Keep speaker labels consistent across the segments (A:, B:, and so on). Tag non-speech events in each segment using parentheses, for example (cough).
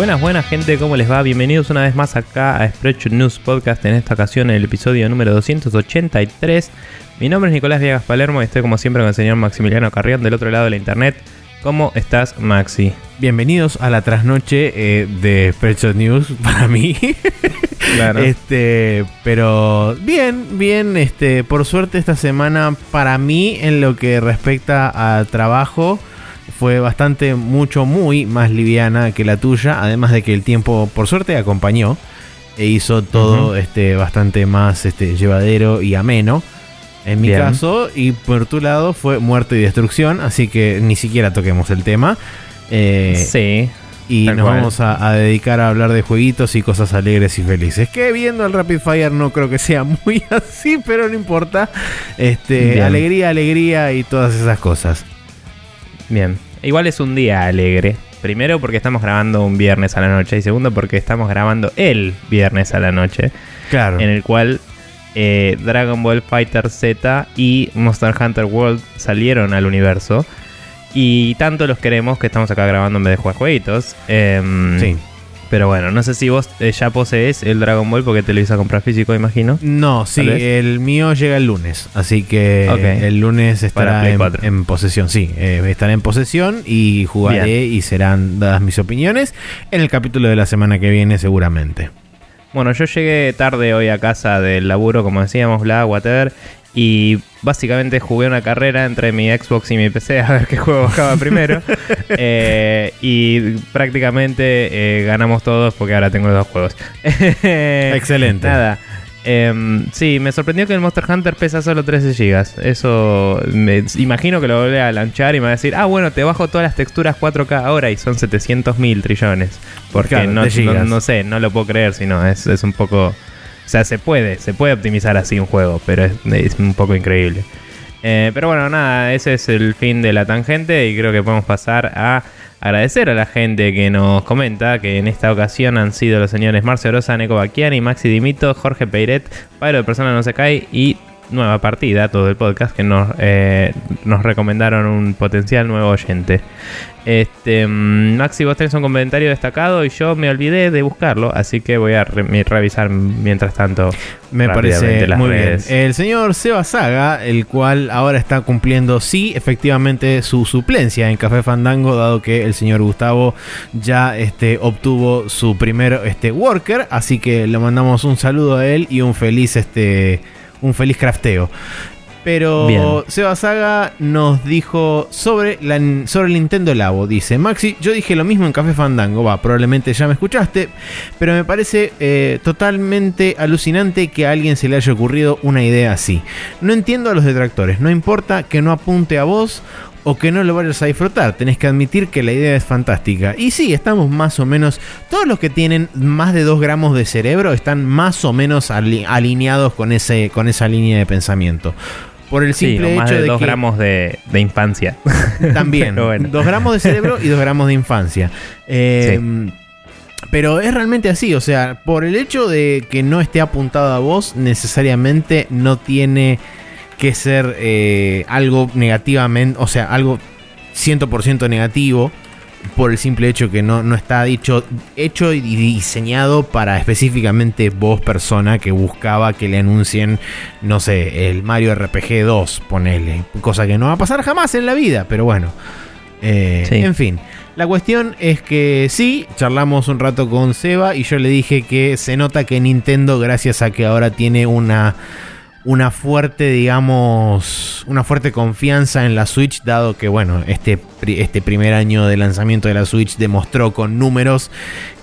A: Buenas, buenas gente, ¿cómo les va? Bienvenidos una vez más acá a Spreadshot News Podcast, en esta ocasión en el episodio número 283. Mi nombre es Nicolás Viegas Palermo y estoy como siempre con el señor Maximiliano Carrión del otro lado de la internet. ¿Cómo estás, Maxi?
B: Bienvenidos a la trasnoche eh, de Spreadshot News (laughs) para mí.
A: Claro.
B: Este, pero bien, bien, este, por suerte esta semana para mí en lo que respecta a trabajo fue bastante mucho muy más liviana que la tuya, además de que el tiempo por suerte acompañó e hizo todo este bastante más este llevadero y ameno. En mi
A: Bien.
B: caso, y por tu lado fue muerte y destrucción, así que ni siquiera toquemos el tema. Eh,
A: sí.
B: y nos
A: cual.
B: vamos a, a dedicar a hablar de jueguitos y cosas alegres y felices. Que viendo el Rapid Fire no creo que sea (laughs) muy así, pero no importa. Este,
A: Bien.
B: alegría, alegría y todas esas cosas.
A: Bien. Igual es un día alegre. Primero porque estamos grabando un viernes a la noche y segundo porque estamos grabando el viernes a la noche.
B: Claro.
A: en el cual eh, Dragon Ball Fighter Z y Monster Hunter World salieron al universo. Y tanto los queremos que estamos acá grabando en vez de jugar jueguitos. Em,
B: Sí.
A: Pero bueno, no sé si vos eh, ya posees el Dragon Ball porque te lo ibas a comprar físico, imagino.
B: No, sí, el mío llega el lunes, así que el lunes estará en,
A: 4.
B: en posesión, sí, eh, estará en posesión y jugaré y serán dadas mis opiniones en el capítulo de la semana que viene seguramente.
A: Bueno, yo llegué tarde hoy a casa del laburo, como decíamos, bla, whatever. Y básicamente jugué una carrera entre mi Xbox y mi PC (laughs) a ver qué juego bajaba primero. (laughs) Eh, y prácticamente eh, ganamos todos porque ahora tengo los dos juegos. (laughs)
B: Excelente.
A: Nada. Em, sí, me sorprendió que el Monster Hunter pesa solo 13 GB. Eso me, imagino que lo volví a lanchar y me va a decir, ah, bueno, te bajo todas las texturas 4K ahora y son 700 mil trillones. Porque
B: Claro,
A: no, no sé, no lo puedo creer, sino es, es un poco... Sea, se puede, se puede optimizar así un juego, pero es, es un poco increíble. Eh, pero bueno, nada, ese es el fin de la tangente y creo que podemos pasar a agradecer a la gente que nos comenta, que en esta ocasión han sido los señores Marcio Rosa, Neko Baquiani, Maxi Dimito, Jorge Peiret, Pablo de Persona No Se Cae y Nueva Partida, todo el podcast, que nos, eh, nos recomendaron un potencial nuevo oyente. Este, mm, Maxi, vos tenés un comentario destacado y yo me olvidé de buscarlo, así que voy a re- revisar mientras tanto.
B: Me parece
A: las
B: muy
A: redes.
B: bien. El señor Seba Saga, el cual ahora está cumpliendo, sí, efectivamente, su suplencia en Café Fandango, dado que el señor Gustavo ya este, obtuvo su primer este, worker. Así que le mandamos un saludo a él y un feliz, este, un feliz crafteo. Pero
A: Bien.
B: Seba Saga nos dijo sobre, la, sobre el Nintendo Labo. Dice, Maxi, yo dije lo mismo en Café Fandango. Va, probablemente ya me escuchaste. Pero me parece eh, totalmente alucinante que a alguien se le haya ocurrido una idea así. No entiendo a los detractores. No importa que no apunte a vos o que no lo vayas a disfrutar. Tenés que admitir que la idea es fantástica. Y sí, estamos más o menos... Todos los que tienen más de 2 gramos de cerebro están más o menos ali- alineados con, ese, con esa línea de pensamiento. Por el
A: Sí,
B: simple
A: o más
B: hecho
A: de
B: de,
A: 2
B: que
A: gramos de, de infancia. (laughs)
B: también (laughs)
A: Pero bueno.
B: 2 gramos de cerebro y 2 gramos de infancia. Eh, Pero es realmente así, o sea, por el hecho de que no esté apuntado a vos, necesariamente no tiene que ser eh, algo negativamente, o sea, algo 100% negativo, por el simple hecho que no, no está dicho, hecho y diseñado para específicamente vos, persona que buscaba que le anuncien, no sé, el Mario RPG 2, ponele, cosa que no va a pasar jamás en la vida, pero bueno. Eh,
A: Sí.
B: En fin, la cuestión es que sí, charlamos un rato con Seba y yo le dije que se nota que Nintendo, gracias a que ahora tiene una, una fuerte, digamos, una fuerte confianza en la Switch, dado que, bueno, este, este primer año de lanzamiento de la Switch demostró con números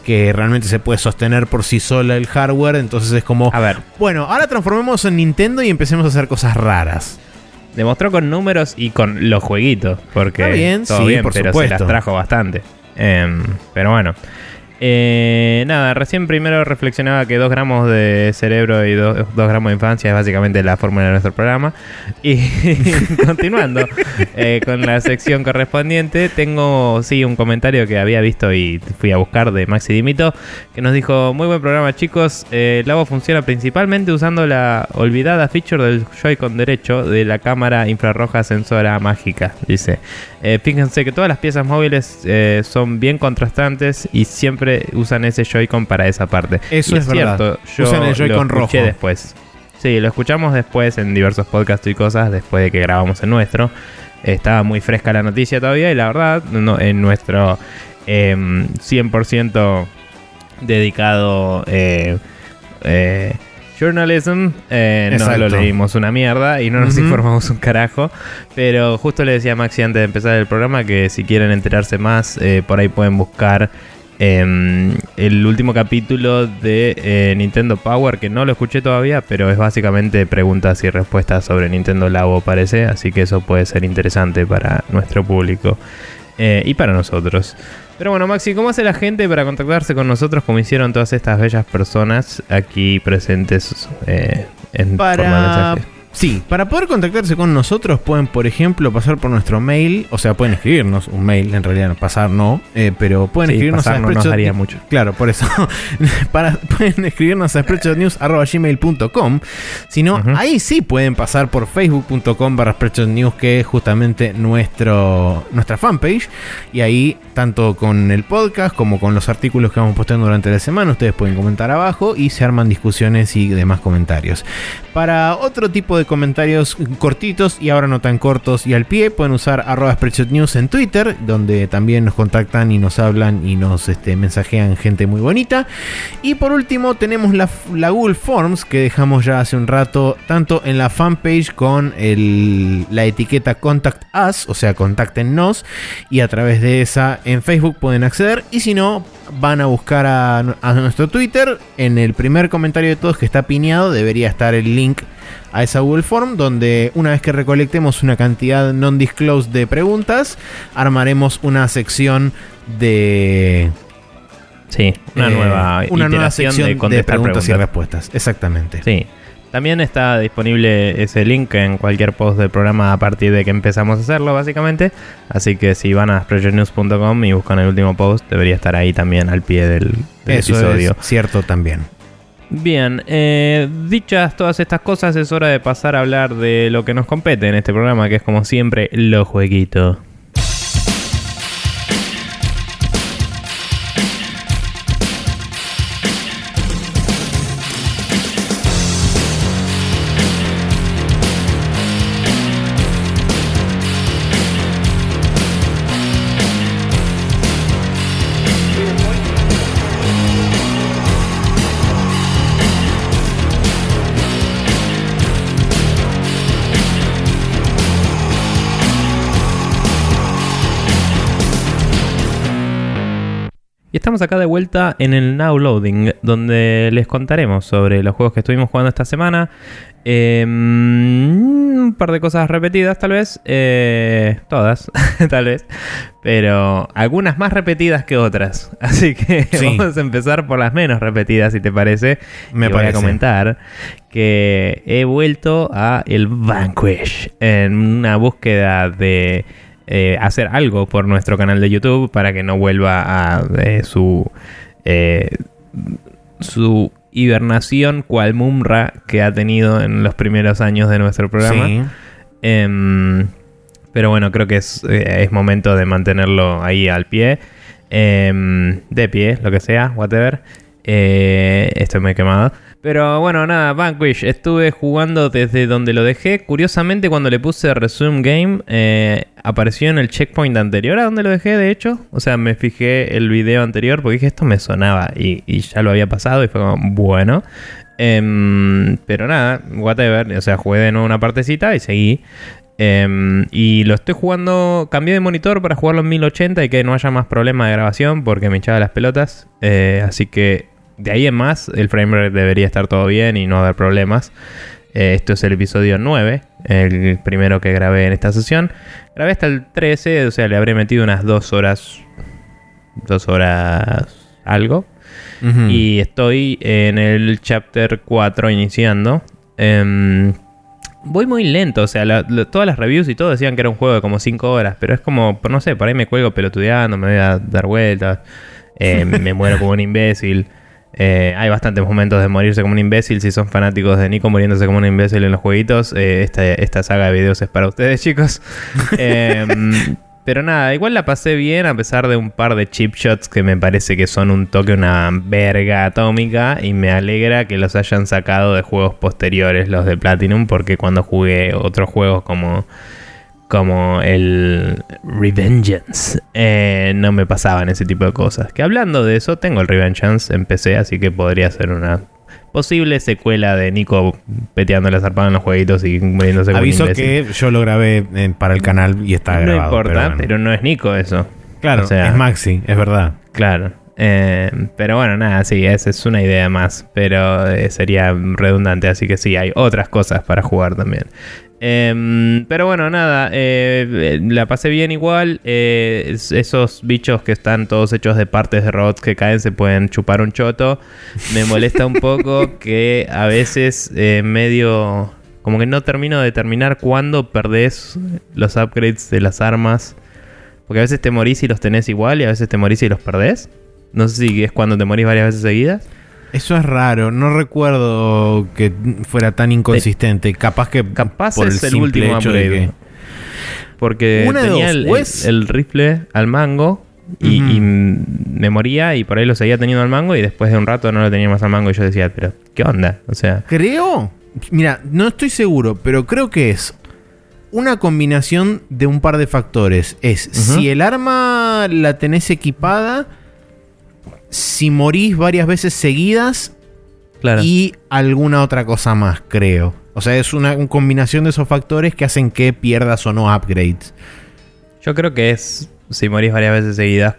B: que realmente se puede sostener por sí sola el hardware, entonces es como,
A: A ver,
B: bueno, ahora transformemos en Nintendo y empecemos a hacer cosas raras.
A: demostró con números y con los jueguitos. Porque
B: Está bien,
A: todo
B: sí,
A: bien,
B: por
A: pero
B: supuesto.
A: se las trajo bastante. Em, pero bueno. Eh, nada, recién primero reflexionaba que 2 gramos de cerebro y 2 gramos de infancia es básicamente la fórmula de nuestro programa. Y (laughs) continuando eh, con la sección correspondiente, tengo sí un comentario que había visto y fui a buscar de Maxi Dimito, que nos dijo, muy buen programa chicos, eh, el Labo funciona principalmente usando la olvidada feature del Joy-Con derecho de la cámara infrarroja sensora mágica, dice. Eh, fíjense que todas las piezas móviles eh, son bien contrastantes y siempre siempre usan ese Joy-Con para esa parte.
B: Eso
A: Y
B: es verdad.
A: cierto, yo
B: Usan el Joy-Con rojo.
A: después. Sí, lo escuchamos después en diversos podcasts y cosas, después de que grabamos el nuestro. Estaba muy fresca la noticia todavía y la verdad, no, en nuestro em, 100% dedicado eh, eh, journalism, eh, no lo leímos una mierda y no nos informamos un carajo. Pero justo le decía a Maxi antes de empezar el programa que si quieren enterarse más, eh, por ahí pueden buscar em, el último capítulo de eh, Nintendo Power, que no lo escuché todavía, pero es básicamente preguntas y respuestas sobre Nintendo Labo, parece. Así que eso puede ser interesante para nuestro público eh, y para nosotros. Pero bueno, Maxi, ¿cómo hace la gente para contactarse con nosotros como hicieron todas estas bellas personas aquí presentes eh, en forma de mensaje?
B: Sí, para poder contactarse con nosotros pueden, por ejemplo, pasar por nuestro mail, o sea, pueden escribirnos un mail, en realidad pasar no, eh, pero pueden
A: Sí,
B: escribirnos a
A: no nos mucho.
B: Claro, por eso. (laughs) para, pueden escribirnos a spreadshotnews.gmail.com. Si no, ahí sí pueden pasar por facebook.com barra spreadshotnews, que es justamente nuestro, nuestra fanpage. Y ahí, tanto con el podcast como con los artículos que vamos posteando durante la semana, ustedes pueden comentar abajo y se arman discusiones y demás comentarios. Para otro tipo de comentarios cortitos y ahora no tan cortos y al pie, pueden usar arroba News en Twitter, donde también nos contactan y nos hablan y nos este, mensajean gente muy bonita. Y por último tenemos la, la Google Forms que dejamos ya hace un rato, tanto en la fanpage con el- la etiqueta Contact Us, o sea, contáctenos, y a través de esa en Facebook pueden acceder. Y si no, van a buscar a, a nuestro Twitter. En el primer comentario de todos que está piñado debería estar el link a esa Google Form donde una vez que recolectemos una cantidad non-disclosed de preguntas, armaremos una sección de...
A: Sí, una
B: eh,
A: nueva
B: una nueva sección
A: de
B: preguntas y respuestas. Exactamente.
A: Sí. También está disponible ese link en cualquier post del programa a partir de que empezamos a hacerlo, básicamente. Así que si van a spreadshotnews.com y buscan el último post, debería estar ahí también al pie del, del
B: Eso
A: episodio.
B: es cierto también.
A: Bien, eh, dichas todas estas cosas, es hora de pasar a hablar de lo que nos compete en este programa, que es como siempre, los jueguitos. Estamos acá de vuelta en el Now Loading, donde les contaremos sobre los juegos que estuvimos jugando esta semana. Eh, un par de cosas repetidas, tal vez. Eh, todas, (laughs) tal vez. Pero algunas más repetidas que otras. (laughs) Así que
B: Sí.
A: vamos a empezar por las menos repetidas, si te parece.
B: Me
A: Y voy a comentar que he vuelto a el Vanquish en una búsqueda de eh, hacer algo por nuestro canal de YouTube para que no vuelva a eh, su eh, su hibernación cual Mumra que ha tenido en los primeros años de nuestro programa.
B: Sí.
A: Em, pero bueno, creo que es, es momento de mantenerlo ahí al pie. Em, de pie, lo que sea, whatever. Estoy muy quemado. Pero bueno, nada, Vanquish. Estuve jugando desde donde lo dejé. Curiosamente, cuando le puse Resume Game, eh, apareció en el checkpoint anterior a donde lo dejé, de hecho. O sea, me fijé el video anterior porque dije esto me sonaba y, ya lo había pasado y fue como, bueno. Em, pero nada, whatever. O sea, jugué de nuevo una partecita y seguí. Em, y lo estoy jugando, cambié de monitor para jugarlo en 1080 y que no haya más problema de grabación porque me hinchaba las pelotas. Eh, así que de ahí en más el framerate debería estar todo bien y no haber problemas. Eh, esto es el episodio 9, el primero que grabé en esta sesión. Grabé hasta el 13, o sea, le habré metido unas dos horas, dos horas algo. Y estoy en el chapter 4 iniciando. Em, voy muy lento, o sea, la- la- todas las reviews y todo decían que era un juego de como 5 horas, pero es como, no sé, por ahí me cuelgo pelotudeando, me voy a dar vueltas, eh, (laughs) me muero como un imbécil. Eh, hay bastantes momentos de morirse como un imbécil. Si son fanáticos de Nico muriéndose como un imbécil en los jueguitos, eh, esta, esta saga de videos es para ustedes, (laughs) chicos. Em, pero nada, igual la pasé bien a pesar de un par de chip shots que me parece que son un toque, una verga atómica. Y me alegra que los hayan sacado de juegos posteriores, los de Platinum, porque cuando jugué otros juegos como, como el Revengeance, eh, no me pasaban ese tipo de cosas. Que hablando de eso, tengo el Revengeance en PC, así que podría ser una posible secuela de Nico peteando la zarpada en los jueguitos y muriéndose con
B: Aviso que yo lo grabé eh, para el canal y está grabado.
A: No importa, pero, no es Nico eso.
B: Claro, es Maxi, es verdad.
A: Claro. Eh, pero bueno, nada, sí, esa es una idea más. Pero eh, sería redundante, así que sí, hay otras cosas para jugar también. Em, pero bueno, nada, eh, la pasé bien igual. Eh, esos bichos que están todos hechos de partes de robots que caen se pueden chupar un choto. Me molesta un poco (laughs) que a veces eh, medio... Como que no termino de determinar cuándo perdés los upgrades de las armas. Porque a veces te morís y los tenés igual y a veces te morís y los perdés. No sé si es cuando te morís varias veces seguidas.
B: Eso es raro, no recuerdo que fuera tan inconsistente. Capaz que
A: Capaz por es el, último upgrade. Porque tenía el, rifle al mango y, me moría y por ahí lo seguía teniendo al mango y después de un rato no lo tenía más al mango y yo decía, pero ¿qué onda? O sea...
B: Creo, mira, no estoy seguro, pero creo que es una combinación de un par de factores. Es si el arma la tenés equipada si morís varias veces seguidas y alguna otra cosa más, creo. O sea, es una, combinación de esos factores que hacen que pierdas o no upgrades.
A: Yo creo que es si morís varias veces seguidas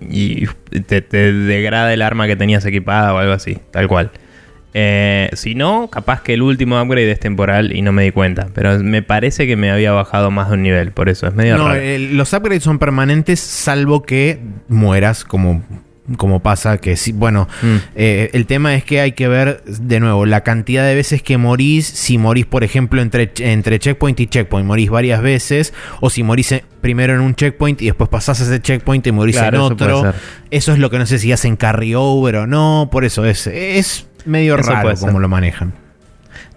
A: y te, degrada el arma que tenías equipada o algo así, tal cual. Eh, si no, capaz que el último upgrade es temporal y no me di cuenta. Pero me parece que me había bajado más de un nivel, por eso es medio no,
B: los upgrades son permanentes salvo que mueras como como pasa que sí, bueno, mm. eh, el tema es que hay que ver de nuevo la cantidad de veces que morís, si morís por ejemplo entre, entre checkpoint y checkpoint, morís varias veces, o si morís primero en un checkpoint y después pasás ese checkpoint y morís en otro. Eso, es lo que no sé si hacen carry over o no, por eso es, es medio raro como lo manejan.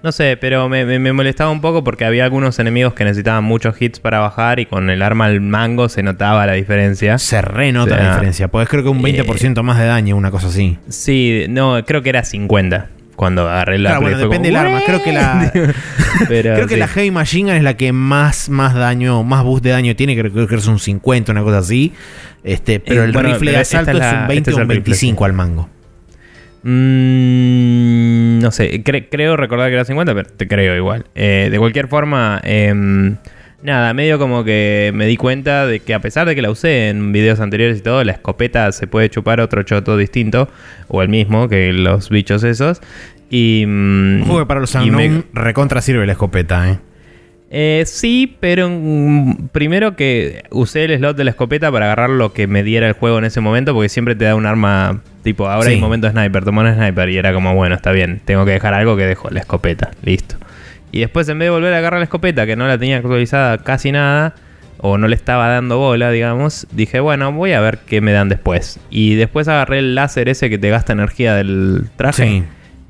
A: No sé, pero me, molestaba un poco porque había algunos enemigos que necesitaban muchos hits para bajar y con el arma al mango se notaba la diferencia.
B: Se renota la diferencia, pues creo que un 20% eh, más de daño, una cosa así.
A: Sí, no, creo que era 50 cuando agarré la
B: claro, bueno, depende del arma. Creo que la (laughs) creo que la Heavy Machine Gun es la que más, más daño, más boost de daño tiene, creo, que es un 50, una cosa así. Este, pero eh, el rifle de asalto es, un 20 o un 25 al mango.
A: Mm, no sé, creo recordar que era 50, pero te creo igual. Eh, de cualquier forma, em, nada, medio como que me di cuenta de que a pesar de que la usé en videos anteriores y todo, la escopeta se puede chupar otro choto distinto, o el mismo que los bichos esos. Y.
B: Mm, Juego para los unknown recontra sirve la escopeta, eh.
A: Eh, sí, pero primero que usé el slot de la escopeta para agarrar lo que me diera el juego en ese momento, porque siempre te da un arma tipo, ahora hay momento sniper, toma un sniper, y era como, bueno, está bien, tengo que dejar algo que dejo la escopeta, listo. Y después en vez de volver a agarrar la escopeta, que no la tenía actualizada casi nada, o no le estaba dando bola, digamos, dije, bueno, voy a ver qué me dan después. Y después agarré el láser ese que te gasta energía del traje.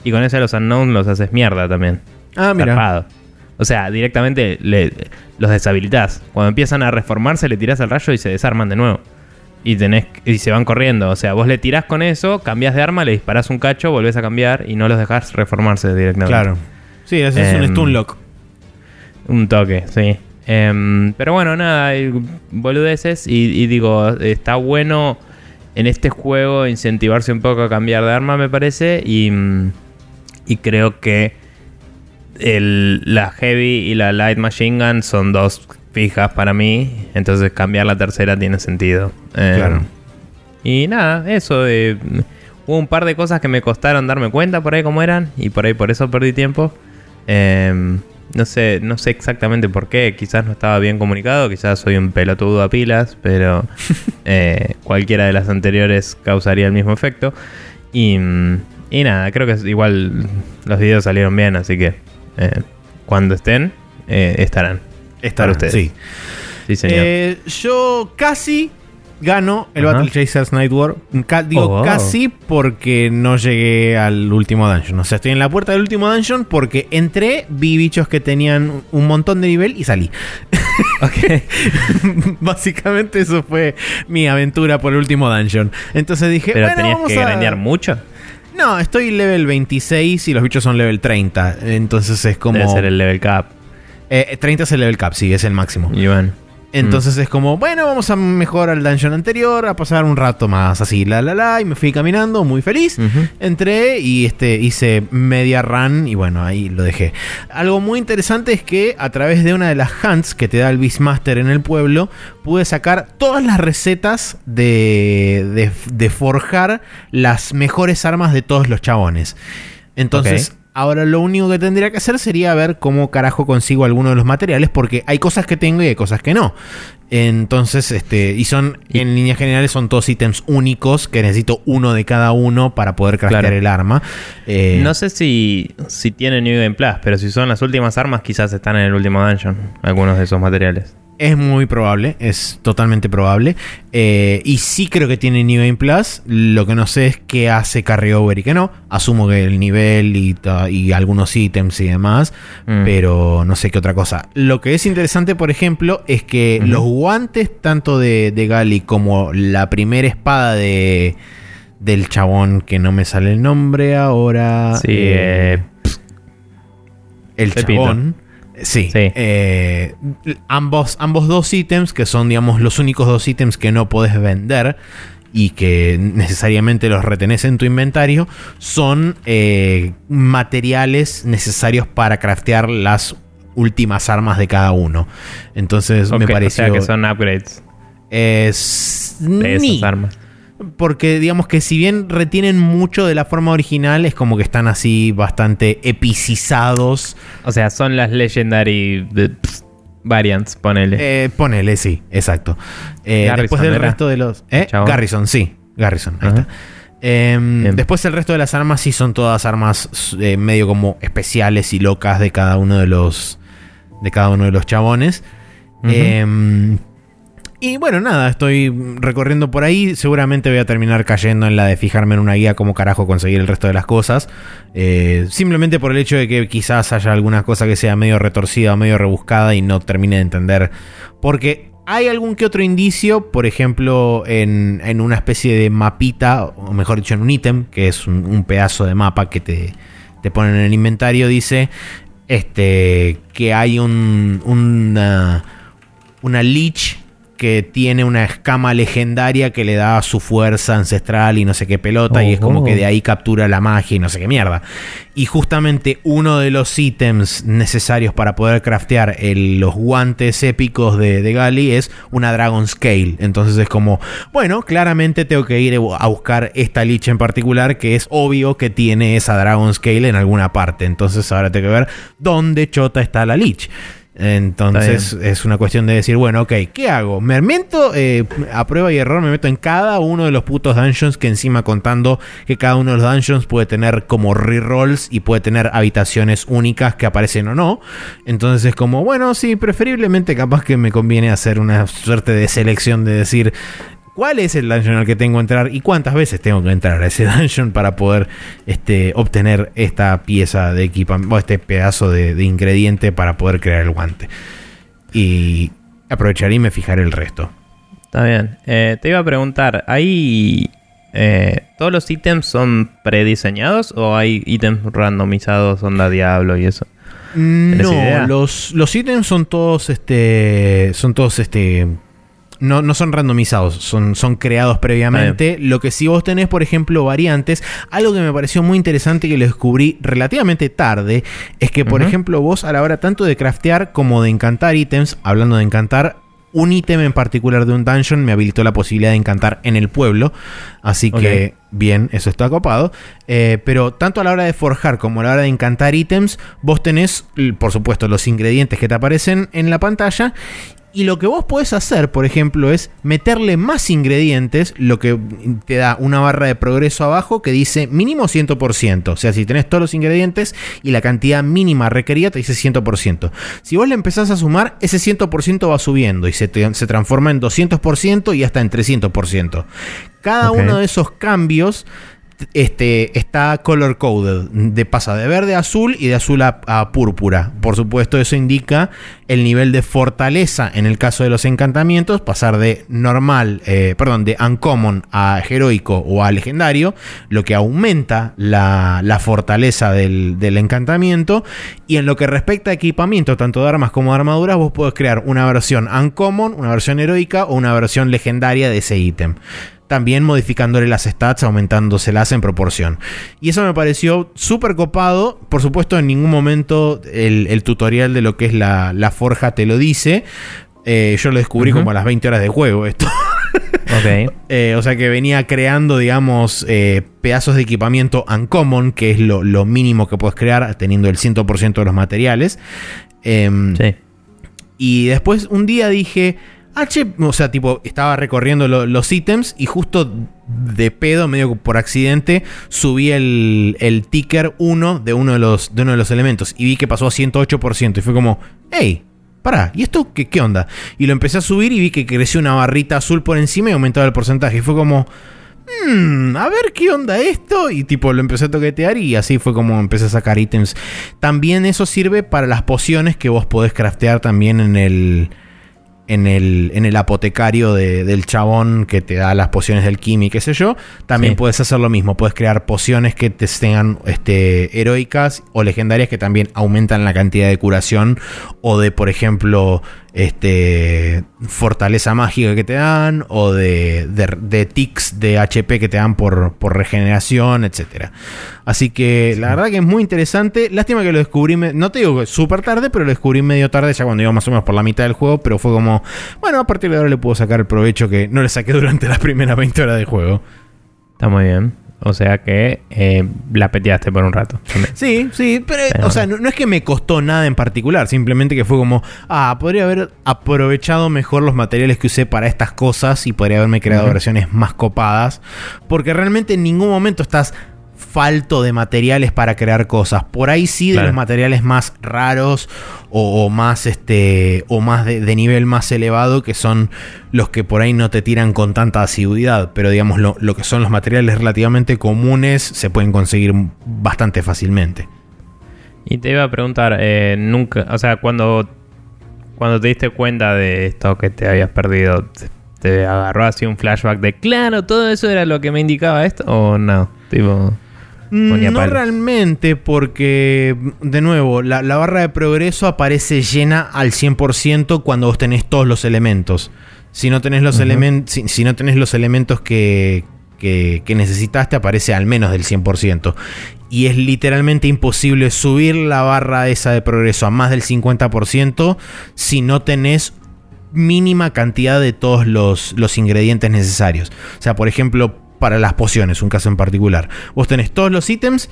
A: Y con ese los unknowns los haces mierda también.
B: Ah, mira.
A: O sea, directamente los deshabilitás. Cuando empiezan a reformarse, le tirás el rayo y se desarman de nuevo. Y, tenés, y se van corriendo. O sea, vos le tirás con eso, cambias de arma, le disparás un cacho, volvés a cambiar y no los dejás reformarse directamente.
B: Claro. Sí, ese es un em, stun lock.
A: Un toque, sí. Em, pero bueno, nada, boludeces. Y, y digo, está bueno en este juego incentivarse un poco a cambiar de arma, me parece. Y, y creo que la Heavy y la Light Machine Gun son dos fijas para mí. Entonces cambiar la tercera tiene sentido. Eh, claro. Y nada, eso. hubo un par de cosas que me costaron darme cuenta por ahí cómo eran. Y por ahí por eso perdí tiempo. Em, no sé, no sé exactamente por qué. Quizás no estaba bien comunicado. Quizás soy un pelotudo a pilas. Pero (laughs) eh, cualquiera de las anteriores causaría el mismo efecto. Y, y nada, creo que igual los videos salieron bien. Así que eh, cuando estén, eh, estarán.
B: Estarán ustedes. Sí.
A: Sí, señor.
B: Eh, yo casi Gano el
A: Ajá.
B: Battle Chasers Night War. Ca- digo
A: Oh.
B: casi porque no llegué al último dungeon. O sea, estoy en la puerta del último dungeon porque entré, vi bichos que tenían un montón de nivel y salí. (laughs)
A: Ok. (laughs)
B: Básicamente eso fue mi aventura por el último dungeon. Entonces dije,
A: Pero
B: bueno,
A: tenías
B: vamos
A: que
B: a...
A: mucho.
B: No, estoy level 26 y los bichos son level 30. Entonces es como...
A: Debe ser el level cap.
B: Eh, 30 es el level cap, sí, es el máximo.
A: Y bueno.
B: Entonces es como, bueno, vamos a mejorar el dungeon anterior, a pasar un rato más así, la la la, y me fui caminando muy feliz. Entré y este hice media run y bueno, ahí lo dejé. Algo muy interesante es que a través de una de las hunts que te da el Beastmaster en el pueblo, pude sacar todas las recetas de, de, de forjar las mejores armas de todos los chabones. Entonces. Ahora lo único que tendría que hacer sería ver cómo carajo consigo alguno de los materiales, porque hay cosas que tengo y hay cosas que no. Entonces, este, y son, en líneas generales, son todos ítems únicos que necesito uno de cada uno para poder craftear
A: Claro.
B: el arma. Eh,
A: No sé si, si tiene New Game Plus, pero si son las últimas armas, quizás están en el último dungeon. Algunos de esos materiales.
B: Es muy probable, es totalmente probable. Eh, y sí creo que tiene New Game Plus. Lo que no sé es qué hace Carryover y qué no. Asumo que el nivel y, y algunos ítems y demás.
A: Mm.
B: Pero no sé qué otra cosa. Lo que es interesante, por ejemplo, es que los guantes, tanto de, de Gali como la primera espada de del chabón que no me sale el nombre ahora.
A: Sí,
B: eh,
A: eh,
B: el
A: Pepito.
B: chabón. Sí.
A: Sí.
B: eh, ambos, ambos dos ítems, que son, digamos, los únicos dos ítems que no podés vender y que necesariamente los retenés en tu inventario, son eh, materiales necesarios para craftear las últimas armas de cada uno. Entonces me pareció.
A: O sea que son upgrades
B: es-
A: de
B: ni.
A: esas armas.
B: Porque digamos que si bien retienen mucho de la forma original, es como que están así bastante epicizados.
A: O sea, son las Legendary pss, Variants, ponele.
B: Eh, ponele, sí, exacto. Eh, después del resto de los. ¿eh? Garrison, sí. Garrison, ahí está. Em, después el resto de las armas sí son todas armas eh, medio como especiales y locas de cada uno de los. De cada uno de los chabones. Em, y bueno, nada, estoy recorriendo por ahí. Seguramente voy a terminar cayendo en la de fijarme en una guía cómo carajo conseguir el resto de las cosas. Eh, simplemente por el hecho de que quizás haya alguna cosa que sea medio retorcida o medio rebuscada y no termine de entender. Porque hay algún que otro indicio, por ejemplo, en, en una especie de mapita, o mejor dicho, en un ítem, que es un, pedazo de mapa que te, te ponen en el inventario, dice este, que hay un, una, una Lich que tiene una escama legendaria que le da su fuerza ancestral y no sé qué pelota, y es como
A: Oh.
B: que de ahí captura la magia y no sé qué mierda. Y justamente uno de los ítems necesarios para poder craftear el- los guantes épicos de, de Gali es una Dragon Scale. Entonces es como, bueno, claramente tengo que ir a buscar esta Lich en particular, que es obvio que tiene esa Dragon Scale en alguna parte. Entonces ahora tengo que ver dónde chota está la Lich. Entonces es una cuestión de decir, bueno, ok, ¿qué hago? ¿Me meto eh, a prueba y error? Me meto en cada uno de los putos dungeons que encima contando que cada uno de los dungeons puede tener como rerolls y puede tener habitaciones únicas que aparecen o no. Entonces es como, bueno, sí, preferiblemente capaz que me conviene hacer una suerte de selección de decir... ¿Cuál es el dungeon al que tengo que entrar y cuántas veces tengo que entrar a ese (laughs) dungeon para poder este, obtener esta pieza de equipamiento, o este pedazo de, de ingrediente para poder crear el guante? Y aprovecharé y me fijaré el resto.
A: Está bien. Eh, te iba a preguntar, ¿hay... eh, ¿Todos los ítems son prediseñados o hay ítems randomizados, onda Diablo y eso?
B: No,
A: idea?
B: los, los ítems son todos este. Son todos este. No, no son randomizados, son, son creados previamente. Lo que sí vos tenés, por ejemplo, variantes. Algo que me pareció muy interesante que lo descubrí relativamente tarde. Es que, por ejemplo, vos a la hora tanto de craftear como de encantar ítems, hablando de encantar, un ítem en particular de un dungeon me habilitó la posibilidad de encantar en el pueblo. Así que, bien, eso está copado. Eh, pero tanto a la hora de forjar como a la hora de encantar ítems, vos tenés, por supuesto, los ingredientes que te aparecen en la pantalla. Y lo que vos podés hacer, por ejemplo, es meterle más ingredientes, lo que te da una barra de progreso abajo que dice mínimo 100%. O sea, si tenés todos los ingredientes y la cantidad mínima requerida te dice 100%. Si vos le empezás a sumar, ese 100% va subiendo y se, se transforma en 200% y hasta en 300%. Cada uno de esos cambios este, está color coded. De, pasa de verde a azul y de azul a, púrpura. Por supuesto, eso indica el nivel de fortaleza en el caso de los encantamientos. Pasar de normal, eh, perdón, de uncommon a heroico o a legendario. Lo que aumenta la, fortaleza del, del, encantamiento. Y en lo que respecta a equipamiento, tanto de armas como de armaduras, vos podés crear una versión uncommon, una versión heroica o una versión legendaria de ese ítem también modificándole las stats, aumentándoselas en proporción. Y eso me pareció súper copado. Por supuesto, en ningún momento el, tutorial de lo que es la, forja te lo dice. Eh, yo lo descubrí como a las 20 horas de juego esto. (laughs) Eh, o sea que venía creando, digamos, eh, pedazos de equipamiento uncommon, que es lo, lo, mínimo que puedes crear teniendo el 100% de los materiales. Em, sí. Y después un día dije, H, o sea, tipo, estaba recorriendo los ítems y justo de pedo, medio por accidente, subí el, el ticker 1 de uno de, los, de uno de los elementos y vi que pasó a 108% y fue como, hey, pará, ¿y esto qué, qué onda? Y lo empecé a subir y vi que creció una barrita azul por encima y aumentaba el porcentaje y fue como... Hmm, a ver qué onda esto. Y tipo lo empecé a toquetear y así fue como empecé a sacar ítems. También eso sirve para las pociones que vos podés craftear también en el, en el, en el apotecario del chabón que te da las pociones del Kimi, qué sé yo, también puedes hacer lo mismo. Puedes crear pociones que te tengan este, heroicas o legendarias que también aumentan la cantidad de curación o de, por ejemplo, este, fortaleza mágica que te dan o de, de, tics de HP que te dan por, por regeneración, etc. Así que la verdad que es muy interesante. Lástima que lo descubrí, no te digo súper tarde, pero lo descubrí medio tarde, ya cuando iba más o menos por la mitad del juego, pero fue como, bueno, a partir de ahora le puedo sacar el provecho que no le saqué durante las primeras 20 horas de juego.
A: Está muy bien. O sea que eh, la peteaste por un rato.
B: Sí, sí, pero, o sea, no, es que me costó nada en particular, simplemente que fue como, ah, podría haber aprovechado mejor los materiales que usé para estas cosas y podría haberme creado versiones más copadas, porque realmente en ningún momento estás falto de materiales para crear cosas. Por ahí sí de los materiales más raros o, más este o más de, nivel más elevado que son los que por ahí no te tiran con tanta asiduidad. Pero digamos lo, que son los materiales relativamente comunes se pueden conseguir bastante fácilmente.
A: Y te iba a preguntar, eh, nunca, o sea, cuando, cuando te diste cuenta de esto que te habías perdido, ¿te agarró así un flashback de, claro, todo eso era lo que me indicaba esto? ¿O no? Tipo...
B: No realmente, porque, de nuevo, la, barra de progreso aparece llena al 100% cuando vos tenés todos los elementos. Si no tenés los, elementos si, no tenés los elementos que, que, que, necesitaste, aparece al menos del 100%. Y es literalmente imposible subir la barra esa de progreso a más del 50% si no tenés mínima cantidad de todos los, los ingredientes necesarios. O sea, por ejemplo, para las pociones, un caso en particular. Vos tenés todos los ítems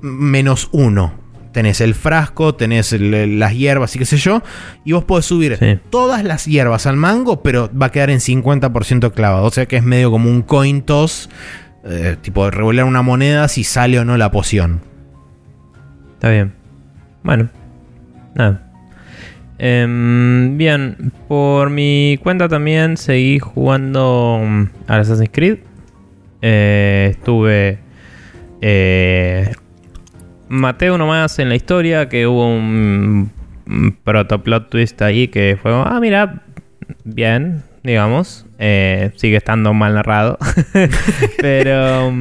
B: menos uno. Tenés el frasco, tenés las hierbas y qué sé yo. Y vos podés subir todas las hierbas al mango, pero va a quedar en 50% clavado. O sea que es medio como un coin toss. Eh, tipo revolear una moneda si sale o no la poción.
A: Está bien. Bueno. Nada. Em, bien, por mi cuenta también seguí jugando mm, a Assassin's Creed. Eh, estuve. Eh, maté uno más en la historia que hubo un, protoplot twist ahí que fue. Ah, mira, bien, digamos. Eh, sigue estando mal narrado. (laughs) pero.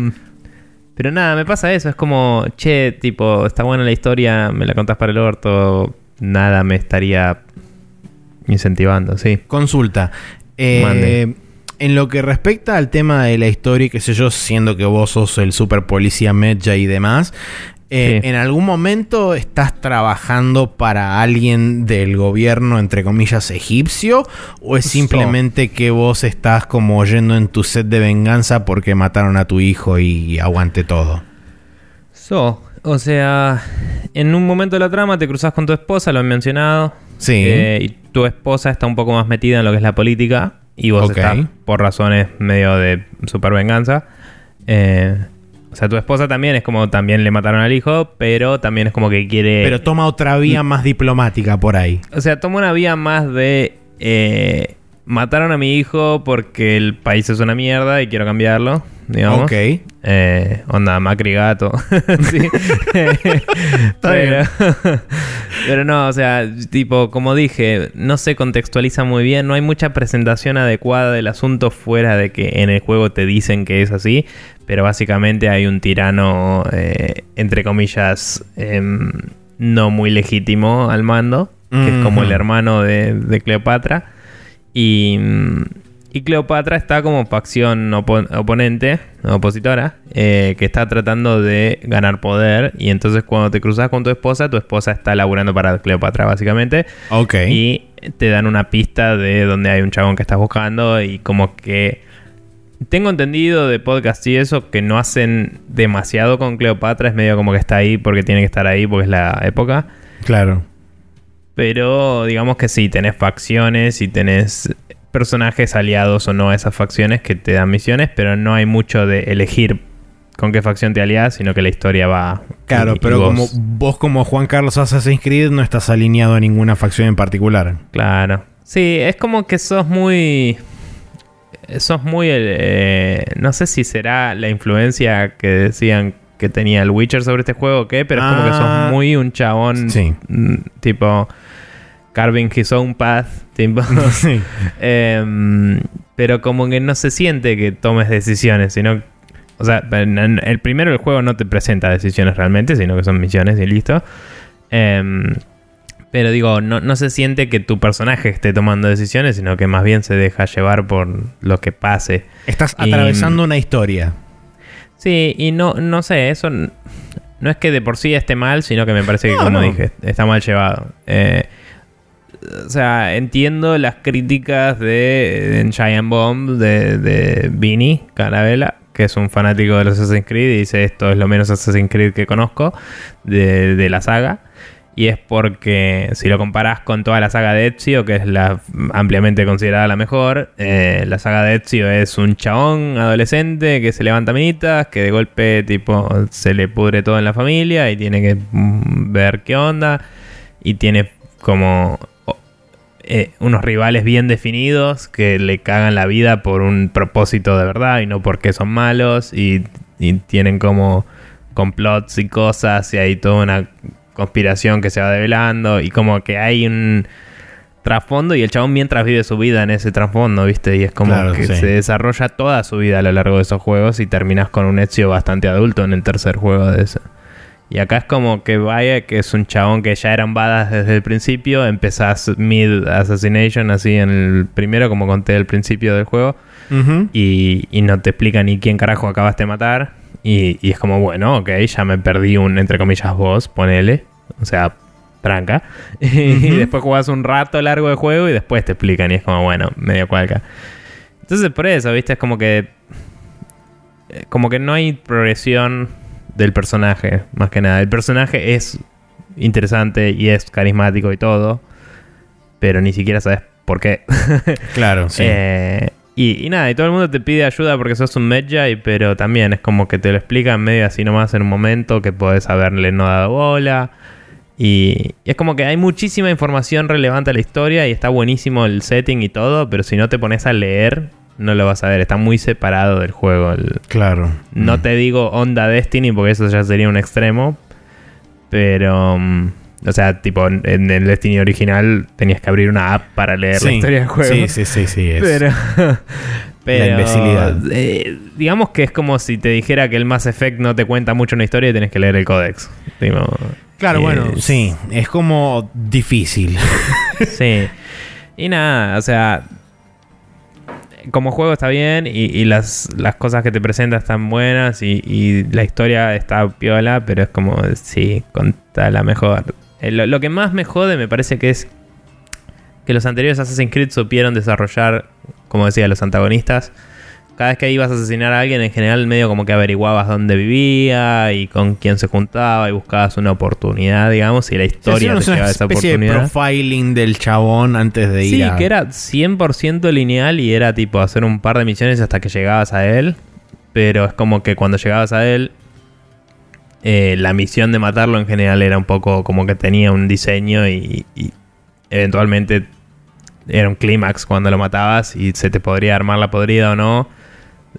A: Pero nada, me pasa eso. Es como, che, tipo, está buena la historia, me la contás para el orto. Nada me estaría incentivando, sí.
B: Consulta. Eh, en lo que respecta al tema de la historia, qué sé yo, siendo que vos sos el super policía Medja y demás, eh, ¿En algún momento estás trabajando para alguien del gobierno, entre comillas, egipcio? ¿O es simplemente que vos estás como yendo en tu set de venganza porque mataron a tu hijo y aguante todo?
A: So, o sea, en un momento de la trama te cruzas con tu esposa, lo han mencionado.
B: Sí.
A: Eh, tu esposa está un poco más metida en lo que es la política y vos estás por razones medio de supervenganza. Eh, o sea, tu esposa también es como también le mataron al hijo, pero también es como que quiere.
B: Pero toma otra vía más diplomática por ahí.
A: o sea, toma una vía más de. eh, mataron a mi hijo porque el país es una mierda y quiero cambiarlo. Digamos.
B: Ok.
A: Eh, onda, Macri gato. (laughs) Pero, (laughs) pero no, o sea, tipo, como dije, no se contextualiza muy bien. No hay mucha presentación adecuada del asunto fuera de que en el juego te dicen que es así. Pero básicamente hay un tirano, eh, entre comillas, em, no muy legítimo al mando. Que es como el hermano de, de Cleopatra. Y, mm, y Cleopatra está como facción opo- oponente, opositora, eh, que está tratando de ganar poder. Y entonces cuando te cruzas con tu esposa, tu esposa está laburando para Cleopatra, básicamente.
B: Ok.
A: Y te dan una pista de donde hay un chabón que estás buscando. Y como que. Tengo entendido de podcast y eso que no hacen demasiado con Cleopatra. Es medio como que está ahí porque tiene que estar ahí porque es la época.
B: Claro.
A: Pero digamos que sí, tenés facciones y tenés personajes aliados o no a esas facciones que te dan misiones, pero no hay mucho de elegir con qué facción te aliás, sino que la historia va.
B: Claro,
A: y- y
B: pero
A: vos-
B: como vos como Juan Carlos Assassin's Creed no estás alineado a ninguna facción en particular.
A: Claro. Sí, es como que sos muy. Sos muy. eh, no sé si será la influencia que decían que tenía el Witcher sobre este juego o qué, pero es como que
B: Ah.
A: sos muy un chabón.
B: Sí.
A: mm, Tipo. Carving his own path. (laughs) Tipo.
B: sí.
A: Em, pero como que no se siente que tomes decisiones, sino... O sea, en- el primero el juego no te presenta decisiones realmente, sino que son misiones y listo. Em, pero digo, no, no se siente que tu personaje esté tomando decisiones, sino que más bien se deja llevar por lo que pase.
B: Estás
A: Y-
B: atravesando una historia.
A: Sí, y no, no sé, eso no es que de por sí esté mal, sino que me parece que,
B: No,
A: como
B: no.
A: dije, está mal llevado. Eh, o sea, entiendo las críticas de, de Giant Bomb de, de Vini Carabela, que es un fanático de los Assassin's Creed y dice esto es lo menos Assassin's Creed que conozco de, de la saga. Y es porque si lo comparas con toda la saga de Ezio, que es la ampliamente considerada la mejor, eh, la saga de Ezio es un chabón adolescente que se levanta minitas, que de golpe tipo se le pudre todo en la familia y tiene que mm, ver qué onda. Y tiene como eh, unos rivales bien definidos que le cagan la vida por un propósito de verdad y no porque son malos. Y, y tienen como complots y cosas y hay toda una conspiración que se va develando y como que hay un trasfondo y el chabón mientras vive su vida en ese trasfondo, ¿viste? Y es como
B: Claro,
A: que
B: sí.
A: se desarrolla toda su vida a lo largo de esos juegos y terminas con un Ezio bastante adulto en el tercer juego de ese. Y acá es como que vaya, que es un chabón que ya eran badas desde el principio, empezás mid assassination así en el primero, como conté al principio del juego, y, y no te explica ni quién carajo acabaste de matar. Y, y es como, bueno, ok, ya me perdí un, entre comillas, boss, ponele. O sea, tranca. (laughs) y después jugás un rato largo de juego y después te explican. Y es como, bueno, medio cualca. Entonces, por eso, viste, es como que. eh, Como que no hay progresión del personaje, más que nada. El personaje es interesante y es carismático y todo. Pero ni siquiera sabes por qué. (laughs)
B: Claro, sí.
A: Eh, y, y nada, y todo el mundo te pide ayuda porque sos un Medjay, pero también es como que te lo explican medio así nomás en un momento que podés haberle no dado bola. Y, y es como que hay muchísima información relevante a la historia y está buenísimo el setting y todo, pero si no te pones a leer, no lo vas a ver. Está muy separado del juego. el-
B: claro.
A: no
B: Mm.
A: te digo Onda Destiny porque eso ya sería un extremo. Pero. mm, o sea, tipo, en el Destiny original tenías que abrir una app para leer la
B: Sí.
A: historia del juego.
B: Sí, sí, sí, sí. es-
A: Pero. (laughs) pero,
B: imbecilidad.
A: eh, digamos que es como si te dijera que el Mass Effect no te cuenta mucho una historia y tenés que leer el códex. Tipo,
B: Claro, bueno, sí. Es como difícil. (laughs)
A: Sí. Y nada, o sea. Como juego está bien y, las, las cosas que te presenta están buenas y, la historia está piola, pero es como, sí, la mejor. Eh, Lo, lo que más me jode me parece que es que los anteriores Assassin's Creed supieron desarrollar, como decía, los antagonistas cada vez que ibas a asesinar a alguien, en general medio como que averiguabas dónde vivía y con quién se juntaba y buscabas una oportunidad, digamos, y la historia
B: te llevaba esa oportunidad. De profiling del chabón antes de ir
A: Sí, que era 100% lineal y era tipo hacer un par de misiones hasta que llegabas a él, pero es como que cuando llegabas a él eh, la misión de matarlo en general era un poco como que tenía un diseño y eventualmente era un clímax cuando lo matabas y se te podría armar la podrida o no.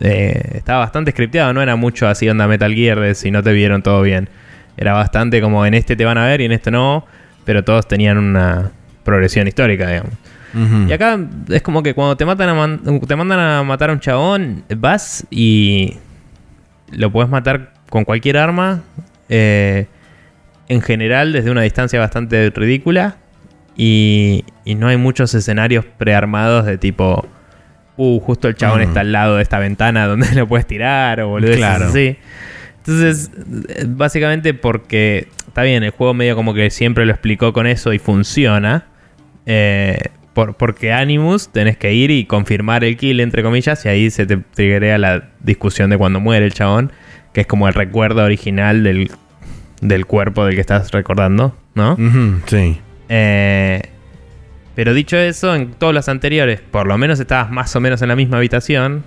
A: Eh, estaba bastante scripteado, no era mucho así onda Metal Gear de si no te vieron todo bien. Era bastante como en este te van a ver y en este no, pero todos tenían una progresión histórica, digamos. Y acá es como que cuando te, matan a te mandan a matar a un chabón, vas y lo puedes matar con cualquier arma. Eh, en general, desde una distancia bastante ridícula. Y, no hay muchos escenarios prearmados de tipo, uh, justo el chabón mm. está al lado de esta ventana (laughs) donde lo puedes tirar o boludo. Claro. Así. Entonces, básicamente porque está bien, el juego medio como que siempre lo explicó con eso y funciona. Eh, porque Animus tenés que ir y confirmar el kill, entre comillas, y ahí se te triggerea la discusión de cuando muere el chabón, que es como el recuerdo original del, del cuerpo del que estás recordando, ¿no?
B: sí.
A: Eh, pero dicho eso, en todos los anteriores, por lo menos estabas más o menos en la misma habitación.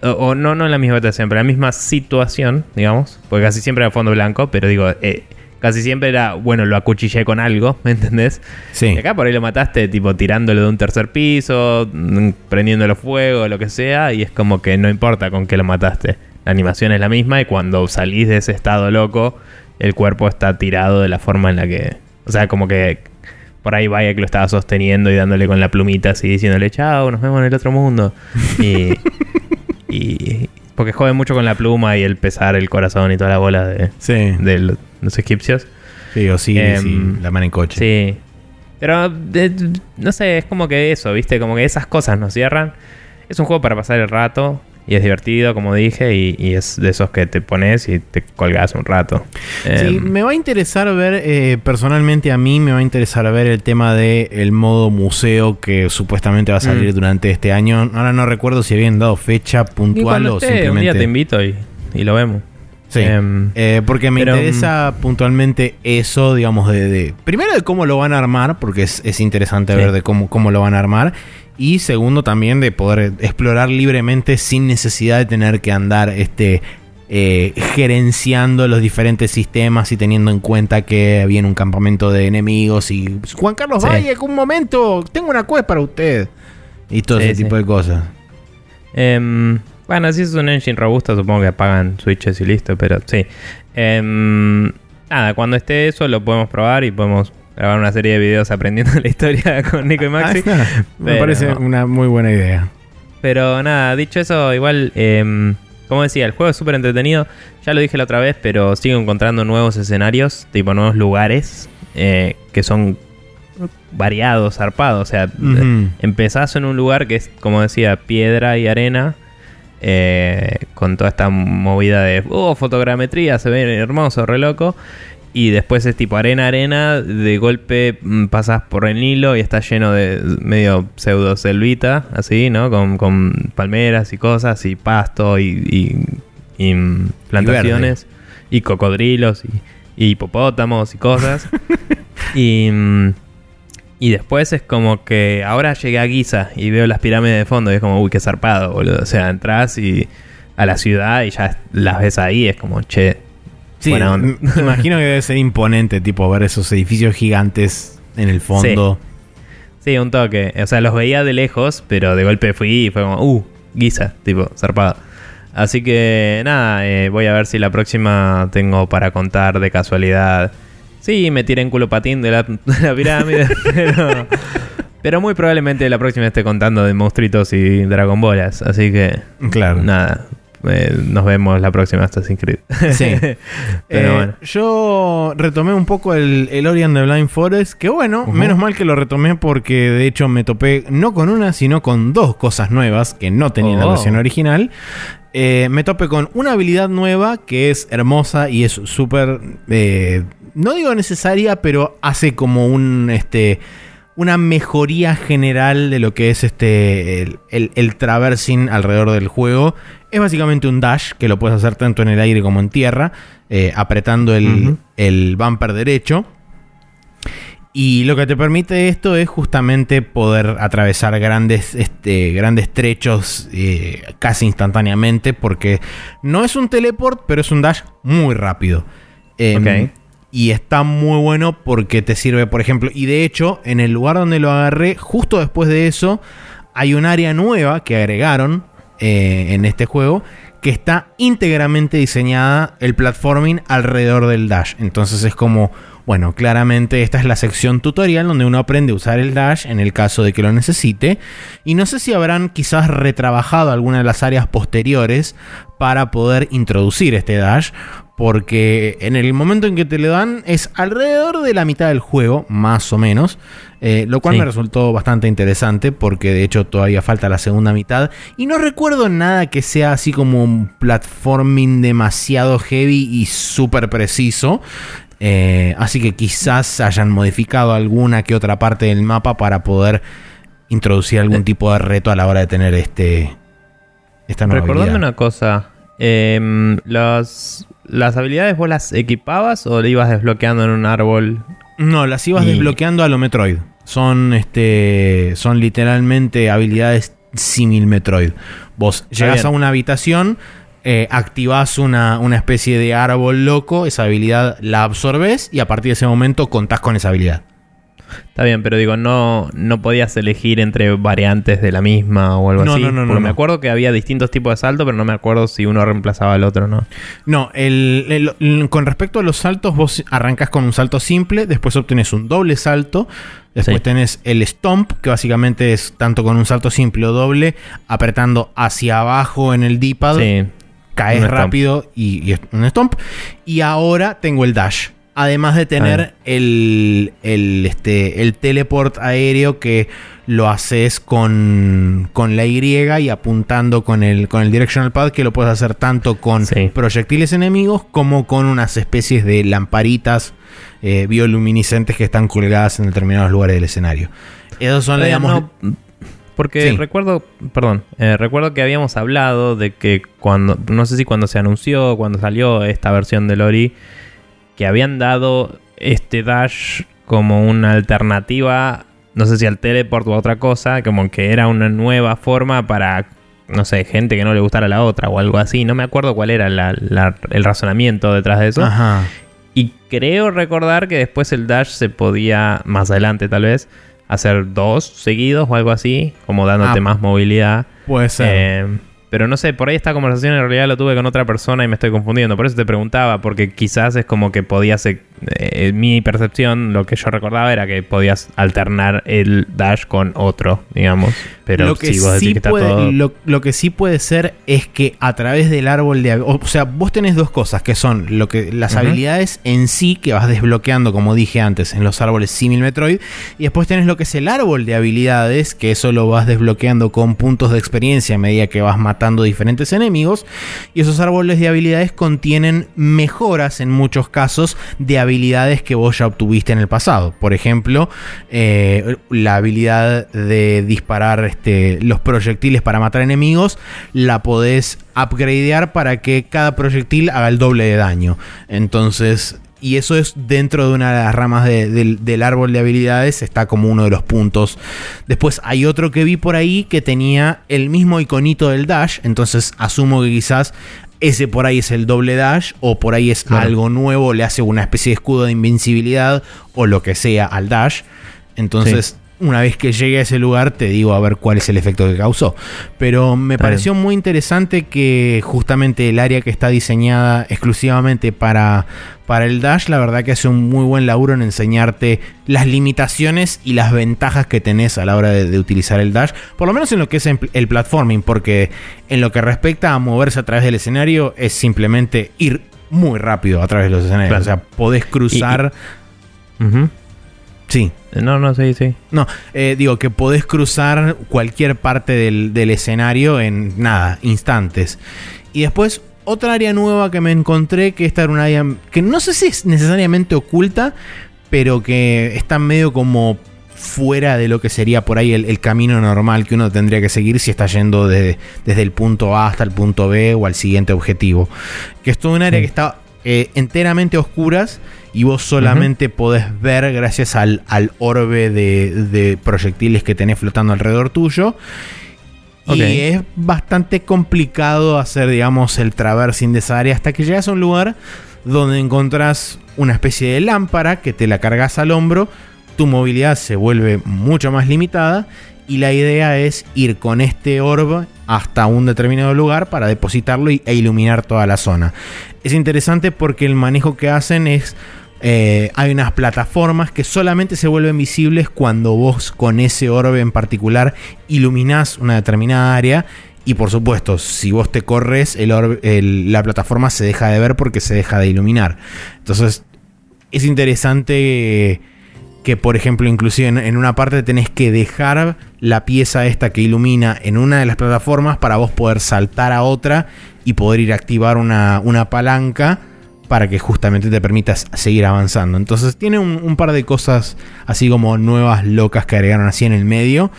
A: O, no, no en la misma habitación, pero en la misma situación, digamos. Porque casi siempre era fondo blanco, pero digo, eh, casi siempre era, bueno, lo acuchillé con algo, (laughs) ¿me entendés?
B: Sí.
A: Y acá por ahí lo mataste, tipo, tirándolo de un tercer piso, mm, prendiéndolo fuego, lo que sea, y es como que no importa con qué lo mataste. La animación es la misma y cuando salís de ese estado loco, el cuerpo está tirado de la forma en la que o sea, como que por ahí vaya que lo estaba sosteniendo y dándole con la plumita así, diciéndole, chao, nos vemos en el otro mundo. Y, y porque jode mucho con la pluma y el pesar, el corazón y toda la bola de, de los, egipcios.
B: Sí, o sí, em, la mano en coche.
A: Sí. Pero, no sé, es como que eso, ¿viste? Como que esas cosas nos cierran. Es un juego para pasar el rato. Y es divertido, como dije, y, es de esos que te pones y te colgas un rato.
B: Sí, em, me va a interesar ver, eh, personalmente a mí me va a interesar ver el tema del el modo museo que supuestamente va a salir mm. durante este año. Ahora no recuerdo si habían dado fecha puntual o simplemente... Un día
A: te invito y, lo vemos.
B: Sí, em, eh, porque me interesa mm, puntualmente eso, digamos, de, Primero de cómo lo van a armar, porque es, interesante ver de cómo, cómo lo van a armar. Y segundo también de poder explorar libremente sin necesidad de tener que andar este, eh, gerenciando los diferentes sistemas y teniendo en cuenta que viene un campamento de enemigos y Juan Carlos sí. Valle, un momento, tengo una quest para usted. Y todo ese tipo de cosas.
A: Em, bueno, si es un engine robusto, supongo que apagan switches y listo, pero sí. Em, nada, cuando esté eso lo podemos probar y podemos grabar una serie de videos aprendiendo (laughs) la historia con Nico y Maxi.
B: me parece una muy buena idea.
A: Pero nada, dicho eso, igual, em, como decía, el juego es súper entretenido. Ya lo dije la otra vez, pero sigo encontrando nuevos escenarios, tipo nuevos lugares eh, que son variados, zarpados. O sea, empezás en un lugar que es, como decía, piedra y arena. Eh, con toda esta movida de oh, fotogrametría, se ve hermoso, re loco y después es tipo arena, arena, de golpe mm, pasas por el Nilo y está lleno de medio pseudo selvita, así, ¿no? Con, palmeras y cosas y pasto y, mm, plantaciones y, cocodrilos y, hipopótamos y cosas. (laughs) y, mm, y después es como que ahora llegué a Giza y veo las pirámides de fondo y es como, uy, qué zarpado, boludo. O sea, entras y a la ciudad y ya las ves ahí, es como, che,
B: Sí, imagino que debe ser imponente, tipo, ver esos edificios gigantes en el fondo.
A: Sí. un toque. O sea, los veía de lejos, pero de golpe fui y fue como, uh, guisa, tipo, zarpada. Así que nada, eh, voy a ver si la próxima tengo para contar de casualidad. Sí, me tiré en culo patín de la, pirámide, (laughs) pero, pero muy probablemente la próxima esté contando de monstruitos y Dragon Ballas. Así que,
B: claro.
A: nada, eh, nos vemos la próxima Assassin's Creed.
B: Sí. (laughs) Pero eh, Yo retomé un poco el, el Orient de Blind Forest, que bueno, menos mal que lo retomé porque de hecho me topé no con una, sino con dos cosas nuevas que no tenía en la oh. versión original. Eh, me topé con una habilidad nueva que es hermosa y es súper, no digo necesaria, pero hace como un, este, una mejoría general de lo que es este el, el, traversing alrededor del juego. Es básicamente un dash que lo puedes hacer tanto en el aire como en tierra, eh, apretando el, el bumper derecho. Y lo que te permite esto es justamente poder atravesar grandes, este, grandes trechos eh, casi instantáneamente, porque no es un teleport, pero es un dash muy rápido. Em, y está muy bueno porque te sirve, por ejemplo, y de hecho, en el lugar donde lo agarré, justo después de eso, hay un área nueva que agregaron eh, en este juego que está íntegramente diseñada el platforming alrededor del dash. Entonces es como bueno, claramente esta es la sección tutorial donde uno aprende a usar el dash en el caso de que lo necesite. Y no sé si habrán quizás retrabajado alguna de las áreas posteriores para poder introducir este dash. Porque en el momento en que te lo dan es alrededor de la mitad del juego, más o menos. Eh, lo cual me resultó bastante interesante porque de hecho todavía falta la segunda mitad. Y no recuerdo nada que sea así como un platforming demasiado heavy y súper preciso. Eh, así que quizás hayan modificado alguna que otra parte del mapa para poder introducir algún eh. tipo de reto a la hora de tener este
A: esta nueva Recordando una cosa, em, las, las habilidades vos las equipabas o le ibas desbloqueando en un árbol?
B: No, las ibas desbloqueando a lo Metroid. Son este son literalmente habilidades simil Metroid. Vos llegas a una habitación, eh, activas una, especie de árbol loco, esa habilidad la absorbes y a partir de ese momento contás con esa habilidad.
A: Está bien, pero digo, no, no podías elegir entre variantes de la misma o algo así. No, no, no. me acuerdo que había distintos tipos de salto, pero no me acuerdo si uno reemplazaba al otro no.
B: No, con respecto a los saltos, vos arrancas con un salto simple, después obtienes un doble salto, Después tenés el stomp, que básicamente es tanto con un salto simple o doble, apretando hacia abajo en el D-pad. Sí caes rápido y, y, un stomp. Y ahora tengo el dash. Además de tener ah. el, el, este, el teleport aéreo que lo haces con, con la Y y apuntando con el, con el directional pad que lo puedes hacer tanto con proyectiles enemigos como con unas especies de lamparitas eh, bioluminiscentes que están colgadas en determinados lugares del escenario.
A: Esos son, digamos... Porque recuerdo, perdón, eh, recuerdo que habíamos hablado de que cuando, no sé si cuando se anunció, cuando salió esta versión de Lori, que habían dado este dash como una alternativa, no sé si al teleport o a otra cosa, como que era una nueva forma para, no sé, gente que no le gustara la otra o algo así. No me acuerdo cuál era el razonamiento detrás de eso. Ajá. Y creo recordar que después el dash se podía, más adelante tal vez, hacer dos seguidos o algo así, como dándote ah, más movilidad.
B: Puede ser.
A: Eh, pero no sé, por ahí esta conversación en realidad lo tuve con otra persona y me estoy confundiendo. Por eso te preguntaba, porque quizás es como que podía ser eh, mi percepción, lo que yo recordaba era que podías alternar el dash con otro, digamos. Pero
B: lo que, sí, puede, lo, que sí puede ser es que a través del árbol de... O sea, vos tenés dos cosas, que son lo que las habilidades en sí que vas desbloqueando, como dije antes, en los árboles Simil Metroid. Y después tenés lo que es el árbol de habilidades, que eso lo vas desbloqueando con puntos de experiencia a medida que vas matando diferentes enemigos. Y esos árboles de habilidades contienen mejoras en muchos casos de habilidades habilidades que vos ya obtuviste en el pasado. Por ejemplo, eh, la habilidad de disparar este, los proyectiles para matar enemigos, la podés upgradear para que cada proyectil haga el doble de daño. Entonces, y eso es dentro de una de las ramas del árbol de habilidades, está como uno de los puntos. Después hay otro que vi por ahí que tenía el mismo iconito del dash, entonces asumo que quizás ese por ahí es el doble dash o por ahí es algo nuevo, le hace una especie de escudo de invencibilidad o lo que sea al dash. Entonces, una vez que llegue a ese lugar, te digo a ver cuál es el efecto que causó. Pero me pareció muy interesante que justamente el área que está diseñada exclusivamente para, para el Dash, la verdad que hace un muy buen laburo en enseñarte las limitaciones y las ventajas que tenés a la hora de, utilizar el Dash, por lo menos en lo que es el platforming, porque en lo que respecta a moverse a través del escenario es simplemente ir muy rápido a través de los escenarios. O sea, podés cruzar...
A: Sí. No, no, sí, sí.
B: No, eh, digo que podés cruzar cualquier parte del, del escenario en nada, instantes. Y después otra área nueva que me encontré, que esta era un área que no sé si es necesariamente oculta, pero que está medio como fuera de lo que sería por ahí el, camino normal que uno tendría que seguir si está yendo desde el punto A hasta el punto B o al siguiente objetivo. Que es todo un área que está eh, enteramente oscuras y vos solamente podés ver gracias al, al orbe de, proyectiles que tenés flotando alrededor tuyo. Y es bastante complicado hacer, digamos, el traversing de esa área hasta que llegas a un lugar donde encontrás una especie de lámpara que te la cargas al hombro, tu movilidad se vuelve mucho más limitada y la idea es ir con este orbe hasta un determinado lugar para depositarlo e iluminar toda la zona. Es interesante porque el manejo que hacen es... Eh, hay unas plataformas que solamente se vuelven visibles cuando vos con ese orbe en particular iluminás una determinada área y por supuesto, si vos te corres, el la plataforma se deja de ver porque se deja de iluminar. Entonces, es interesante que, por ejemplo, inclusive en, una parte tenés que dejar la pieza esta que ilumina en una de las plataformas para vos poder saltar a otra y poder ir a activar una, palanca para que justamente te permitas seguir avanzando. Entonces tiene un, par de cosas así como nuevas locas que agregaron así en el medio.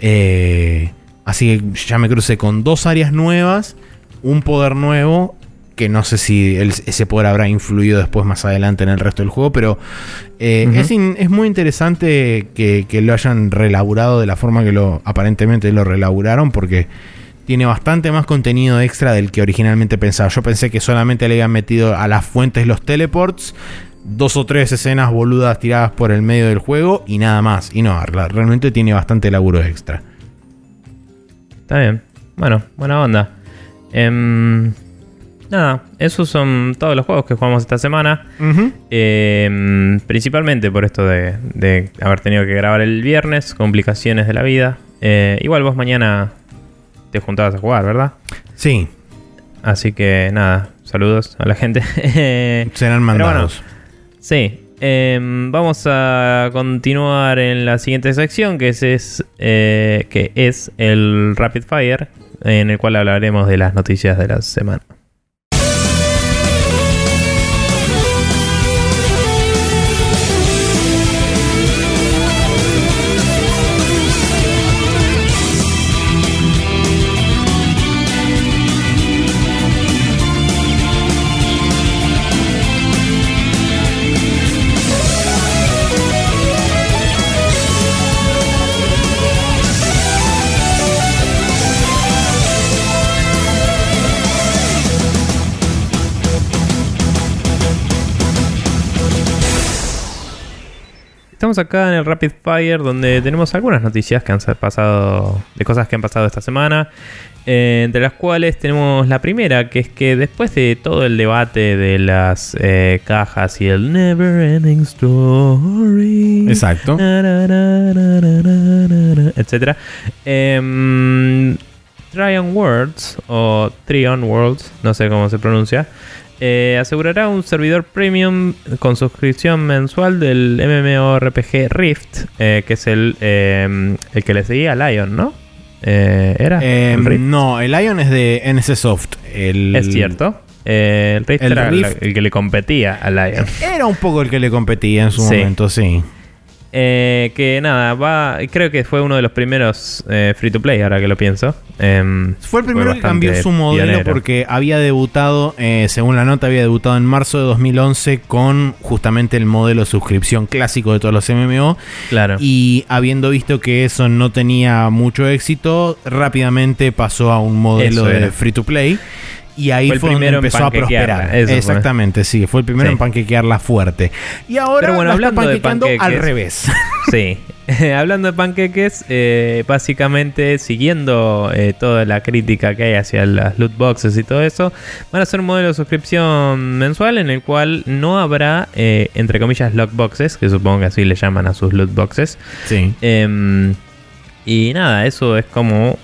B: Eh, Así que ya me crucé con dos áreas nuevas, un poder nuevo, que no sé si ese poder habrá influido después más adelante en el resto del juego, pero eh, es, muy interesante que, lo hayan relaborado de la forma que lo aparentemente lo relaburaron, porque tiene bastante más contenido extra del que originalmente pensaba. Yo pensé que solamente le habían metido a las fuentes los teleports, dos o tres escenas boludas tiradas por el medio del juego y nada más. Y no, realmente tiene bastante laburo extra.
A: Está bien. Bueno, buena onda. Em, nada, esos son todos los juegos que jugamos esta semana. Em, principalmente por esto de, haber tenido que grabar el viernes, complicaciones de la vida. Eh, igual vos mañana te juntabas a jugar, ¿verdad?
B: Sí.
A: Así que nada, saludos a la gente. (laughs)
B: Serán mandados.
A: sí, Em, vamos a continuar en la siguiente sección, que es, eh, que es el Rapid Fire, en el cual hablaremos de las noticias de la semana. Estamos acá en el Rapid Fire donde tenemos algunas noticias que han pasado, de cosas que han pasado esta semana, eh, entre las cuales tenemos la primera, que es que después de todo el debate de las eh, cajas y el Never Ending Story,
B: exacto,
A: etcétera, eh, Tryon Worlds o Trion Worlds, no sé cómo se pronuncia, eh, asegurará un servidor premium con suscripción mensual del MMORPG Rift, eh, que es el, eh, el que le seguía a Lion, ¿no? ¿Era?
B: no, el Lion es de NC Soft.
A: Es cierto. el Rift era el que le competía a Lion.
B: Era un poco el que le competía en su momento, sí.
A: Eh, que nada, va. Creo que fue uno de los primeros eh, free to play, ahora que lo pienso.
B: Em, fue el primero que cambió su modelo porque había debutado, eh, según la nota, había debutado en marzo de 2011 con justamente el modelo de suscripción clásico de todos los MMO.
A: Claro.
B: Y habiendo visto que eso no tenía mucho éxito, rápidamente pasó a un modelo de free to play. Y ahí fue, donde empezó a prosperar. Exactamente, sí. Fue el primero en panquequearla fuerte. Y ahora
A: bueno, hablando
B: está
A: panquequeando
B: al revés. (laughs)
A: Sí. (laughs) hablando de panqueques, eh, básicamente siguiendo eh, toda la crítica que hay hacia las loot boxes y todo eso, van a ser un modelo de suscripción mensual en el cual no habrá, eh, entre comillas, boxes que supongo que así le llaman a sus loot boxes.
B: Sí.
A: Em, y nada, eso es como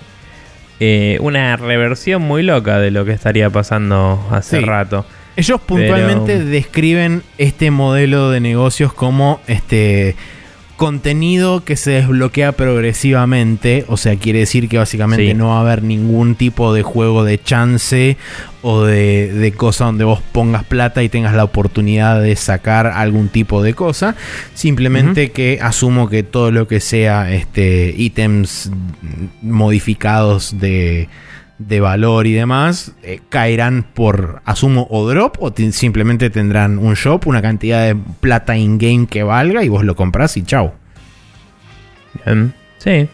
A: eh, una reversión muy loca de lo que estaría pasando hace rato.
B: Ellos puntualmente describen este modelo de negocios como este contenido que se desbloquea progresivamente, o sea, quiere decir que básicamente
A: Sí.
B: no va a haber ningún tipo de juego de chance o de, de cosa donde vos pongas plata y tengas la oportunidad de sacar algún tipo de cosa. Simplemente que asumo que todo lo que sea este ítems modificados de, de valor y demás eh, caerán por, asumo, o drop o simplemente tendrán un shop, una cantidad de plata in-game que valga y vos lo comprás y chau.
A: Em, sí.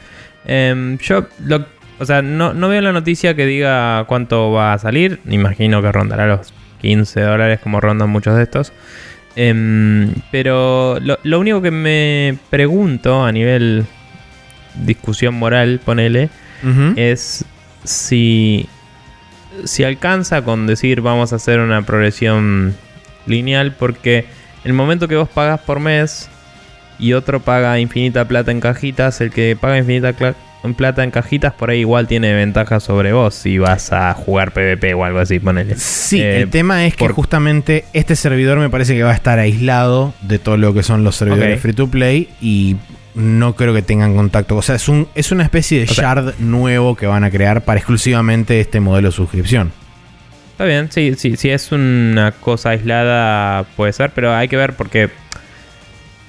A: Em, yo, lo- o sea, no, no veo la noticia que diga cuánto va a salir. Imagino que rondará los 15 dólares como rondan muchos de estos. Em, pero lo, lo único que me pregunto a nivel discusión moral, ponele, es si, si alcanza con decir vamos a hacer una progresión lineal, porque el momento que vos pagas por mes y otro paga infinita plata en cajitas, el que paga infinita plata en cajitas por ahí igual tiene ventaja sobre vos si vas a jugar PvP o algo así, ponele.
B: Sí,
A: Eh,
B: el tema es que
A: por-
B: justamente este servidor me parece que va a estar aislado de todo lo que son los servidores free to play y no creo que tengan contacto. O sea, es, un, es una especie de
A: O sea-
B: shard nuevo que van a crear para exclusivamente este modelo de suscripción.
A: Está bien, sí, sí, si es una cosa aislada puede ser, pero hay que ver porque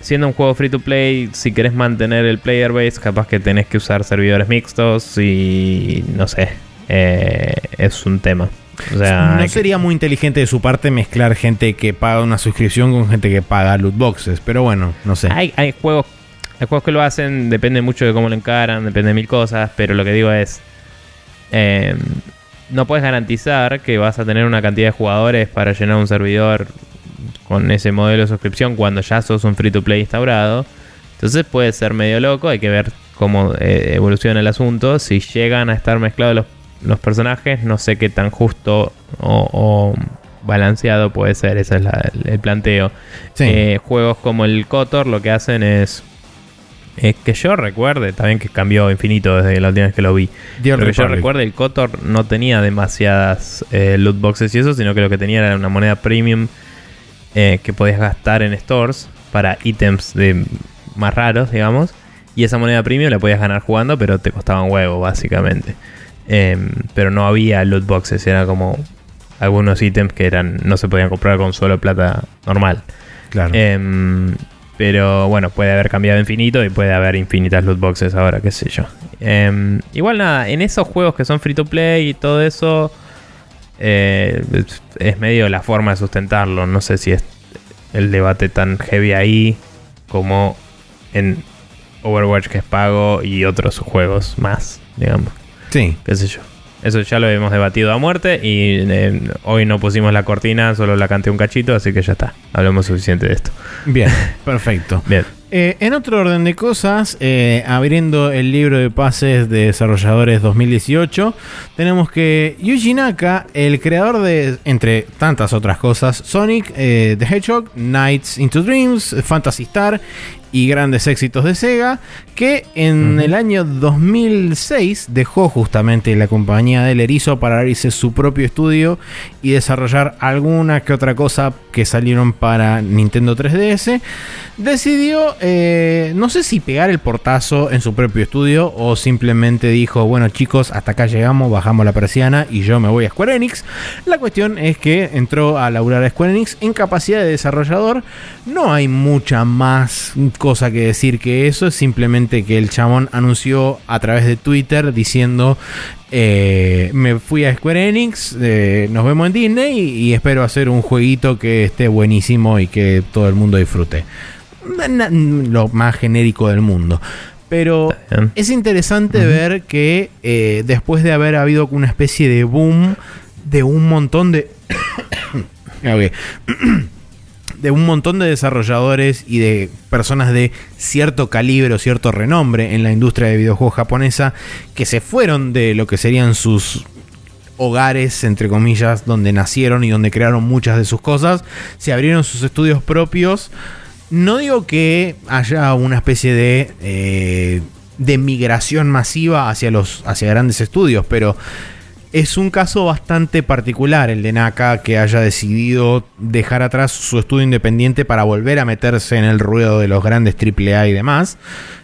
A: siendo un juego free to play, si querés mantener el player base, capaz que tenés que usar servidores mixtos y no sé, eh, es un tema. O sea,
B: no
A: que-
B: sería muy inteligente de su parte mezclar gente que paga una suscripción con gente que paga loot boxes, pero bueno, no sé.
A: hay, hay juegos, hay juegos que lo hacen, depende mucho de cómo lo encaran, depende de mil cosas, pero lo que digo es, eh, no puedes garantizar que vas a tener una cantidad de jugadores para llenar un servidor con ese modelo de suscripción cuando ya sos un free to play instaurado. Entonces puede ser medio loco, hay que ver cómo eh, evoluciona el asunto. Si llegan a estar mezclados los, los personajes, no sé qué tan justo o, o balanceado puede ser, ese es la- el planteo.
B: Sí.
A: Eh, juegos como el Kotor lo que hacen es. Es que yo recuerde, también que cambió infinito desde la última vez que lo vi.
B: Old
A: Pero que yo recuerde, el Kotor no tenía demasiadas eh, loot boxes y eso, sino que lo que tenía era una moneda premium eh, que podías gastar en stores para ítems de más raros, digamos. Y esa moneda premium la podías ganar jugando, pero te costaba un huevo, básicamente. Em, pero no había loot boxes, era como algunos ítems que eran no se podían comprar con solo plata normal.
B: Claro.
A: Pero bueno, puede haber cambiado infinito y puede haber infinitas loot boxes ahora, qué sé yo. Em, igual nada, en esos juegos que son free to play y todo eso, eh, es, es medio la forma de sustentarlo. No sé si es el debate tan heavy ahí como en Overwatch que es pago y otros juegos más, digamos
B: sí.
A: qué sé yo. Eso ya lo hemos debatido a muerte y eh, hoy no pusimos la cortina, solo la canté un cachito, así que ya está. Hablamos suficiente de esto.
B: Bien, (laughs) perfecto.
A: Bien.
B: Eh, en otro orden de cosas, eh, abriendo el libro de pases de desarrolladores 2018, tenemos que Yuji Naka, el creador de, entre tantas otras cosas, Sonic, eh, The Hedgehog, Nights into Dreams, Fantasy Star y grandes éxitos de Sega, que en el año 2006 dejó justamente la compañía del Erizo para abrirse su propio estudio y desarrollar alguna que otra cosa que salieron para Nintendo 3DS, decidió, eh, no sé si pegar el portazo en su propio estudio o simplemente dijo, bueno chicos, hasta acá llegamos, bajamos la persiana y yo me voy a Square Enix. La cuestión es que entró a laburar a Square Enix en capacidad de desarrollador. No hay mucha más cosa que decir que eso, es simplemente que el chamón anunció a través de Twitter diciendo... eh, me fui a Square Enix, eh, nos vemos en Disney y, y espero hacer un jueguito que esté buenísimo y que todo el mundo disfrute. Lo más genérico del mundo. Pero es interesante ver que eh, después de haber habido una especie de boom de un montón de... (coughs) Ok. De un montón de desarrolladores y de personas de cierto calibre o cierto renombre en la industria de videojuegos japonesa que se fueron de lo que serían sus hogares, entre comillas, donde nacieron y donde crearon muchas de sus cosas, se abrieron sus estudios propios. No digo que haya una especie de, eh, de migración masiva hacia los hacia grandes estudios, pero es un caso bastante particular el de Naka que haya decidido dejar atrás su estudio independiente para volver a meterse en el ruido de los grandes AAA y demás.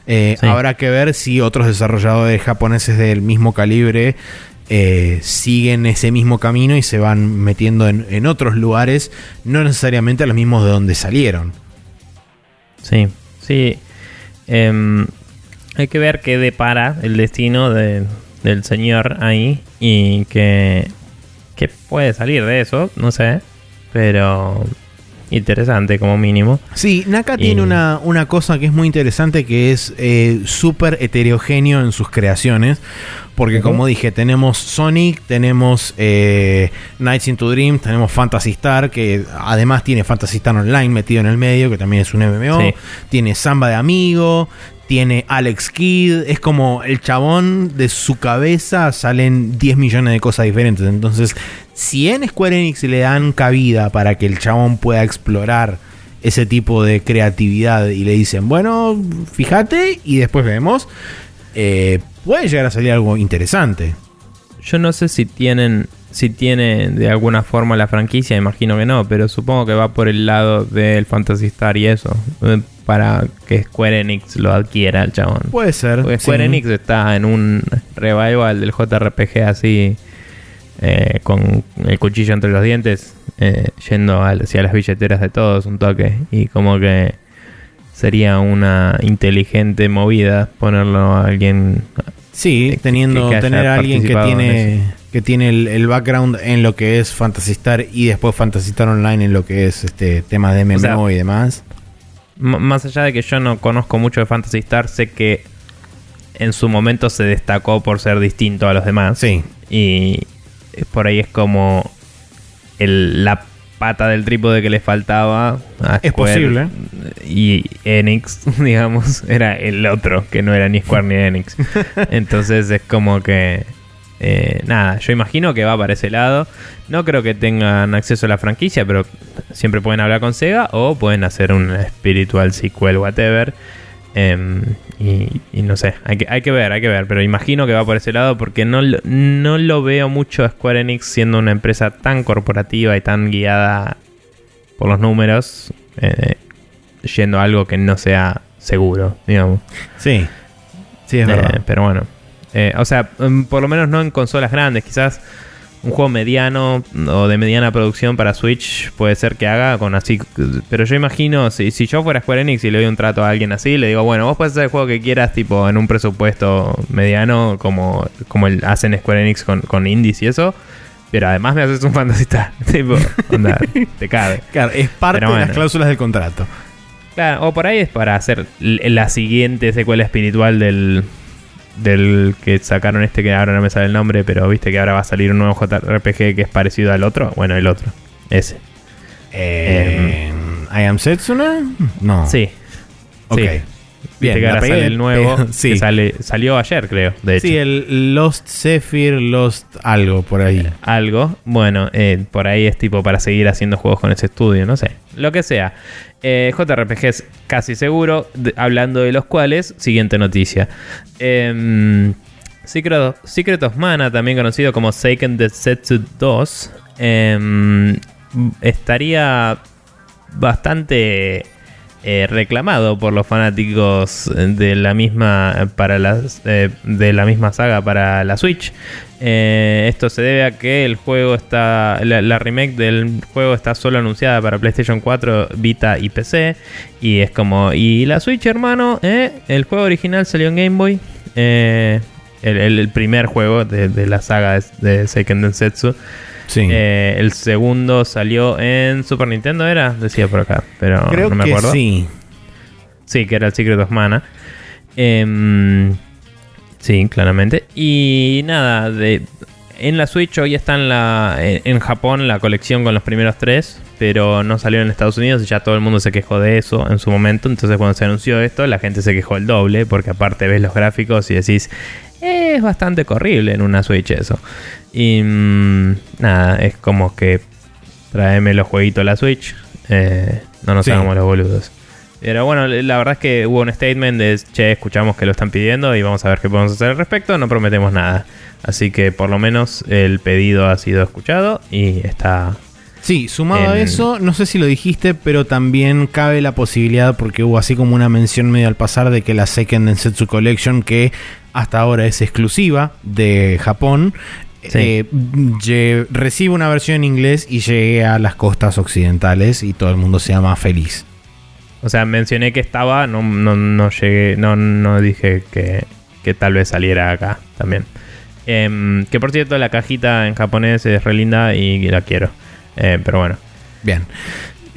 B: Eh, habrá que ver si otros desarrolladores japoneses del mismo calibre eh, siguen ese mismo camino y se van metiendo en, otros lugares, no necesariamente a los mismos de donde salieron.
A: Sí, sí. Em, hay que ver qué depara el destino de, del señor ahí y que, que puede salir de eso, no sé, pero interesante como mínimo.
B: Sí, Naka tiene una, una, cosa que es muy interesante que es eh, súper heterogéneo en sus creaciones. Porque como dije, tenemos Sonic, tenemos eh, Nights into Dream, tenemos Fantasy Star, que además tiene Fantasy Star Online metido en el medio, que también es un MMO. Tiene Samba de Amigo, tiene Alex Kidd, es como el chabón de su cabeza salen 10 millones de cosas diferentes. Entonces, si en Square Enix le dan cabida para que el chabón pueda explorar ese tipo de creatividad y le dicen, bueno, fíjate y después vemos, eh, puede llegar a salir algo interesante.
A: Yo no sé si tienen, si tiene de alguna forma la franquicia, imagino que no, pero supongo que va por el lado del Fantasy Star y eso para que Square Enix lo adquiera el chabón.
B: Puede ser.
A: Porque Square Enix está en un revival del JRPG así, eh, con el cuchillo entre los dientes, eh, yendo hacia las billeteras de todos un toque. Y como que sería una inteligente movida ponerlo a alguien.
B: Sí, teniendo tener a alguien que tiene que tiene el, background en lo que es Fantasy Star y después Fantasy Star Online en lo que es este tema de MMO y demás
A: más allá de que yo no conozco mucho de Fantasy Star, sé que en su momento se destacó por ser distinto a los demás.
B: Sí.
A: Y por ahí es como la pata del trípode que le faltaba
B: a Es posible.
A: Y Enix, (laughs) digamos, era el otro, que no era ni Square ni Enix. (laughs) Entonces es como que eh, nada, yo imagino que va para ese lado. No creo que tengan acceso a la franquicia, pero siempre pueden hablar con Sega o pueden hacer un espiritual sequel, whatever. Em, y, no sé, hay que, hay que ver, hay que ver. Pero imagino que va por ese lado porque no, no lo veo mucho a Square Enix siendo una empresa tan corporativa y tan guiada por los números, eh, yendo a algo que no sea seguro, digamos.
B: Sí, sí, es verdad.
A: Eh, pero bueno. Eh, o sea, mm, por lo menos no en consolas grandes, quizás un juego mediano o de mediana producción para Switch puede ser que haga con así. Pero yo imagino, si, si yo fuera Square Enix y le doy un trato a alguien así, le digo, bueno, vos puedes hacer el juego que quieras, tipo en un presupuesto mediano, como, como el, hacen Square Enix con, con indies y eso. Pero además me haces un Fantasy (laughs) tipo, onda, te cabe.
B: Claro, es parte de las cláusulas del contrato.
A: Claro, o por ahí es para hacer la siguiente secuela espiritual del, del que sacaron este que ahora no me sale el nombre, pero viste que ahora va a salir un nuevo JRPG que es parecido al otro. Bueno, el otro. Ese.
B: Eh, ¿I am Setsuna?
A: No. Sí.
B: Ok.
A: Bien, que ahora sale el nuevo. sí. Que sale, salió ayer, creo. De hecho.
B: Sí, el Lost Zephyr, Lost algo por ahí.
A: algo. Bueno, eh, por ahí es tipo para seguir haciendo juegos con ese estudio, no sé. Lo que sea. Eh, JRPGs casi seguro, hablando de los cuales, siguiente noticia. Eh, Secret, of, Mana, también conocido como Seiken Densetsu 2, em, estaría bastante eh, reclamado por los fanáticos de la misma para eh, de la misma saga para la Switch. Eh, esto se debe a que el juego está la, remake del juego está solo anunciada para PlayStation 4, Vita y PC y es como y la Switch hermano, el juego original salió en Game Boy. El, primer juego de, la saga de, Seiken Densetsu eh, el segundo salió en Super Nintendo, ¿era? Decía por acá, pero
B: Creo
A: no me acuerdo.
B: sí.
A: Sí, que era el Secret of Mana. Em, sí, claramente. Y nada, de, en la Switch hoy está en, la, en Japón la colección con los primeros tres, pero no salió en Estados Unidos y ya todo el mundo se quejó de eso en su momento. Entonces cuando se anunció esto, la gente se quejó el doble, porque aparte ves los gráficos y decís, es bastante corrible en una Switch eso. Y mm, nada, es como que tráeme los jueguitos a la Switch. Eh, no nos hagamos los boludos. Pero bueno, la verdad es que hubo un statement de, che, escuchamos que lo están pidiendo y vamos a ver qué podemos hacer al respecto. No prometemos nada. Así que por lo menos el pedido ha sido escuchado y está...
B: Sí, sumado a eso, no sé si lo dijiste, pero también cabe la posibilidad, porque hubo así como una mención medio al pasar de que la Second Densetsu Collection, que hasta ahora es exclusiva de Japón, eh, recibe una versión en inglés y llegue a las costas occidentales y todo el mundo se llama feliz.
A: O sea, mencioné que estaba, no, no, no llegué, no, no dije que, que tal vez saliera acá también. Em, que por cierto, la cajita en japonés es re linda y la quiero. Eh, pero bueno.
B: Bien.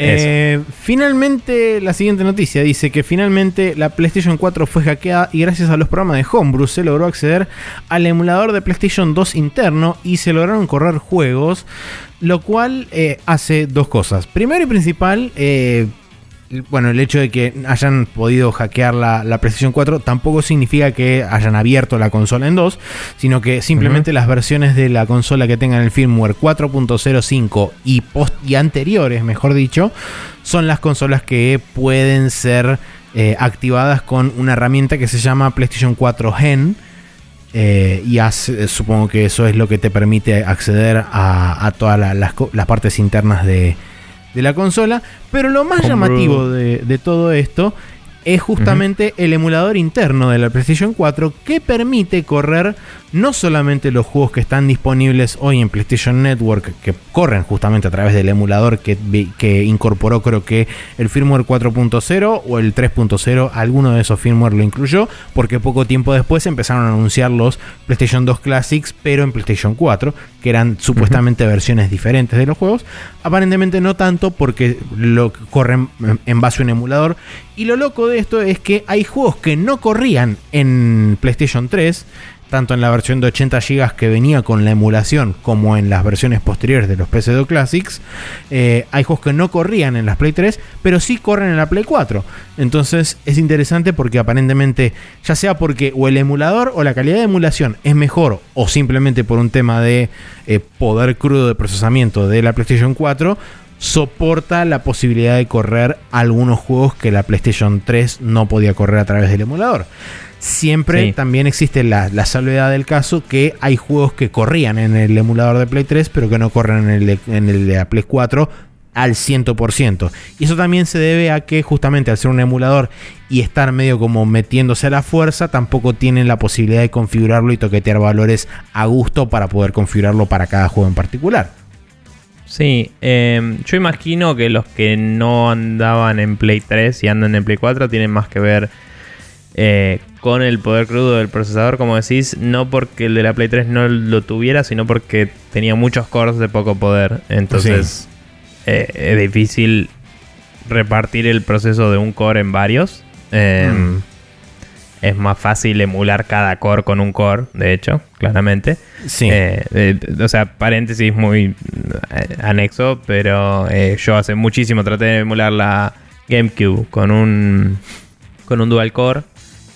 B: Eh, finalmente, la siguiente noticia dice que finalmente la PlayStation 4 fue hackeada y gracias a los programas de Homebrew se logró acceder al emulador de PlayStation 2 interno y se lograron correr juegos, lo cual eh, hace dos cosas. Primero y principal, bueno, el hecho de que hayan podido hackear la, la, PlayStation 4 tampoco significa que hayan abierto la consola en dos, sino que simplemente las versiones de la consola que tengan el firmware 4.05 y, post y anteriores, mejor dicho, son las consolas que pueden ser eh, activadas con una herramienta que se llama PlayStation 4 Gen. Eh, y supongo que eso es lo que te permite acceder a, todas las partes internas de, de la consola. Pero lo más llamativo de, de, todo esto es justamente el emulador interno de la PlayStation 4 que permite correr no solamente los juegos que están disponibles hoy en PlayStation Network, que corren justamente a través del emulador que, que incorporó creo que el firmware 4.0 o el 3.0, alguno de esos firmware lo incluyó, porque poco tiempo después empezaron a anunciar los PlayStation 2 Classics, pero en PlayStation 4, que eran supuestamente versiones diferentes de los juegos. Aparentemente no tanto porque lo corren en base a un emulador. Y lo loco de esto es que hay juegos que no corrían en PlayStation 3 tanto en la versión de 80 GB que venía con la emulación como en las versiones posteriores de los PC2 Classics, eh, hay juegos que no corrían en las Play 3, pero sí corren en la Play 4. Entonces es interesante porque aparentemente, ya sea porque o el emulador o la calidad de emulación es mejor o simplemente por un tema de eh, poder crudo de procesamiento de la PlayStation 4, soporta la posibilidad de correr algunos juegos que la PlayStation 3 no podía correr a través del emulador. Siempre también existe la, salvedad del caso que hay juegos que corrían en el emulador de Play 3, pero que no corren en el de, en el de Play 4 al 100%. Y eso también se debe a que justamente al ser un emulador y estar medio como metiéndose a la fuerza, tampoco tienen la posibilidad de configurarlo y toquetear valores a gusto para poder configurarlo para cada juego en particular.
A: Sí, em, yo imagino que los que no andaban en Play 3 y andan en Play 4 tienen más que ver eh, con el poder crudo del procesador, como decís, no porque el de la Play 3 no lo tuviera, sino porque tenía muchos cores de poco poder. Entonces eh, es difícil repartir el proceso de un core en varios. Em, mm. Es más fácil emular cada core con un core, de hecho, claramente.
B: Sí.
A: Eh, o sea, paréntesis muy anexo, pero yo hace muchísimo traté de emular la GameCube con un, con un dual core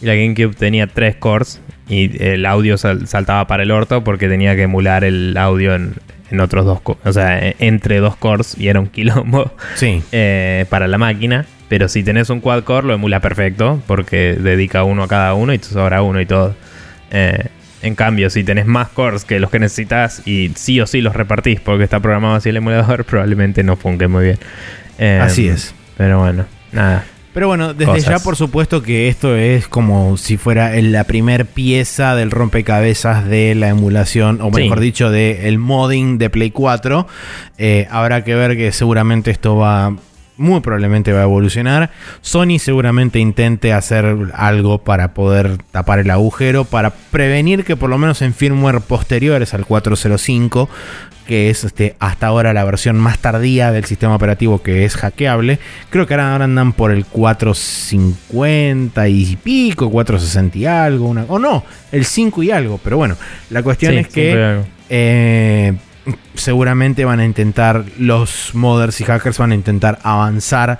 A: y la GameCube tenía tres cores y el audio saltaba para el orto porque tenía que emular el audio en, otros dos, o sea, e, entre dos cores y era un quilombo
B: sí. (laughs)
A: Eh, para la máquina. Pero si tenés un quad core lo emula perfecto porque dedica uno a cada uno y te sobra uno y todo. Eh, en cambio, si tenés más cores que los que necesitas y sí o sí los repartís porque está programado así el emulador, (laughs) probablemente no funque muy bien.
B: así es.
A: Pero bueno, nada.
B: Pero bueno, desde ya por supuesto que esto es como si fuera la primer pieza del rompecabezas de la emulación, o mejor dicho, del modding de Play 4. Eh, habrá que ver que seguramente esto va muy probablemente va a evolucionar. Sony seguramente intente hacer algo para poder tapar el agujero, para prevenir que por lo menos en firmware posteriores al 405 que es este, hasta ahora la versión más tardía del sistema operativo que es hackeable. Creo que ahora andan por el 450 y pico, 460 y algo, o no, el 5 y algo. Pero bueno, la cuestión es que eh, seguramente van a intentar, los modders y hackers van a intentar avanzar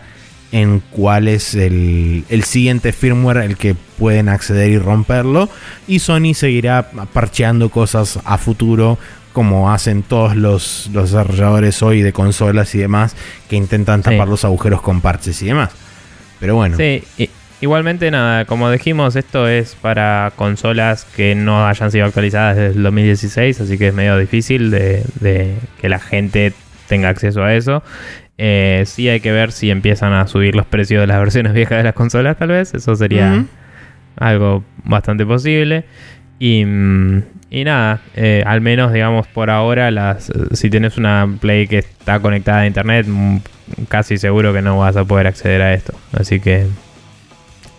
B: en cuál es el, el, siguiente firmware el que pueden acceder y romperlo. Y Sony seguirá parcheando cosas a futuro como hacen todos los, desarrolladores hoy de consolas y demás, que intentan tapar los agujeros con parches y demás. Pero bueno.
A: Sí, igualmente nada, como dijimos, esto es para consolas que no hayan sido actualizadas desde el 2016, así que es medio difícil de, que la gente tenga acceso a eso. Eh, sí hay que ver si empiezan a subir los precios de las (laughs) versiones viejas de las consolas, tal vez. Eso sería algo bastante posible. Y, mm, y nada, eh, al menos digamos por ahora, las, si tienes una Play que está conectada a Internet, mm, casi seguro que no vas a poder acceder a esto. Así que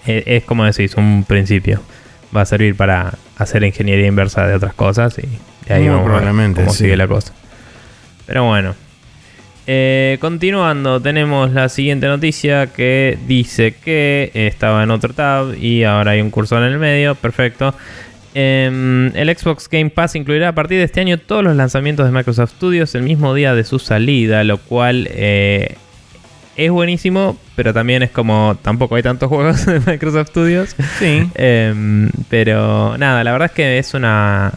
A: es, como decís, un principio. Va a servir para hacer ingeniería inversa de otras cosas y ahí vamos probablemente, cómo sigue la cosa. Pero bueno. Eh, continuando, tenemos la siguiente noticia que dice que estaba en otro tab y ahora hay un cursor en el medio. Perfecto. Em, el Xbox Game Pass incluirá a partir de este año todos los lanzamientos de Microsoft Studios el mismo día de su salida, lo cual eh, es buenísimo, pero también es como tampoco hay tantos juegos (laughs) de Microsoft Studios.
B: Sí.
A: Em, pero nada, la verdad es que es una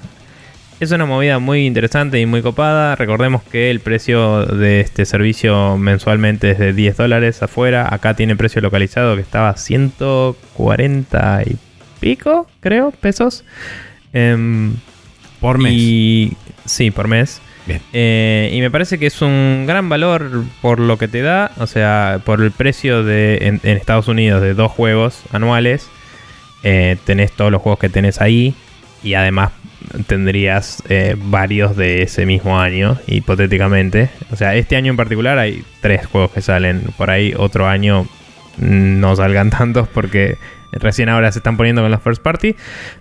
A: es una movida muy interesante y muy copada. Recordemos que el precio de este servicio mensualmente es de 10 dólares afuera. Acá tiene precio localizado que estaba 140 y pico, creo, pesos. Em,
B: por mes.
A: Y, sí, por mes. Eh, y me parece que es un gran valor por lo que te da, o sea, por el precio de en, Estados Unidos de dos juegos anuales. Eh, tenés todos los juegos que tenés ahí y además tendrías eh, varios de ese mismo año, hipotéticamente. O sea, este año en particular hay tres juegos que salen. Por ahí otro año no salgan (laughs) tantos porque Recién ahora se están poniendo con los first party.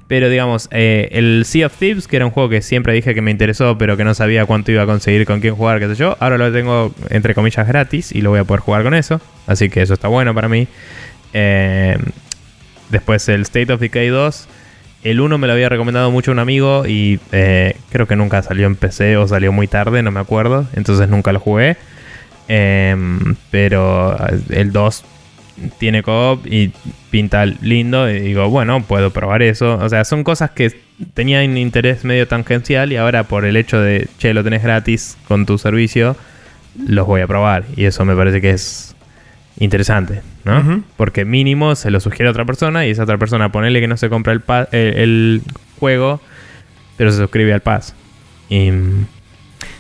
A: Pero digamos, eh, el Sea of Thieves, que era un juego que siempre dije que me interesó, pero que no sabía cuánto iba a conseguir, con quién jugar, qué sé yo. Ahora lo tengo, entre comillas, gratis y lo voy a poder jugar con eso. Así que eso está bueno para mí. Eh, después el State of Decay 2. El 1 me lo había recomendado mucho un amigo y eh, creo que nunca salió en PC o salió muy tarde, no me acuerdo. Entonces nunca lo jugué. pero el 2 tiene co-op y pinta lindo. Y digo, bueno, puedo probar eso. O sea, son cosas que tenían interés medio tangencial y ahora por el hecho de, che, lo tenés gratis con tu servicio, los voy a probar. Y eso me parece que es interesante, ¿no? Porque mínimo se lo sugiere a otra persona y esa otra persona ponele que no se compra el, el juego, pero se suscribe al pass. Y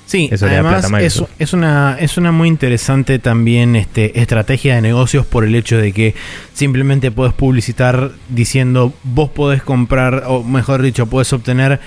B: Sí, además es, es, una, es una muy interesante también este, estrategia de negocios por el hecho de que simplemente puedes publicitar diciendo vos podés comprar, o mejor dicho, puedes obtener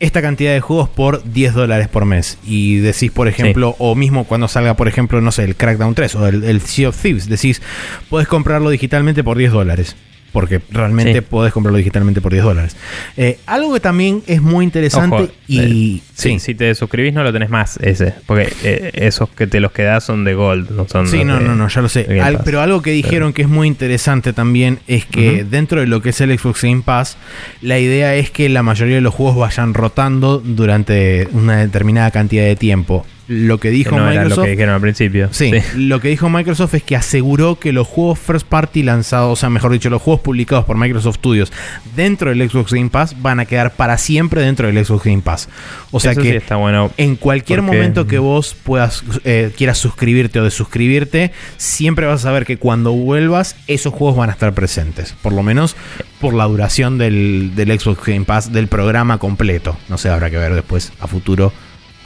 B: esta cantidad de juegos por 10 dólares por mes. Y decís, por ejemplo, o mismo cuando salga, por ejemplo, no sé, el Crackdown 3 o el, el Sea of Thieves, decís, puedes comprarlo digitalmente por 10 dólares porque realmente podés comprarlo digitalmente por 10 dólares. Eh, algo que también es muy interesante y...
A: Eh, sí, si te suscribís no lo tenés más ese, porque eh, esos que te los quedas son de Gold, no son
B: Sí, no, no, no, ya lo sé. pero algo que dijeron que es muy interesante también es que dentro de lo que es el Xbox Game Pass, la idea es que la mayoría de los juegos vayan rotando durante una determinada cantidad de tiempo lo que dijo Microsoft.
A: lo que dijeron al principio.
B: Sí, (laughs) lo que dijo Microsoft es que aseguró que los juegos first party lanzados, o sea, mejor dicho, los juegos publicados por Microsoft Studios dentro del Xbox Game Pass van a quedar para siempre dentro del Xbox Game Pass. O sea que
A: está bueno
B: en cualquier momento que vos puedas eh, quieras suscribirte o desuscribirte, siempre vas a saber que cuando vuelvas esos juegos van a estar presentes. Por lo menos por la duración del, del Xbox Game Pass del programa completo. No sé, habrá que ver después a futuro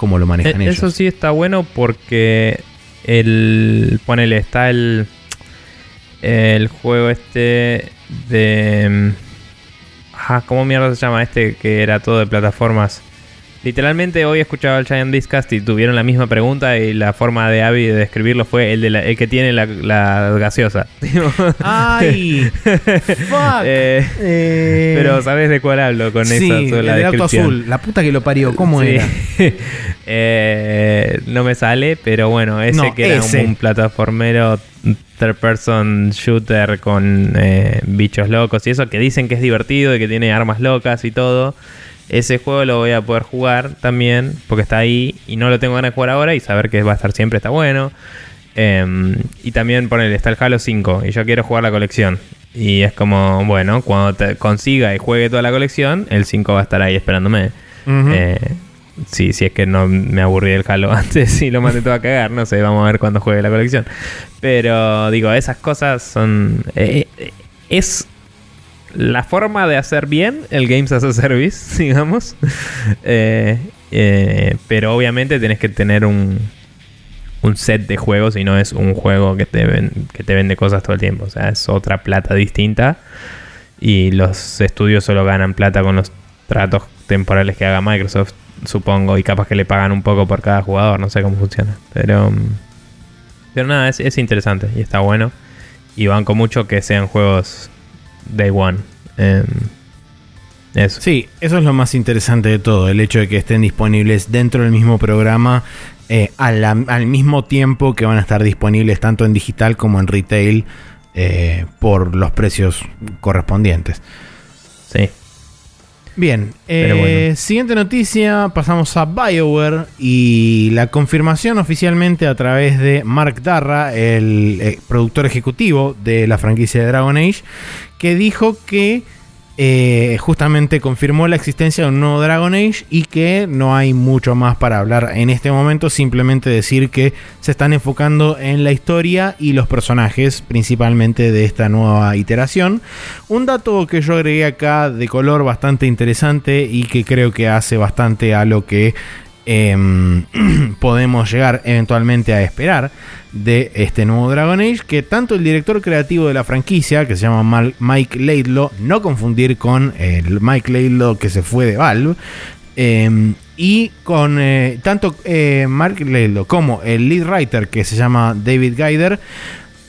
B: cómo lo manejan
A: e-,
B: ellos.
A: Eso sí está bueno porque el. Ponele, está el. El juego este de. Ah, ¿cómo mierda se llama? Este que era todo de plataformas. Literalmente hoy escuchaba el Giant Discast y tuvieron la misma pregunta y la forma de Abby de describirlo fue el, de el que tiene la, gaseosa. (laughs)
B: ¡Ay! (laughs) ¡Fuck!
A: Eh, eh, pero ¿sabes de cuál hablo con
B: sí, esa sola el auto azul. La puta que lo parió. ¿Cómo era? (laughs)
A: Eh, no me sale, pero bueno, ese que era un plataformero third person shooter con bichos locos y eso que dicen que es divertido y que tiene armas locas y todo. Ese juego lo voy a poder jugar también, porque está ahí y no lo tengo ganas de jugar ahora y saber que va a estar siempre está bueno. Em, y también ponerle, está el Halo 5 y yo quiero jugar la colección. Y es como, bueno, cuando te consiga y juegue toda la colección, el 5 va a estar ahí esperándome. Eh, si, si es que no me aburrí del Halo (laughs) antes y lo mandé todo a cagar, no sé, vamos a ver cuando juegue la colección. Pero digo, esas cosas son... Eh, eh, es la forma de hacer bien el Games as a Service, (laughs) digamos. Eh, pero obviamente tenés que tener un, un set de juegos y no es un juego que te, que te vende cosas todo el tiempo. O sea, es otra plata distinta. Y los estudios solo ganan plata con los tratos temporales que haga Microsoft, supongo. Y capaz que le pagan un poco por cada jugador. No sé cómo funciona. Pero, mm, pero nada, es, interesante y está bueno. Y banco mucho que sean juegos Day One. Em,
B: eso. Sí, eso es lo más interesante de todo, el hecho de que estén disponibles dentro del mismo programa eh, al, mismo tiempo que van a estar disponibles tanto en digital como en retail eh, por los precios correspondientes.
A: Sí.
B: Bien, eh, siguiente noticia, pasamos a BioWare y la confirmación oficialmente a través de Mark Darra, el productor ejecutivo de la franquicia de Dragon Age, que dijo que eh, justamente confirmó la existencia de un nuevo Dragon Age y que no hay mucho más para hablar en este momento, simplemente decir que se están enfocando en la historia y los personajes principalmente de esta nueva iteración. Un dato que yo agregué acá de color bastante interesante y que creo que hace bastante a lo que Em, (clears throat) podemos llegar eventualmente a esperar de este nuevo Dragon Age, que tanto el director creativo de la franquicia, que se llama Mike Laidlaw, no confundir con el Mike Laidlaw que se fue de Valve, em, y con eh, tanto eh, Mark Laidlaw como el lead writer que se llama David Gaider,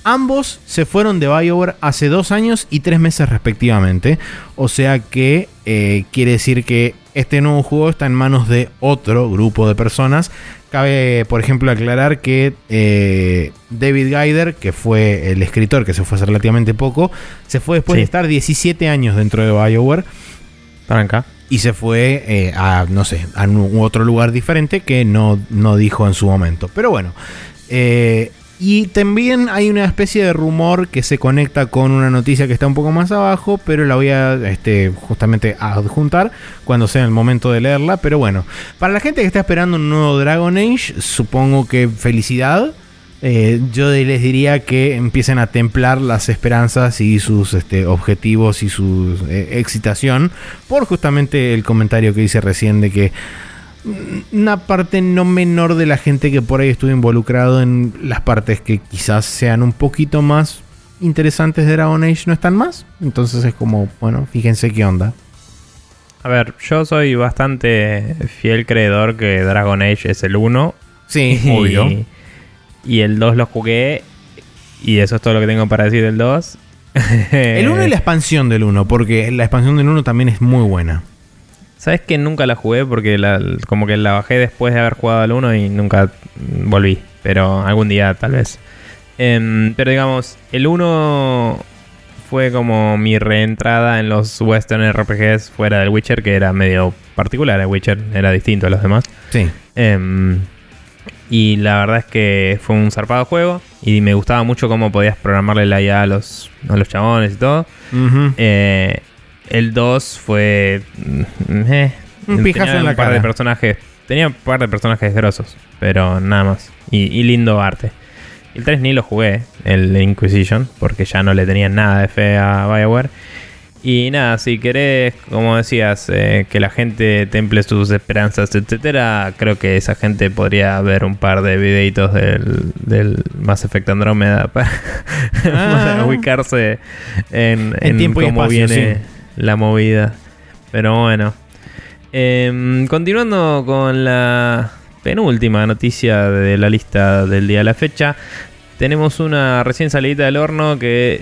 B: Ambos se fueron de BioWare hace dos años y tres meses respectivamente. O sea que eh, quiere decir que este nuevo juego está en manos de otro grupo de personas. Cabe, por ejemplo, aclarar que eh, David Gaider, que fue el escritor que se fue hace relativamente poco, se fue después de estar 17 años dentro de BioWare.
A: Tranca.
B: Y se fue eh, a, no sé, a otro lugar diferente que no, no dijo en su momento. Pero bueno, eh, y también hay una especie de rumor que se conecta con una noticia que está un poco más abajo, pero la voy a este, justamente adjuntar cuando sea el momento de leerla. Pero bueno, para la gente que está esperando un nuevo Dragon Age, supongo que felicidad. Eh, yo les diría que empiecen a templar las esperanzas y sus este, objetivos y su eh, excitación por justamente el comentario que hice recién de que una parte no menor de la gente que por ahí estuvo involucrado en las partes que quizás sean un poquito más interesantes de Dragon Age no están más. Entonces es como, bueno, fíjense qué onda.
A: A ver, yo soy bastante fiel creedor que Dragon Age es el 1.
B: Sí, (laughs) obvio.
A: Y el 2 lo jugué. Y eso es todo lo que tengo para decir del 2.
B: el 1 y la (laughs) expansión del 1, porque la expansión del 1 también es muy buena.
A: ¿Sabes que nunca la jugué? Porque como que la bajé después de haber jugado al 1 y nunca volví. Pero algún día tal vez. Em, pero digamos, el 1 fue como mi reentrada en los western RPGs fuera del Witcher, que era medio particular. El Witcher era distinto a los demás.
B: Sí.
A: Em, y la verdad es que fue un zarpado juego. Y me gustaba mucho cómo podías programarle la IA a los, a los chabones y todo. eh, el 2 fue. Mm, eh,
B: un pijazo en la
A: un par
B: cara.
A: de personajes. Tenía un par de personajes grosos, pero nada más. Y, lindo arte. El 3 ni lo jugué, el Inquisition, porque ya no le tenía nada de fe a Bioware. Y nada, si querés, como decías, eh, que la gente temple sus esperanzas, etcétera, creo que esa gente podría ver un par de videitos del, del Mass Effect Andromeda (laughs) para,
B: Ah.
A: ubicarse en,
B: En tiempo y
A: cómo
B: espacio,
A: viene la movida. Pero bueno. Em, continuando con la penúltima noticia de la lista del día de la fecha. Tenemos una recién salida del horno que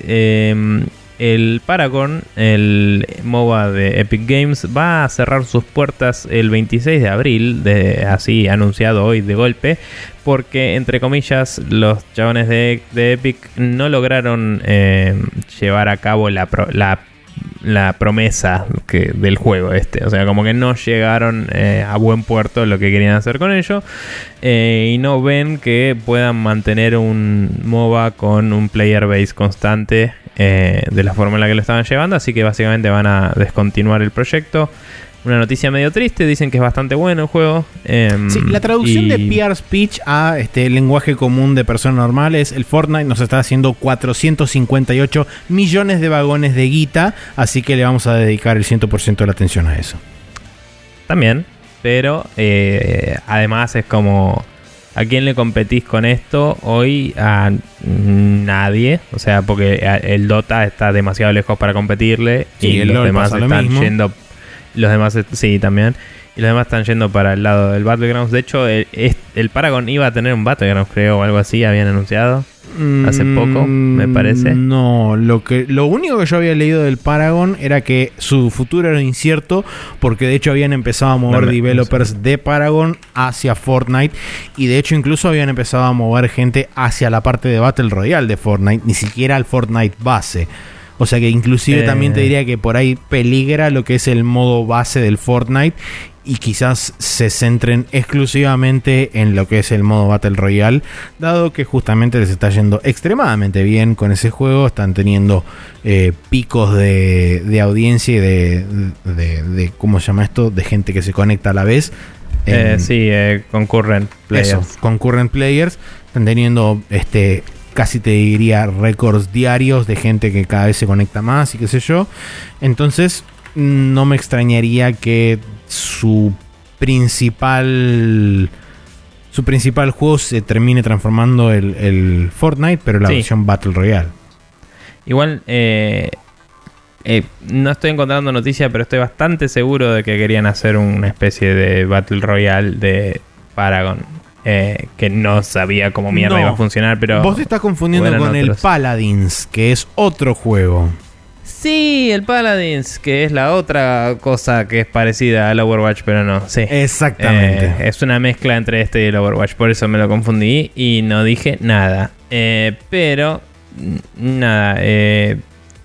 A: em, el Paragon, el MOBA de Epic Games, va a cerrar sus puertas el 26 de abril, de, así anunciado hoy de golpe, porque entre comillas los chabones de, Epic no lograron em, llevar a cabo la, la la promesa que, del juego este. O sea, como que no llegaron eh, a buen puerto lo que querían hacer con ello. eh, y no ven que puedan mantener un MOBA con un player base constante eh, de la forma en la que lo estaban llevando. Así que básicamente van a descontinuar el proyecto. Una noticia medio triste. Dicen que es bastante bueno el juego. Em,
B: Sí, la traducción
A: y-
B: de PR Speech a este lenguaje común de personas normales, el Fortnite nos está haciendo 458 millones de vagones de guita, así que le vamos a dedicar el 100% de la atención a eso.
A: También, pero eh, además es como... ¿A quién le competís con esto? Hoy a nadie. O sea, porque el Dota está demasiado lejos para competirle.
B: Sí,
A: y
B: el
A: los
B: LoL
A: demás
B: lo
A: están yendo. Los demás, sí, también. Y los demás están yendo para el lado del Battlegrounds. De hecho, el, Paragon iba a tener un Battlegrounds, creo, o algo así, habían anunciado. Hace poco, me parece.
B: Mm, No, lo que lo único que yo había leído del Paragon era que su futuro era incierto porque de hecho habían empezado a mover
A: No me-
B: developers de Paragon hacia Fortnite y de hecho incluso habían empezado a mover gente hacia la parte de Battle Royale de Fortnite, ni siquiera al Fortnite base. O sea que inclusive
A: Eh.
B: también te diría que por ahí peligra lo que es el modo base del Fortnite y quizás se centren exclusivamente en lo que es el modo Battle Royale, dado que justamente les está yendo extremadamente bien con ese juego, están teniendo eh, picos de, de audiencia y de, de, de- ¿cómo se llama esto? De gente que se conecta a la vez.
A: Eh, sí, eh, concurrent players.
B: eso, concurrent players. Están teniendo este casi te diría récords diarios de gente que cada vez se conecta más y qué sé yo. Entonces, no me extrañaría que su principal su principal juego se termine transformando el, el Fortnite, pero la
A: Sí.
B: versión Battle Royale.
A: Igual, eh, eh, no estoy encontrando noticias, pero estoy bastante seguro de que querían hacer una especie de Battle Royale de Paragon. Eh, que no sabía cómo mierda
B: No.
A: iba a funcionar, pero...
B: Vos te estás confundiendo con el. Paladins, que es otro juego.
A: Sí, el Paladins, que es la otra cosa que es parecida al Overwatch, pero no, sí.
B: Exactamente.
A: Eh, es una mezcla entre este y el Overwatch, por eso me lo confundí y no dije nada. Eh, pero, nada, eh,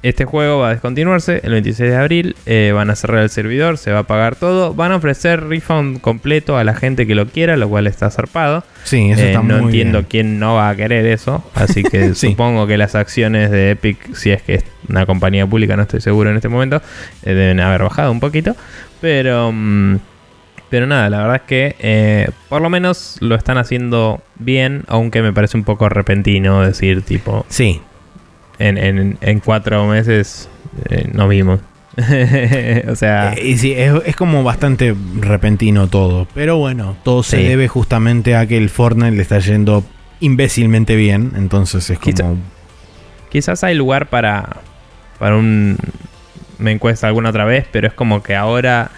A: este juego va a descontinuarse el 26 de abril, eh, van a cerrar el servidor, se va a pagar todo, van a ofrecer refund completo a la gente que lo quiera, lo cual está zarpado.
B: sí, eso
A: Eh,
B: está
A: no
B: muy
A: entiendo
B: bien.
A: quién no va a querer eso, así que (laughs)
B: Sí.
A: supongo que las acciones de Epic, si es que es una compañía pública, no estoy seguro en este momento, eh, deben haber bajado un poquito, pero mm, pero nada, la verdad es que eh, por lo menos lo están haciendo bien, aunque me parece un poco repentino decir tipo
B: Sí,
A: en, en, en cuatro meses eh, nos vimos. (laughs) o sea,
B: Eh, y sí, es, es como bastante repentino todo. Pero bueno, todo se
A: Sí.
B: debe justamente a que el Fortnite le está yendo imbécilmente bien. Entonces es
A: Quizá-
B: como.
A: Quizás hay lugar para, para un... Me encuesta alguna otra vez, pero es como que ahora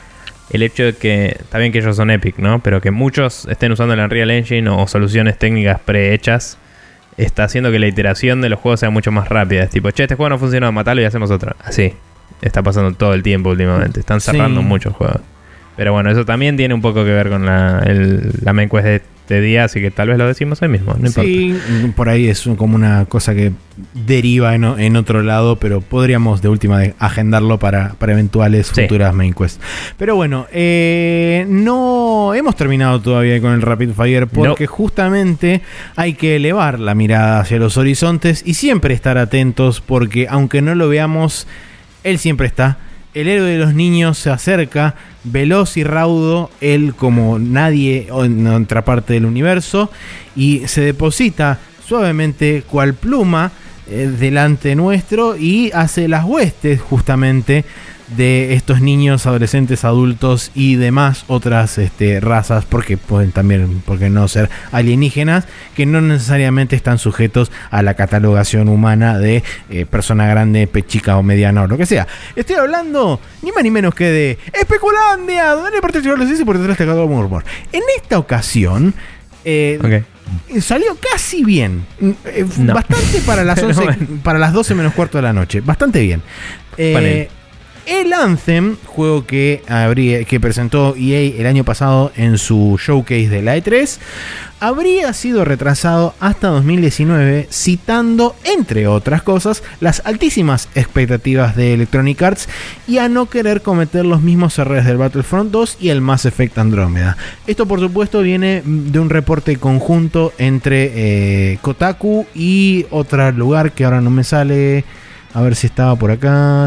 A: el hecho de que... Está bien que ellos son Epic, ¿no? Pero que muchos estén usando el Unreal Engine o soluciones técnicas prehechas está haciendo que la iteración de los juegos sea mucho más rápida. Es tipo, che, este juego no funcionó, matalo y hacemos otro. Así. Está pasando todo el tiempo últimamente. Están cerrando
B: Sí.
A: muchos juegos. Pero bueno, eso también tiene un poco que ver con la, el, la main quest de este día, así que tal vez lo decimos hoy mismo. No importa.
B: Sí, por ahí es como una cosa que deriva en, en otro lado, pero podríamos de última de agendarlo para, para eventuales
A: Sí.
B: futuras main quests. Pero bueno, eh, no hemos terminado todavía con el Rapid Fire porque justamente hay que elevar la mirada hacia los horizontes y siempre estar atentos porque aunque no lo veamos, él siempre está. El héroe de los niños se acerca, veloz y raudo, él como nadie en otra parte del universo, y se deposita suavemente cual pluma eh, delante nuestro y hace las huestes justamente de estos niños, adolescentes, adultos y demás otras este, razas, porque pueden también, porque no ser alienígenas, que no necesariamente están sujetos a la catalogación humana de eh, persona grande, pe- chica o mediana o lo que sea. Estoy hablando ni más ni menos que de Especulandia, donde participan los y por detrás de cada murmur. En esta ocasión, eh, salió casi bien. Mm, eh,
A: No.
B: Bastante para las,
A: Pero
B: 11,
A: bueno.
B: para las 12 menos cuarto de la noche. Bastante bien. Eh. El Anthem, juego que, que presentó EA el año pasado en su showcase de la E3, habría sido retrasado hasta 2019, citando, entre otras cosas, las altísimas expectativas de Electronic Arts y a no querer cometer los mismos errores del Battlefront 2 y el Mass Effect Andrómeda. Esto, por supuesto, viene de un reporte conjunto entre eh, Kotaku y otro lugar que ahora no me sale. A ver si estaba por acá.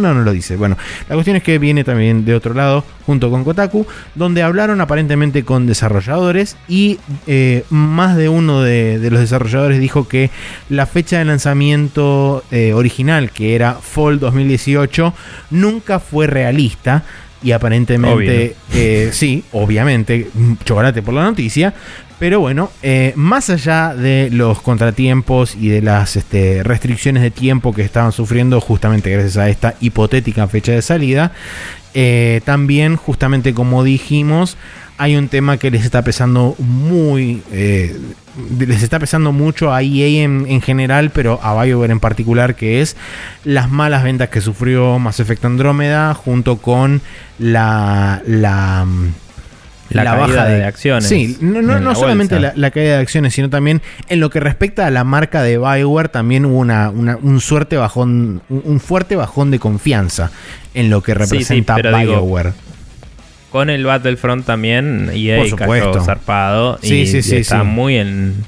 B: No, no lo dice. Bueno, la cuestión es que viene también de otro lado, junto con Kotaku, donde hablaron aparentemente con desarrolladores y eh, más de uno de, los desarrolladores dijo que la fecha de lanzamiento eh, original, que era Fall 2018, nunca fue realista y aparentemente, eh, sí, obviamente, chocolate por la noticia. Pero bueno, eh, más allá de los contratiempos y de las este, restricciones de tiempo que estaban sufriendo justamente gracias a esta hipotética fecha de salida, eh, también justamente como dijimos, hay un tema que les está pesando muy. Eh, les está pesando mucho a EA en, general, pero a BioWare en particular, que es las malas ventas que sufrió Mass Effect Andrómeda junto con la. la
A: la, baja de, acciones.
B: Sí, no, solamente la, caída de acciones, sino también en lo que respecta a la marca de Bioware, también hubo una, un suerte bajón, un, fuerte bajón de confianza en lo que representa Bioware
A: con el Battlefront también EA cayó zarpado y, está muy en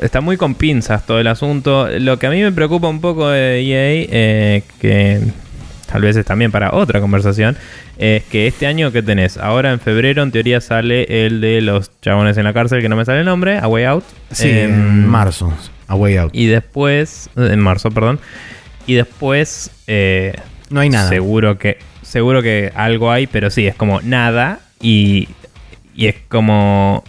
A: está muy con pinzas todo el asunto. Lo que a mí me preocupa un poco de EA, eh, que tal vez es también para otra conversación, es que este año que tenés, ahora en febrero en teoría sale el de los chabones en la cárcel, que no me sale el nombre, A Way Out.
B: Sí, en em, marzo, A Way Out.
A: Y después, en marzo, perdón. Y después... Eh,
B: no hay nada.
A: Seguro que seguro que algo hay, pero sí, es como nada y, y es como...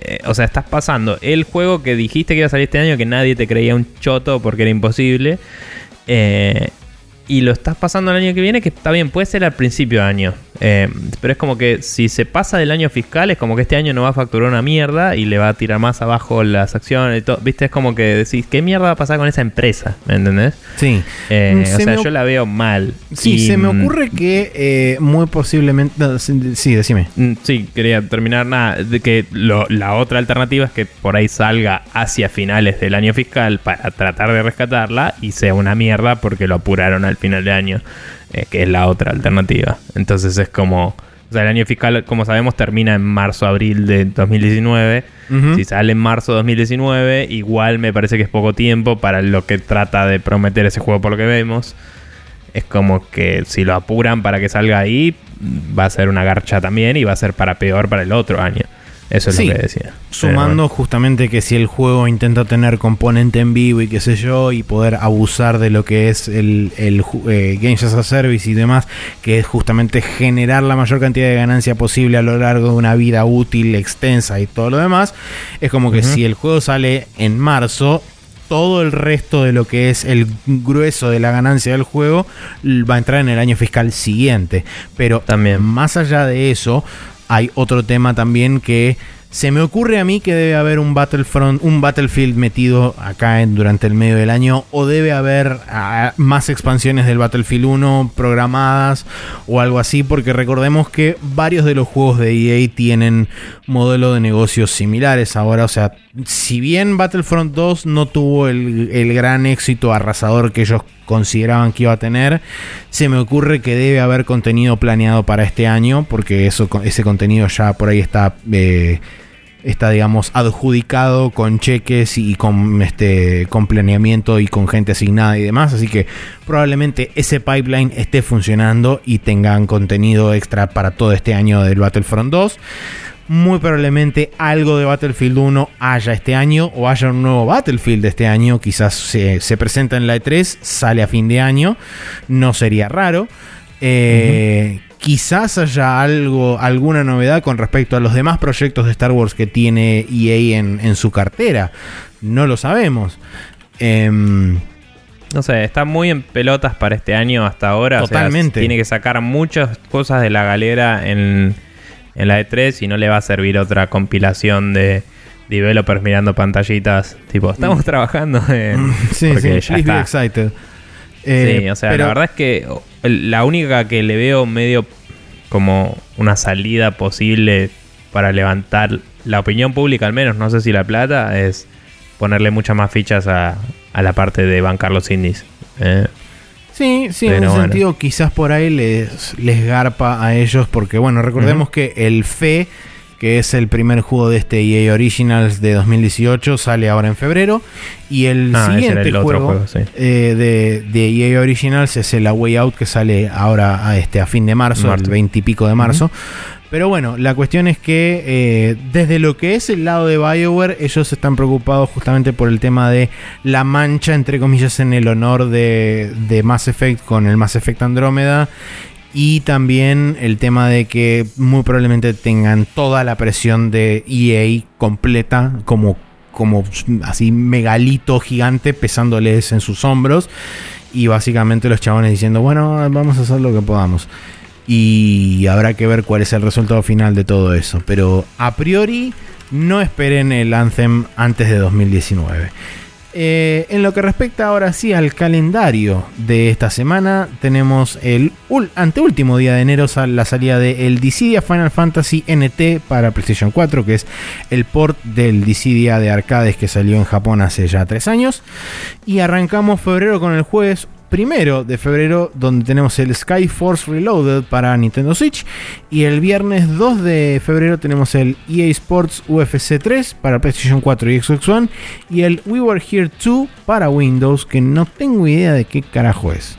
A: Eh, o sea, estás pasando el juego que dijiste que iba a salir este año, que nadie te creía un choto porque era imposible. Eh, y lo estás pasando el año que viene, que está bien, puede ser al principio de año. Eh, pero es como que si se pasa del año fiscal, es como que este año no va a facturar una mierda y le va a tirar más abajo las acciones y todo. Viste, es como que decís, ¿qué mierda va a pasar con esa empresa? ¿Me entendés?
B: Sí.
A: Eh, o sea, yo la veo mal.
B: Sí, se me ocurre que eh, muy posiblemente. sí, decime.
A: Mm, sí, quería terminar nada. De que la otra alternativa es que por ahí salga hacia finales del año fiscal para tratar de rescatarla y sea una mierda porque lo apuraron al final de año. Eh, que es la otra alternativa. Entonces es como... O sea, el año fiscal, como sabemos, termina en marzo-abril de 2019. Si sale en marzo de 2019, igual me parece que es poco tiempo para lo que trata de prometer ese juego por lo que vemos. Es como que si lo apuran para que salga ahí, va a ser una garcha también y va a ser para peor para el otro año. Eso es lo que decía.
B: Sumando justamente que si el juego intenta tener componente en vivo y qué sé yo, y poder abusar de lo que es el, el eh, Games as a Service y demás, que es justamente generar la mayor cantidad de ganancia posible a lo largo de una vida útil, extensa y todo lo demás, es como que si el juego sale en marzo, todo el resto de lo que es el grueso de la ganancia del juego va a entrar en el año fiscal siguiente. Pero también más allá de eso, hay otro tema también que se me ocurre a mí que debe haber un Battlefront, un Battlefield metido acá en, durante el medio del año, o debe haber ah, más expansiones del Battlefield 1 programadas o algo así, porque recordemos que varios de los juegos de EA tienen modelo de negocios similares ahora. O sea, si bien Battlefront 2 no tuvo el, gran éxito arrasador que ellos consideraban que iba a tener. Se me ocurre que debe haber contenido planeado para este año, porque eso, ese contenido ya por ahí está, eh, está digamos, adjudicado con cheques y con, este, con planeamiento y con gente asignada y demás. Así que probablemente ese pipeline esté funcionando y tengan contenido extra para todo este año del Battlefront 2 muy probablemente algo de Battlefield 1 haya este año o haya un nuevo Battlefield este año. Quizás se, presenta en la E3, sale a fin de año. No sería raro. Eh, quizás haya algo, alguna novedad con respecto a los demás proyectos de Star Wars que tiene EA en, su cartera. No lo sabemos. Em,
A: no sé, está muy en pelotas para este año hasta ahora.
B: Totalmente.
A: tiene que sacar muchas cosas de la galera en en la E3 y no le va a servir otra compilación de developers mirando pantallitas. Tipo, estamos mm. trabajando en. (laughs)
B: Sí, sí, ya está. excited.
A: Eh, sí, o sea, la verdad es que la única que le veo medio como una salida posible para levantar la opinión pública, al menos, no sé si la plata, es ponerle muchas más fichas a, a la parte de bancar los indies. Eh.
B: Sí, sí, en ese sentido quizás por ahí les, les garpa a ellos porque, bueno, recordemos que el FE que es el primer juego de este EA Originals de 2018, sale ahora en febrero. Y el
A: Ah,
B: siguiente
A: el
B: juego,
A: juego, sí.
B: eh, de, de EA Originals es el A Way Out que sale ahora a, este, a fin de marzo,
A: Marzo.
B: el 20 y pico de marzo. Pero bueno, la cuestión es que eh, desde lo que es el lado de BioWare, ellos están preocupados justamente por el tema de la mancha, entre comillas, en el honor de, de Mass Effect con el Mass Effect Andrómeda. Y también el tema de que muy probablemente tengan toda la presión de EA completa, como, como así megalito gigante pesándoles en sus hombros. Y básicamente los chabones diciendo, bueno, vamos a hacer lo que podamos. Y habrá que ver cuál es el resultado final de todo eso. Pero a priori no esperen el Anthem antes de 2019. Eh, en lo que respecta ahora sí al calendario de esta semana, tenemos el anteúltimo día de enero la salida de el Dissidia Final Fantasy NT para PlayStation 4, que es el port del Dissidia de arcades que salió en Japón hace ya tres años. Y arrancamos febrero con el jueves primero de febrero, donde tenemos el Skyforce Reloaded para Nintendo Switch. Y el viernes 2 de febrero tenemos el EA Sports UFC 3 para PlayStation 4 y Xbox One. Y el We Were Here 2 para Windows, que no tengo idea de qué carajo es.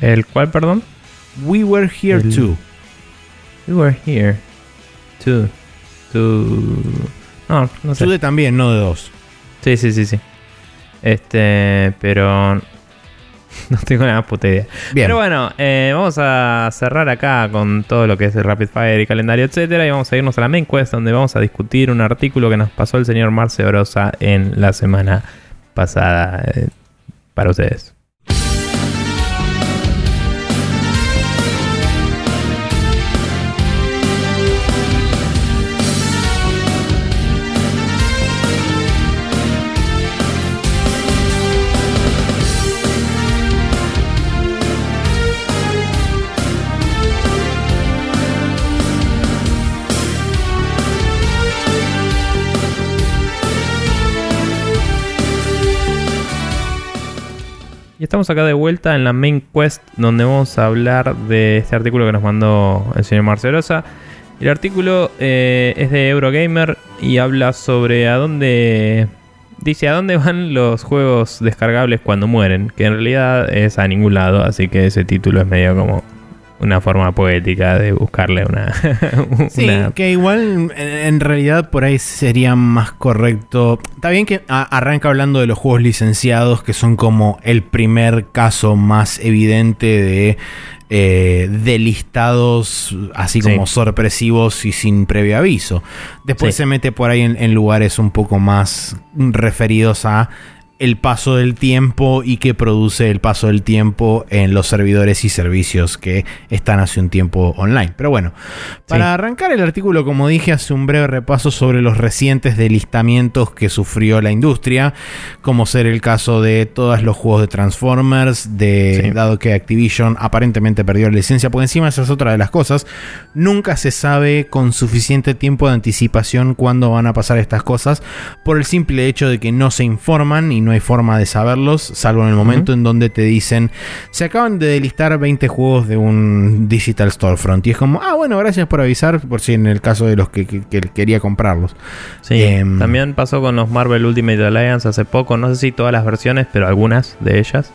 A: ¿El cuál, perdón?
B: We Were Here
A: El-
B: 2.
A: We were here. To. To. No, no sé.
B: Two de también, no de dos.
A: Sí, sí, sí, sí. Este, pero. (laughs) No tengo la más puta idea.
B: Bien.
A: Pero bueno, eh, vamos a cerrar acá con todo lo que es el Rapid Fire y calendario, etcétera. Y vamos a irnos a la main quest, donde vamos a discutir un artículo que nos pasó el señor Marce Orosa en la semana pasada eh, para ustedes. Estamos acá de vuelta en la main quest donde vamos a hablar de este artículo que nos mandó el señor Marcelosa. El artículo eh, es de Eurogamer y habla sobre a dónde... Dice a dónde van los juegos descargables cuando mueren, que en realidad es a ningún lado, así que ese título es medio como una forma poética de buscarle una... (laughs)
B: Sí,
A: una-
B: que igual en, realidad por ahí sería más correcto. Está bien que arranca hablando de los juegos licenciados, que son como el primer caso más evidente de, eh, de listados así
A: Sí.
B: como sorpresivos y sin previo aviso. Después
A: Sí.
B: se mete por ahí en, en lugares un poco más referidos a el paso del tiempo y que produce el paso del tiempo en los servidores y servicios que están hace un tiempo online. Pero bueno, para arrancar el artículo, como dije, hace un breve repaso sobre los recientes delistamientos que sufrió la industria, como ser el caso de todos los juegos de Transformers, de,
A: Sí.
B: dado que Activision aparentemente perdió la licencia, porque encima esa es otra de las cosas, nunca se sabe con suficiente tiempo de anticipación cuándo van a pasar estas cosas, por el simple hecho de que no se informan y no hay forma de saberlos, salvo en el momento en donde te dicen, se acaban de delistar 20 juegos de un Digital Storefront. Y es como, ah, bueno, gracias por avisar, por si en el caso de los que, que- que quería comprarlos.
A: Sí,
B: Em,
A: también pasó con los Marvel Ultimate Alliance hace poco, no sé si todas las versiones, pero algunas de ellas.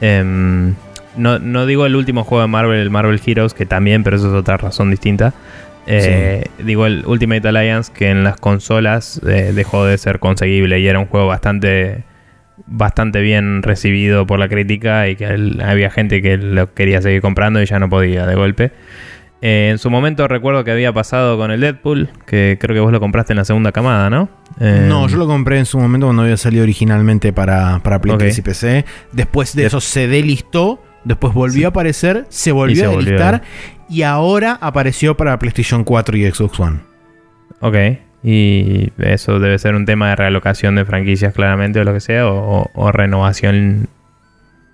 A: Em, no, no digo el último juego de Marvel, el Marvel Heroes, que también, pero eso es otra razón distinta. Eh, Digo el Ultimate Alliance, que en las consolas eh, dejó de ser conseguible y era un juego bastante bastante bien recibido por la crítica y que el- había gente que lo quería seguir comprando y ya no podía de golpe. Eh, en su momento recuerdo que había pasado con el Deadpool, que creo que vos lo compraste en la segunda camada, ¿no? Eh,
B: no, yo lo compré en su momento cuando había salido originalmente para, para Play
A: Ok.
B: 3 y PC. Después de
A: De-
B: eso se delistó, después volvió
A: Sí.
B: a aparecer, se volvió
A: se
B: a
A: volvió.
B: delistar y ahora apareció para PlayStation 4 y Xbox One.
A: Ok. Y eso debe ser un tema de realocación de franquicias claramente o lo que sea, o- o renovación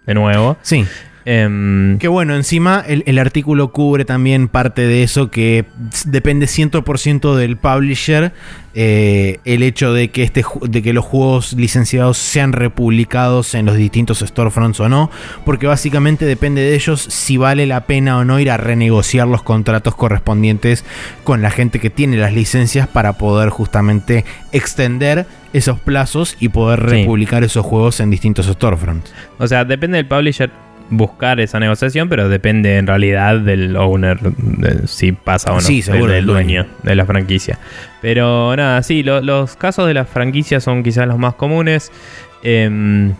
A: de nuevo.
B: Sí. Em, que bueno, encima el, artículo cubre también parte de eso que depende 100% del publisher eh, el hecho de que, este, de que los juegos licenciados sean republicados en los distintos storefronts o no, porque básicamente depende de ellos si vale la pena o no ir a renegociar los contratos correspondientes con la gente que tiene las licencias para poder justamente extender esos plazos y poder republicar esos juegos en distintos storefronts.
A: O sea, depende del publisher buscar esa negociación, pero depende en realidad del owner, si pasa o no,
B: sí, seguro,
A: del, dueño, de la franquicia. Pero nada, sí, los casos de las franquicias son quizás los más comunes. Em,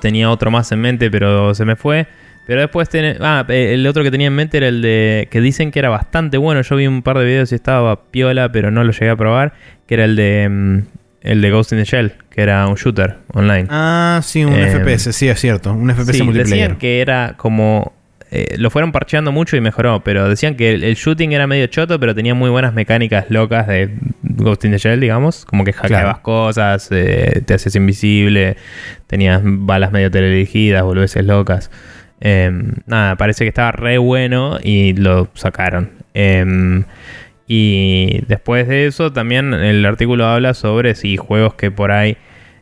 A: tenía otro más en mente, pero se me fue. Pero después tiene. Ah, el otro que tenía en mente era el de. que dicen que era bastante bueno. Yo vi un par de videos y estaba piola, pero no lo llegué a probar. Que era el de. Em, el de Ghost in the Shell, que era un shooter online.
B: Ah, sí, un eh, FPS, sí, es cierto. Un FPS sí, multiplayer.
A: Decían que era como. Eh, lo fueron parcheando mucho y mejoró, pero decían que el, shooting era medio choto, pero tenía muy buenas mecánicas locas de Ghost in the Shell, digamos. Como que hackeabas cosas, eh, te haces invisible, tenías balas medio teledirigidas, boludeces locas. Em, nada, parece que estaba re bueno y lo sacaron. Y después de eso también el artículo habla sobre si juegos que por ahí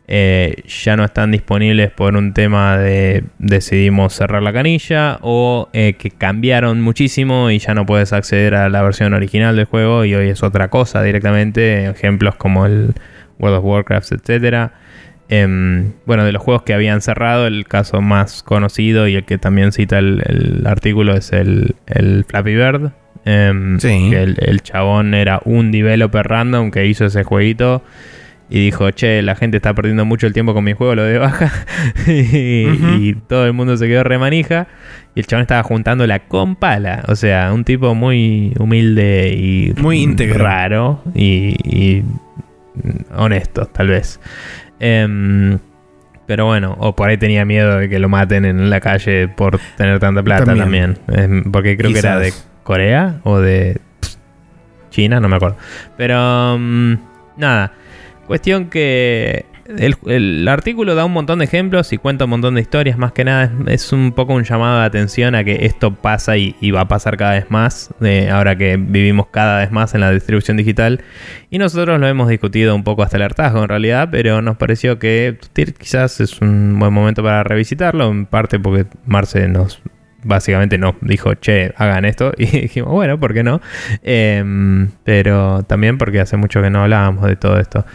A: eh, ya no están disponibles por un tema de decidimos cerrar la canilla o eh, que cambiaron muchísimo y ya no puedes acceder a la versión original del juego y hoy es otra cosa directamente. Ejemplos como el World of Warcraft, etcétera. Em, bueno, de los juegos que habían cerrado, el caso más conocido y el que también cita el, artículo es el Flappy Bird, Em, que el, chabón era un developer random que hizo ese jueguito y dijo, che, la gente está perdiendo mucho el tiempo con mi juego, lo de baja. (laughs) y, todo el mundo se quedó remanija. Y el chabón estaba juntando la compala. O sea, un tipo muy humilde y
B: muy íntegro.
A: raro y, honesto, tal vez. Em, pero bueno, o por ahí tenía miedo de que lo maten en la calle por tener tanta plata también. Em, porque creo que era de Corea o de China, no me acuerdo. Pero mm, nada, cuestión que el, artículo da un montón de ejemplos y cuenta un montón de historias. Más que nada es, un poco un llamado de atención a que esto pasa y, va a pasar cada vez más. ahora que vivimos cada vez más en la distribución digital. Y nosotros lo hemos discutido un poco hasta el hartazgo en realidad. Pero nos pareció que quizás es un buen momento para revisitarlo. En parte porque Marce nos básicamente nos dijo, che, hagan esto. (laughs) Y dijimos, bueno, ¿por qué no? Em, pero también porque hace mucho que no hablábamos de todo esto.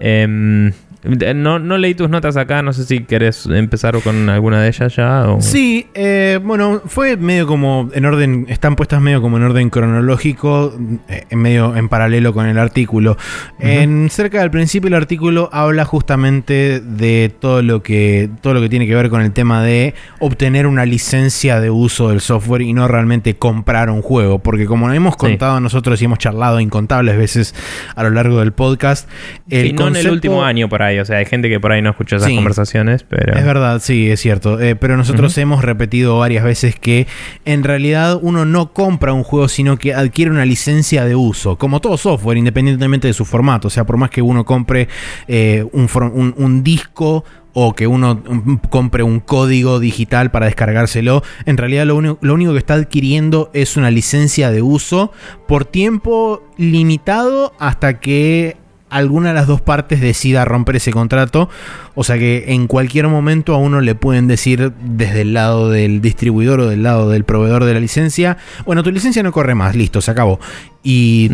A: Em, no, no leí tus notas acá, no sé si querés empezar con alguna de ellas ya.
B: Sí, eh, bueno, fue medio como en orden, están puestas medio como en orden cronológico, eh, en medio en paralelo con el artículo. En cerca del principio el artículo habla justamente de todo lo que todo lo que tiene que ver con el tema de obtener una licencia de uso del software y no realmente comprar un juego, porque como hemos contado nosotros y hemos charlado incontables veces a lo largo del podcast,
A: el no en el último año por ahí o sea, hay gente que por ahí no escucha esas conversaciones, pero...
B: Es verdad, sí, es cierto. Eh, pero nosotros hemos repetido varias veces que en realidad uno no compra un juego, sino que adquiere una licencia de uso, como todo software, independientemente de su formato. O sea, por más que uno compre eh, un, disco o que uno compre un código digital para descargárselo, en realidad lo, lo, único que está adquiriendo es una licencia de uso por tiempo limitado hasta que alguna de las dos partes decida romper ese contrato. O sea que en cualquier momento a uno le pueden decir desde el lado del distribuidor o del lado del proveedor de la licencia, bueno, tu licencia no corre más, listo, se acabó y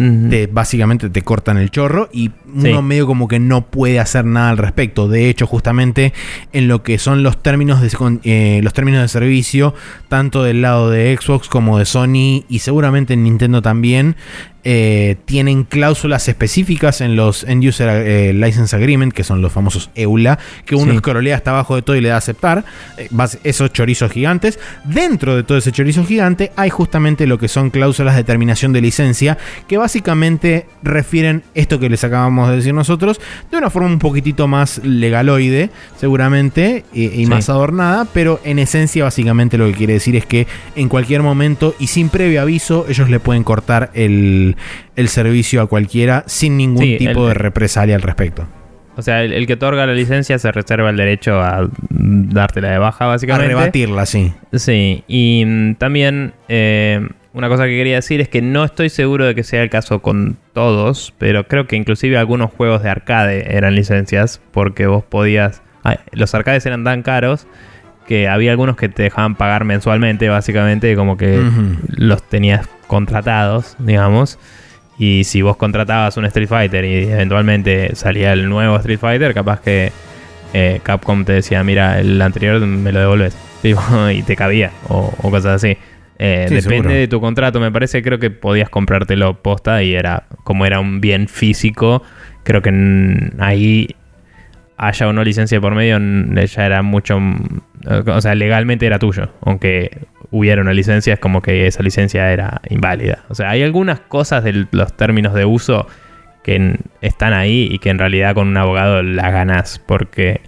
B: básicamente te cortan el chorro y uno medio como que no puede hacer nada al respecto. De hecho, justamente en lo que son los términos de, eh, los términos de servicio, tanto del lado de Xbox como de Sony y seguramente en Nintendo también, eh, tienen cláusulas específicas en los End User eh, License Agreement, que son los famosos EULA, que uno escrolea hasta abajo de todo y le da a aceptar. esos chorizos gigantes. Dentro de todo ese chorizo gigante hay justamente lo que son cláusulas de terminación de licencia que básicamente refieren esto que les acabamos de decir nosotros de una forma un poquitito más legaloide, seguramente, y, más adornada, pero en esencia básicamente lo que quiere decir es que en cualquier momento y sin previo aviso ellos le pueden cortar el, servicio a cualquiera sin ningún tipo de represalia al respecto.
A: O sea, el, el que otorga la licencia se reserva el derecho a dártela de baja,
B: A
A: básicamente.
B: rebatirla, sí.
A: Sí, y mm, también eh, una cosa que quería decir es que no estoy seguro de que sea el caso con todos, pero creo que inclusive algunos juegos de arcade eran licencias, porque vos podías... ay, los arcades eran tan caros que había algunos que te dejaban pagar mensualmente, básicamente, como que los tenías contratados, digamos. Y si vos contratabas un Street Fighter y eventualmente salía el nuevo Street Fighter, capaz que eh, Capcom te decía, mira, el anterior me lo devolves. (laughs) Tipo, y te cabía, o, o cosas así. Eh,
B: Sí,
A: depende
B: seguro.
A: de tu contrato, me parece, creo que podías comprártelo posta y era, como era un bien físico, creo que ahí haya o no licencia por medio, ya era mucho, mm, o sea, legalmente era tuyo, aunque hubiera una licencia, es como que esa licencia era inválida. O sea, hay algunas cosas de los términos de uso que están ahí y que en realidad con un abogado las ganas porque eh,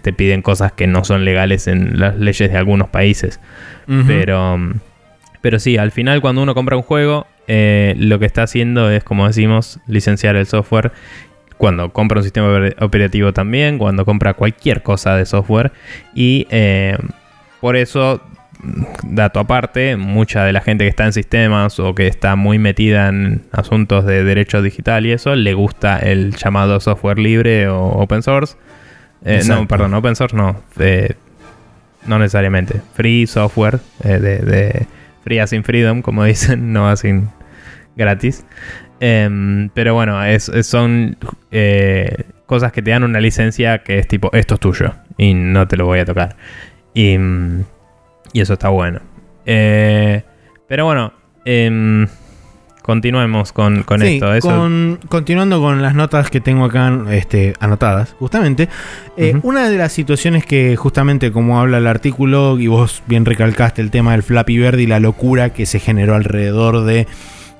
A: te piden cosas que no son legales en las leyes de algunos países. Pero, mm, pero sí, al final cuando uno compra un juego, eh, lo que está haciendo es, como decimos, licenciar el software. Cuando compra un sistema oper- operativo también, cuando compra cualquier cosa de software. Y eh, por eso, mm, dato aparte, mucha de la gente que está en sistemas o que está muy metida en asuntos de derecho digital y eso, le gusta el llamado software libre o open source. Eh, no, perdón, open source no. eh, no necesariamente. Free software, eh, de, de free as in freedom, como (laughs) dicen, no as in gratis. Em, pero bueno, es, es- son eh, cosas que te dan una licencia que es tipo, esto es tuyo y no te lo voy a tocar. Y, y eso está bueno. Pero bueno, em, continuemos con, con
B: Sí,
A: esto. Eso,
B: con- continuando con las notas que tengo acá este, anotadas, justamente, eh, una de las situaciones que justamente como habla el artículo, y vos bien recalcaste el tema del Flappy Bird y la locura que se generó alrededor de,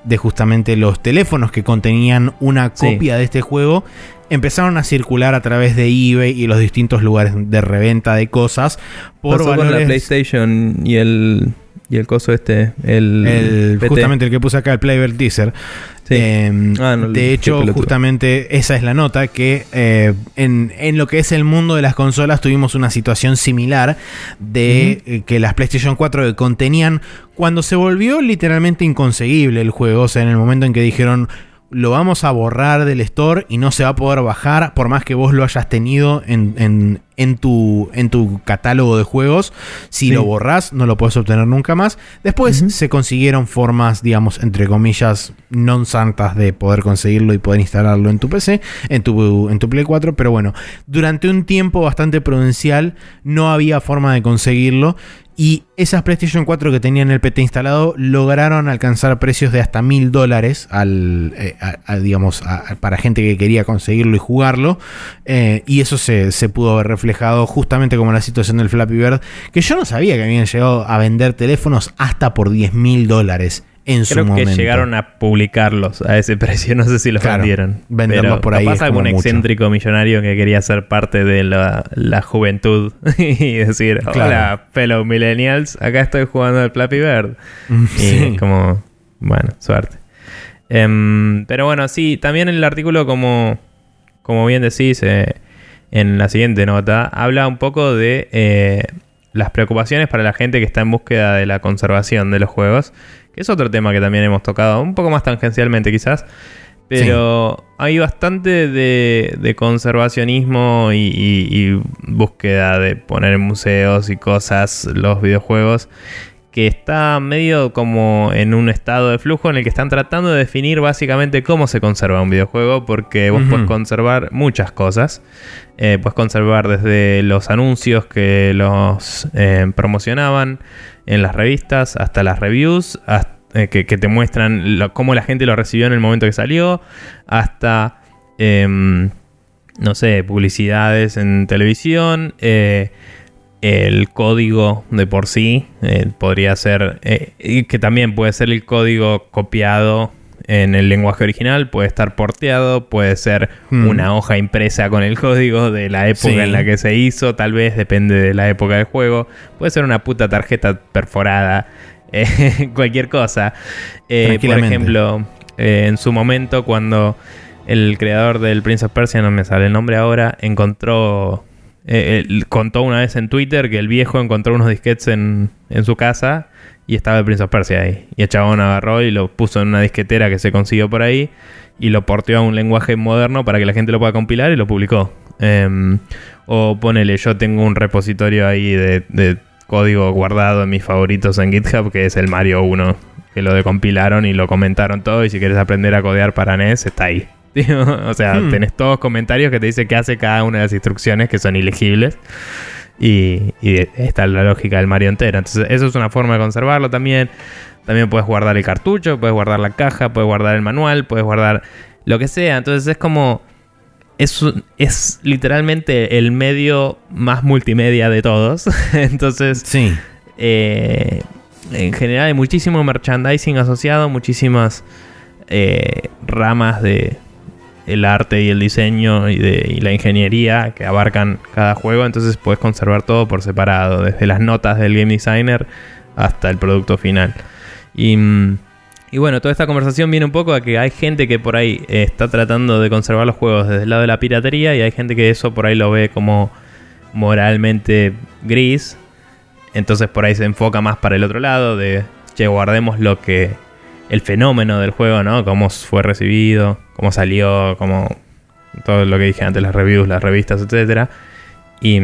B: de justamente los teléfonos que contenían una
A: Sí.
B: copia de este juego, empezaron a circular a través de eBay y los distintos lugares de reventa de cosas por
A: pasó con la. PlayStation y el, y el coso este, el,
B: el- justamente el que puse acá, el Playbird Teaser.
A: Sí.
B: Eh,
A: Ah, no,
B: de hecho, justamente esa es la nota, que eh, en, en lo que es el mundo de las consolas tuvimos una situación similar de eh, que las PlayStation 4 que contenían, cuando se volvió literalmente inconseguible el juego, o sea, en el momento en que dijeron... Lo vamos a borrar del store y no se va a poder bajar por más que vos lo hayas tenido en, en- en tu, en tu catálogo de juegos. Si
A: Sí.
B: lo borrás, no lo puedes obtener nunca más. Después se consiguieron formas, digamos, entre comillas, non santas de poder conseguirlo y poder instalarlo en tu PC, en tu, en tu Play 4. Pero bueno, durante un tiempo bastante prudencial no había forma de conseguirlo. Y esas PlayStation 4 que tenían el PT instalado lograron alcanzar precios de hasta mil dólares al, eh, digamos, para gente que quería conseguirlo y jugarlo. Eh, y eso se, se pudo ver reflejado justamente como la situación del Flappy Bird, que yo no sabía que habían llegado a vender teléfonos hasta por 10 mil dólares en su
A: Creo que
B: momento.
A: llegaron a publicarlos a ese (laughs) precio. No sé si los
B: Claro,
A: vendieron.
B: venderlos
A: Pero
B: por ahí
A: capaz algún
B: mucho.
A: excéntrico millonario que quería ser parte de la, la juventud (laughs) y decir:
B: Claro.
A: Hola, fellow millennials, acá estoy jugando al Flappy Bird. (laughs) Y
B: Sí.
A: como, bueno, suerte. Em, pero bueno, sí, también el artículo, como, como bien decís eh, en la siguiente nota, habla un poco de eh, las preocupaciones para la gente que está en búsqueda de la conservación de los juegos, que es otro tema que también hemos tocado, un poco más tangencialmente quizás. Pero hay bastante de, de conservacionismo y, y- y búsqueda de poner en museos y cosas los videojuegos que está medio como en un estado de flujo en el que están tratando de definir básicamente cómo se conserva un videojuego, porque vos
B: Ujú.
A: puedes conservar muchas cosas. Eh, puedes conservar desde los anuncios que los eh, promocionaban en las revistas, hasta las reviews, hasta, eh, que, que te muestran lo- cómo la gente lo recibió en el momento que salió, hasta, em, no sé, publicidades en televisión. El código de por sí eh, podría ser, eh, y que también puede ser el código copiado en el lenguaje original, puede estar porteado, puede ser
B: Hmm.
A: una hoja impresa con el código de la época
B: Sí.
A: en la que se hizo, tal vez depende de la época del juego, puede ser una puta tarjeta perforada, (laughs) eh, cualquier cosa. Eh, por ejemplo, en su momento cuando el creador del Prince of Persia, no me sale el nombre ahora, encontró, eh, contó una vez en Twitter que el viejo encontró unos disquetes en, en su casa y estaba el Prince of Persia ahí. Y el chabón agarró y lo puso en una disquetera que se consiguió por ahí y lo porteó a un lenguaje moderno para que la gente lo pueda compilar y lo publicó. Em, o ponele, yo tengo un repositorio ahí de, código guardado en mis favoritos en GitHub que es el Mario 1, que lo decompilaron y lo comentaron todo y si quieres aprender a codear para NES está ahí. (laughs) o sea, hmm. tenés todos comentarios que te dice qué hace cada una de las instrucciones que son ilegibles. Y, y está la lógica del Mario entero. Entonces, eso es una forma de conservarlo también. También puedes guardar el cartucho, puedes guardar la caja, puedes guardar el manual, puedes guardar lo que sea. Entonces, es como. Es, es literalmente el medio más multimedia de todos. (laughs) Entonces,
B: sí.
A: Eh, en general hay muchísimo merchandising asociado, muchísimas eh, ramas de, el arte y el diseño y, la ingeniería que abarcan cada juego, entonces puedes conservar todo por separado, desde las notas del game designer hasta el producto final. Y, y bueno, toda esta conversación viene un poco a que hay gente que por ahí está tratando de conservar los juegos desde el lado de la piratería y hay gente que eso por ahí lo ve como moralmente gris. Entonces por ahí se enfoca más para el otro lado de, che, guardemos lo que el fenómeno del juego, ¿no? Cómo fue recibido, cómo salió, cómo todo lo que dije antes, las reviews, las revistas, etcétera. Y,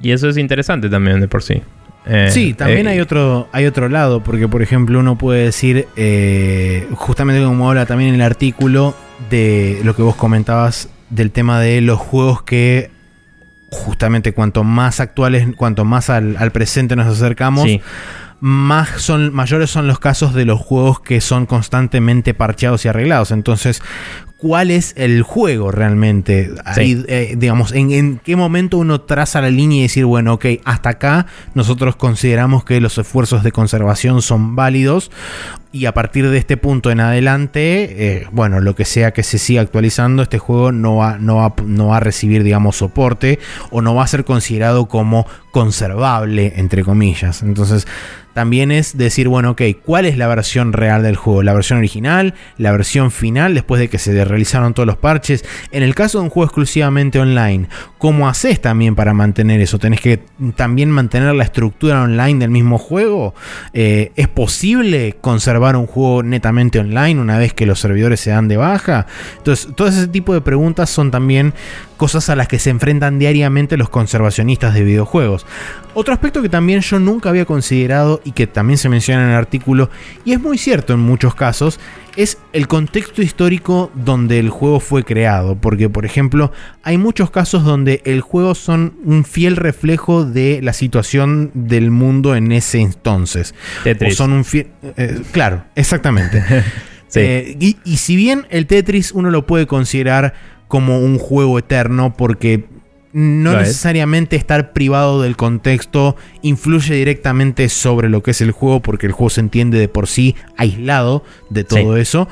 A: y eso es interesante también de por sí.
B: Eh, sí, también eh, hay otro hay otro lado, porque por ejemplo uno puede decir, eh, justamente como habla también en el artículo de lo que vos comentabas del tema de los juegos que justamente cuanto más actuales, cuanto más al, al presente nos acercamos, sí más son, mayores son los casos de los juegos que son constantemente parcheados y arreglados. Entonces, ¿cuál es el juego realmente? Eh, digamos, ¿en, ¿en, qué momento uno traza la línea y decir, bueno, ok, hasta acá nosotros consideramos que los esfuerzos de conservación son válidos y a partir de este punto en adelante, eh, bueno, lo que sea que se siga actualizando, este juego no va, no, va, no va a recibir, digamos, soporte o no va a ser considerado como conservable, entre comillas. Entonces, también es decir, bueno, ok, ¿cuál es la versión real del juego? ¿La versión original? ¿La versión final después de que se realizaron todos los parches? En el caso de un juego exclusivamente online, ¿cómo haces también para mantener eso? ¿Tenés que también mantener la estructura online del mismo juego? Eh, ¿Es posible conservar un juego netamente online una vez que los servidores se dan de baja? Entonces, todo ese tipo de preguntas son también cosas a las que se enfrentan diariamente los conservacionistas de videojuegos. Otro aspecto que también yo nunca había considerado y que también se menciona en el artículo, y es muy cierto en muchos casos, es el contexto histórico donde el juego fue creado. Porque, por ejemplo, hay muchos casos donde el juego son un fiel reflejo de la situación del mundo en ese entonces.
A: Tetris.
B: O son un fiel. Eh, claro, exactamente. (laughs) Eh, y, y si bien el Tetris uno lo puede considerar como un juego eterno porque no necesariamente estar privado del contexto influye directamente sobre lo que es el juego porque el juego se entiende de por sí aislado de todo eso,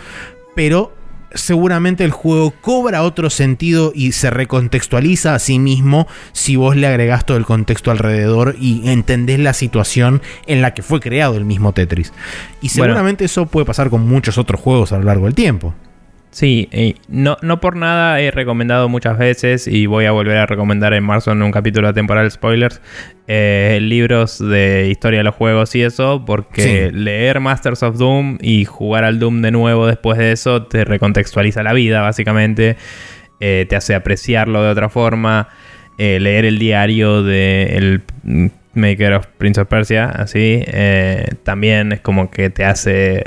B: pero seguramente el juego cobra otro sentido y se recontextualiza a sí mismo si vos le agregás todo el contexto alrededor y entendés la situación en la que fue creado el mismo Tetris. Y seguramente eso puede pasar con muchos otros juegos a lo largo del tiempo.
A: Sí, no, no por nada he recomendado muchas veces y voy a volver a recomendar en marzo en un capítulo temporal spoilers eh, libros de historia de los juegos y eso, porque leer Masters of Doom y jugar al Doom de nuevo después de eso te recontextualiza la vida básicamente, eh, te hace apreciarlo de otra forma, eh, leer el diario de Maker of Prince of Persia, así, también es como que te hace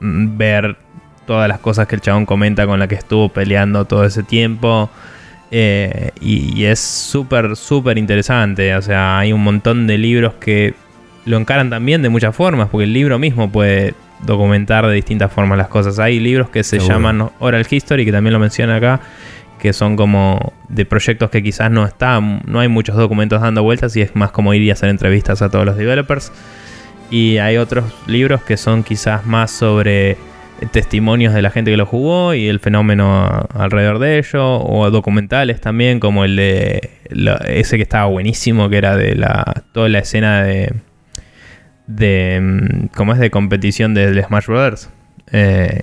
A: ver todas las cosas que el chabón comenta con la que estuvo peleando todo ese tiempo. Eh, y, es súper, súper interesante. O sea, hay un montón de libros que lo encaran también de muchas formas, porque el libro mismo puede documentar de distintas formas las cosas. Hay libros que se llaman Oral History, que también lo menciona acá, que son como de proyectos que quizás no están, no hay muchos documentos dando vueltas y es más como ir y hacer entrevistas a todos los developers. Y hay otros libros que son quizás más sobre testimonios de la gente que lo jugó y el fenómeno alrededor de ello, o documentales también, como el de ese que estaba buenísimo, que era de la toda la escena de de mm, como es de competición de, Smash Brothers. Eh,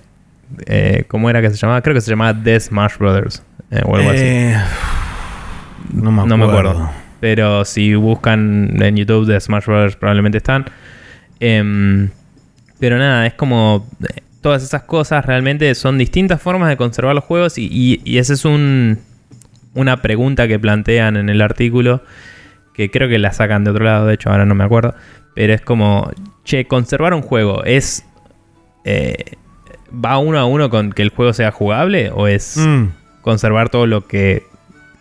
A: Eh, ¿Cómo era que se llamaba? Creo que se llamaba The Smash Brothers. eh, o algo así.
B: No me acuerdo.
A: No me acuerdo. Pero si buscan en YouTube de Smash Brothers probablemente están. Em, pero nada, es como... Todas esas cosas realmente son distintas formas de conservar los juegos y, y, y esa es un, una pregunta que plantean en el artículo que creo que la sacan de otro lado, de hecho ahora no me acuerdo. Pero es como, che, conservar un juego es... eh, ¿Va uno a uno con que el juego sea jugable o es
B: Mm,
A: conservar todo lo que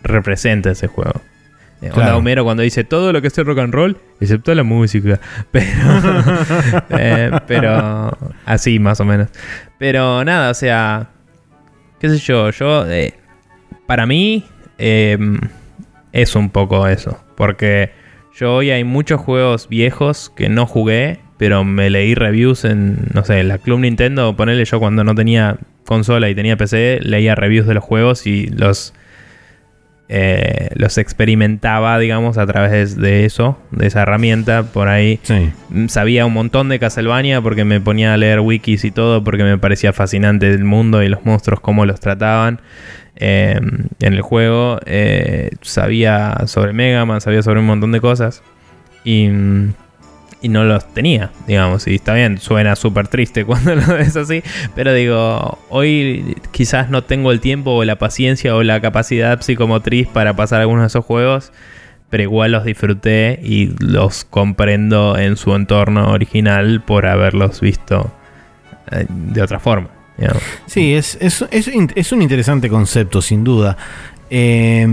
A: representa ese juego. Eh, Onda
B: Claro.
A: Homero cuando dice todo lo que es rock and roll, excepto la música. (laughs) Pero, (laughs) eh, pero así más o menos. Pero nada, o sea, qué sé yo, yo, eh, para mí eh, es un poco eso. Porque yo hoy hay muchos juegos viejos que no jugué, pero me leí reviews en, no sé, en la Club Nintendo, ponerle yo cuando no tenía consola y tenía PC, leía reviews de los juegos y los eh, los experimentaba, digamos, a través de eso, de esa herramienta. Por ahí
B: sí.
A: Mm, sabía un montón de Castlevania porque me ponía a leer wikis y todo, porque me parecía fascinante el mundo y los monstruos, cómo los trataban eh, en el juego. Eh, sabía sobre Mega Man, sabía sobre un montón de cosas. Y, mm, y no los tenía, digamos. Y está bien, suena súper triste (laughs) cuando lo ves así. Pero digo, hoy quizás no tengo el tiempo o la paciencia o la capacidad psicomotriz para pasar algunos de esos juegos. Pero igual los disfruté y los comprendo en su entorno original por haberlos visto eh, de otra forma.
B: Sí, es, es, es es un interesante concepto, sin duda. Eh,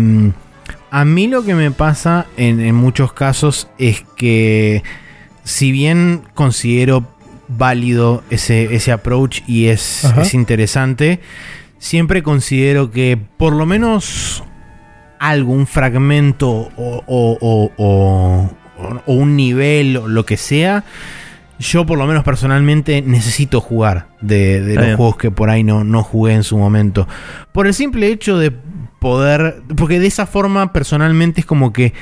B: a mí lo que me pasa en, en muchos casos es que, si bien considero válido ese, ese approach y es, es interesante, siempre considero que por lo menos algún fragmento o, o- o- o- o un nivel o lo que sea, yo por lo menos personalmente necesito jugar de, los
A: bien.
B: juegos que por ahí no, no jugué en su momento. Por el simple hecho de poder, porque de esa forma personalmente es como que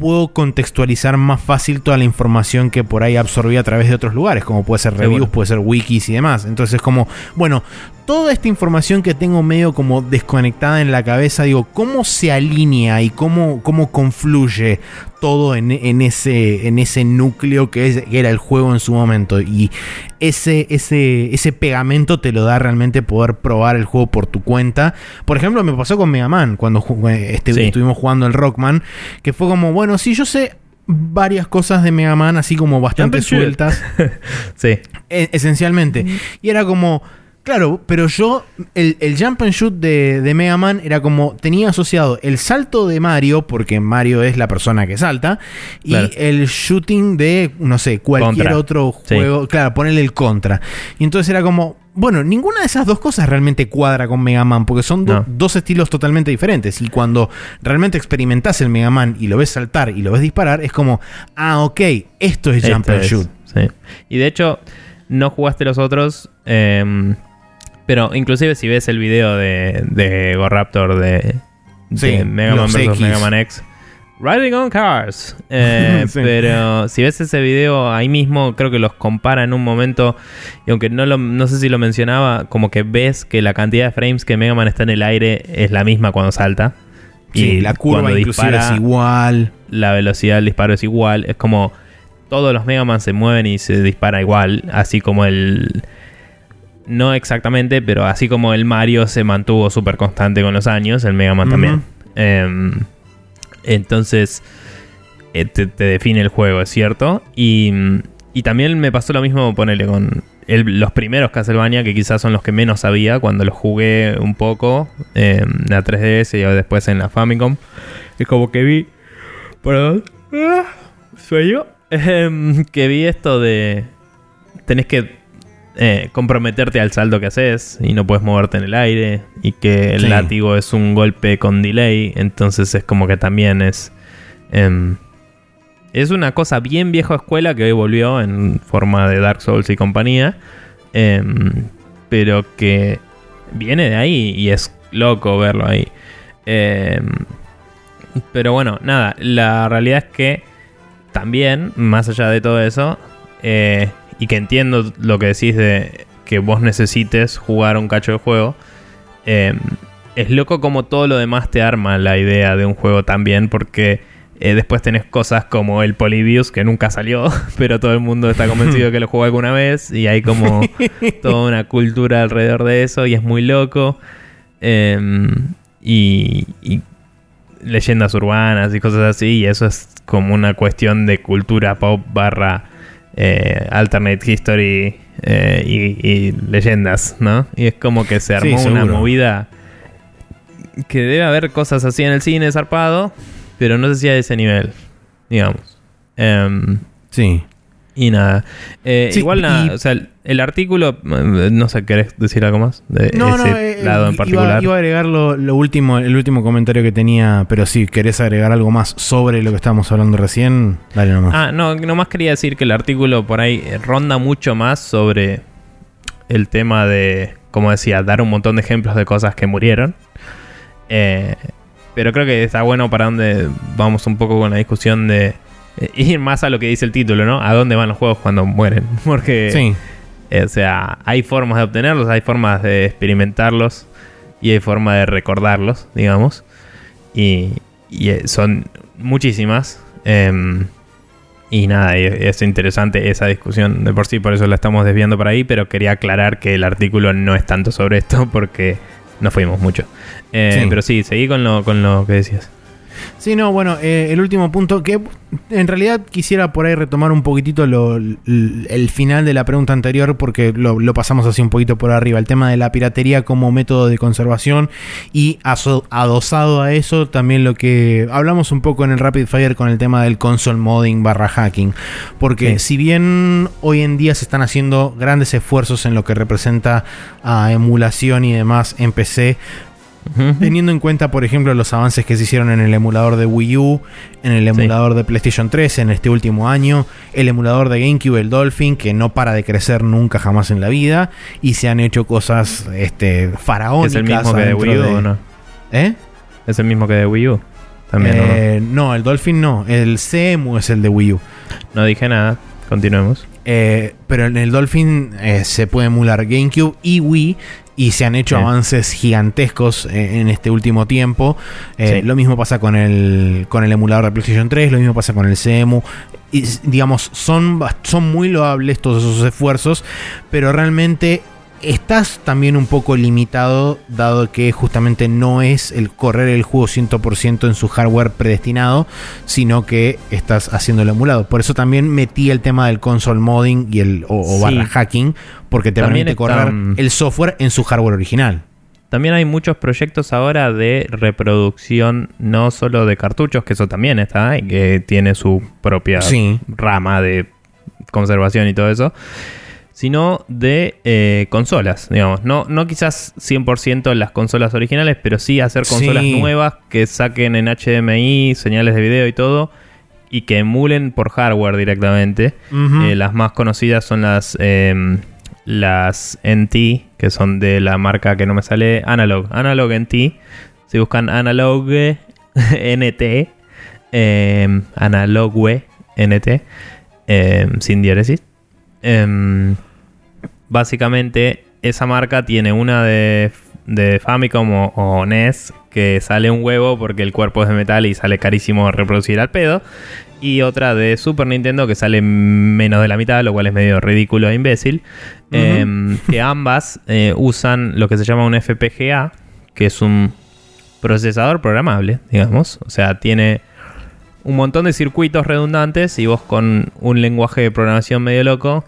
B: puedo contextualizar más fácil toda la información que por ahí absorbí a través de otros lugares, como puede ser reviews, puede ser wikis y demás. Entonces es como, bueno, toda esta información que tengo medio como desconectada en la cabeza, digo, ¿cómo se alinea y cómo, cómo confluye todo en, en ese, en ese núcleo que, es- que era el juego en su momento? Y ese, ese, ese pegamento te lo da realmente poder probar el juego por tu cuenta. Por ejemplo, me pasó con Mega Man, cuando jugué- este-
A: Sí.
B: estuvimos jugando el Rockman, que fue como, bueno, sí, yo sé varias cosas de Mega Man, así como bastante sueltas. (laughs)
A: Sí,
B: E- esencialmente. Y era como, claro, pero yo, el, el jump and shoot de, de Mega Man era como, tenía asociado el salto de Mario, porque Mario es la persona que salta, y
A: Claro.
B: el shooting de, no sé, cualquier
A: Contra.
B: otro
A: Sí.
B: juego, claro, ponerle el contra. Y entonces era como, bueno, ninguna de esas dos cosas realmente cuadra con Mega Man, porque son do-
A: No.
B: dos estilos totalmente diferentes. Y cuando realmente experimentás el Mega Man y lo ves saltar y lo ves disparar, es como, ah, ok, esto es jump and
A: es,
B: shoot.
A: sí. Y de hecho, no jugaste los otros. em, pero inclusive si ves el video de, de Goraptor de, de
B: Sí,
A: Mega Man vs. Mega Man X. Riding on Cars. (laughs) Eh,
B: Sí.
A: Pero si ves ese video ahí mismo, creo que los compara en un momento. Y aunque no, lo, no sé si lo mencionaba, como que ves que la cantidad de frames que Mega Man está en el aire es la misma cuando salta.
B: Sí, la curva
A: cuando
B: inclusive
A: dispara,
B: es igual.
A: la velocidad del disparo es igual. Es como todos los Mega Man se mueven y se dispara igual. Así como el. No exactamente, pero así como el Mario se mantuvo súper constante con los años, el Mega Man también. Em, entonces, eh, te, te define el juego, es cierto. Y, y también me pasó lo mismo, ponerle con el- los primeros Castlevania, que quizás son los que menos sabía cuando los jugué un poco em, en la 3DS y después en la Famicom. Es como que vi. Perdón. Ah, Sueño. (laughs) Em, que vi esto de. Tenés que eh, comprometerte al salto que haces y no puedes moverte en el aire. Y que el
B: Sí.
A: látigo es un golpe con delay. Entonces es como que también es. em, es una cosa bien vieja escuela que hoy volvió en forma de Dark Souls y compañía. em, pero que viene de ahí y es loco verlo ahí. Em, pero bueno, nada, la realidad es que también, más allá de todo eso, eh, y que entiendo lo que decís de que vos necesites jugar un cacho de juego. Eh, es loco como todo lo demás te arma la idea de un juego también, porque eh, después tenés cosas como el Polybius, que nunca salió, (laughs) pero todo el mundo está convencido de (laughs) que lo jugó alguna vez, y hay como (laughs) toda una cultura alrededor de eso, y es muy loco. Em, y, y leyendas urbanas y cosas así, y eso es como una cuestión de cultura pop barra eh, alternate history eh, y, y leyendas, ¿no? Y es como que se armó
B: Sí,
A: una movida que debe haber cosas así en el cine zarpado, pero no sé si a ese nivel, digamos. Em,
B: Sí.
A: Y nada. Eh,
B: Sí,
A: igual nada,
B: y-
A: o sea, el, artículo, eh, no sé, ¿querés decir algo más? De
B: No, no,
A: ese
B: eh,
A: lado en
B: iba-
A: particular.
B: Iba, a agregar lo, lo último, el último comentario que tenía, pero si querés agregar algo más sobre lo que estábamos hablando recién, dale nomás.
A: Ah, no, nomás quería decir que el artículo por ahí ronda mucho más sobre el tema de, como decía, dar un montón de ejemplos de cosas que murieron. Eh, pero creo que está bueno para donde vamos un poco con la discusión de ir más a lo que dice el título, ¿no? A dónde van los juegos cuando mueren. (laughs) Porque,
B: sí,
A: eh, o sea, hay formas de obtenerlos, hay formas de experimentarlos y hay formas de recordarlos, digamos. Y, y, eh, son muchísimas. Em, y nada, es interesante esa discusión de por sí, por eso la estamos desviando por ahí, pero quería aclarar que el artículo no es tanto sobre esto porque no fuimos mucho. Eh,
B: Sí.
A: Pero sí, seguí con lo, con lo que decías.
B: Sí, no, bueno, eh, el último punto que en realidad quisiera por ahí retomar un poquitito lo- el final de la pregunta anterior porque lo, lo pasamos así un poquito por arriba, el tema de la piratería como método de conservación y aso- adosado a eso también lo que hablamos un poco en el Rapid Fire con el tema del console modding barra hacking, porque
A: Sí.
B: si bien hoy en día se están haciendo grandes esfuerzos en lo que representa a emulación y demás en PC, Teniendo en cuenta, por ejemplo, los avances que se hicieron en el emulador de Wii U, en el emulador de PlayStation 3 en este último año, el emulador de GameCube, el Dolphin, que no para de crecer nunca jamás en la vida, y se han hecho cosas este, faraónicas.
A: ¿Es el mismo que de Wii U
B: de-
A: o no?
B: ¿Eh?
A: ¿Es el mismo que de Wii U? También, ¿o no?
B: Eh, no, el Dolphin no, el CEMU es el de Wii U.
A: No dije nada, continuemos.
B: Eh, pero en el Dolphin eh, se puede emular GameCube y Wii y se han hecho
A: Sí.
B: avances gigantescos eh, en este último tiempo. Eh,
A: Sí.
B: Lo mismo pasa con el, con el emulador de PlayStation 3, lo mismo pasa con el CEMU. Y, digamos, son, son muy loables todos esos esfuerzos, pero realmente estás también un poco limitado dado que justamente no es el correr el juego 100% en su hardware predestinado, sino que estás haciendo el emulado. Por eso también metí el tema del console modding y el o, o
A: Sí.
B: barra hacking, porque te
A: También
B: permite correr
A: están-
B: el software en su hardware original.
A: También hay muchos proyectos ahora de reproducción, no solo de cartuchos, que eso también está, y que tiene su propia
B: Sí.
A: rama de conservación y todo eso, sino de eh, consolas, digamos. No, no quizás 100% las consolas originales, pero sí hacer consolas
B: Sí.
A: nuevas que saquen en HDMI, señales de video y todo, y que emulen por hardware directamente. Eh, las más conocidas son las em, las NT, que son de la marca que no me sale, Analog. Analog NT. Si buscan Analog (laughs) NT, em, Analogue NT, em, sin diéresis. Básicamente, esa marca tiene una de, de Famicom o, o NES que sale un huevo porque el cuerpo es de metal y sale carísimo reproducir al pedo. Y otra de Super Nintendo que sale menos de la mitad, lo cual es medio ridículo e imbécil. Em, que ambas eh, usan lo que se llama un FPGA, que es un procesador programable, digamos. O sea, tiene un montón de circuitos redundantes y vos con un lenguaje de programación medio loco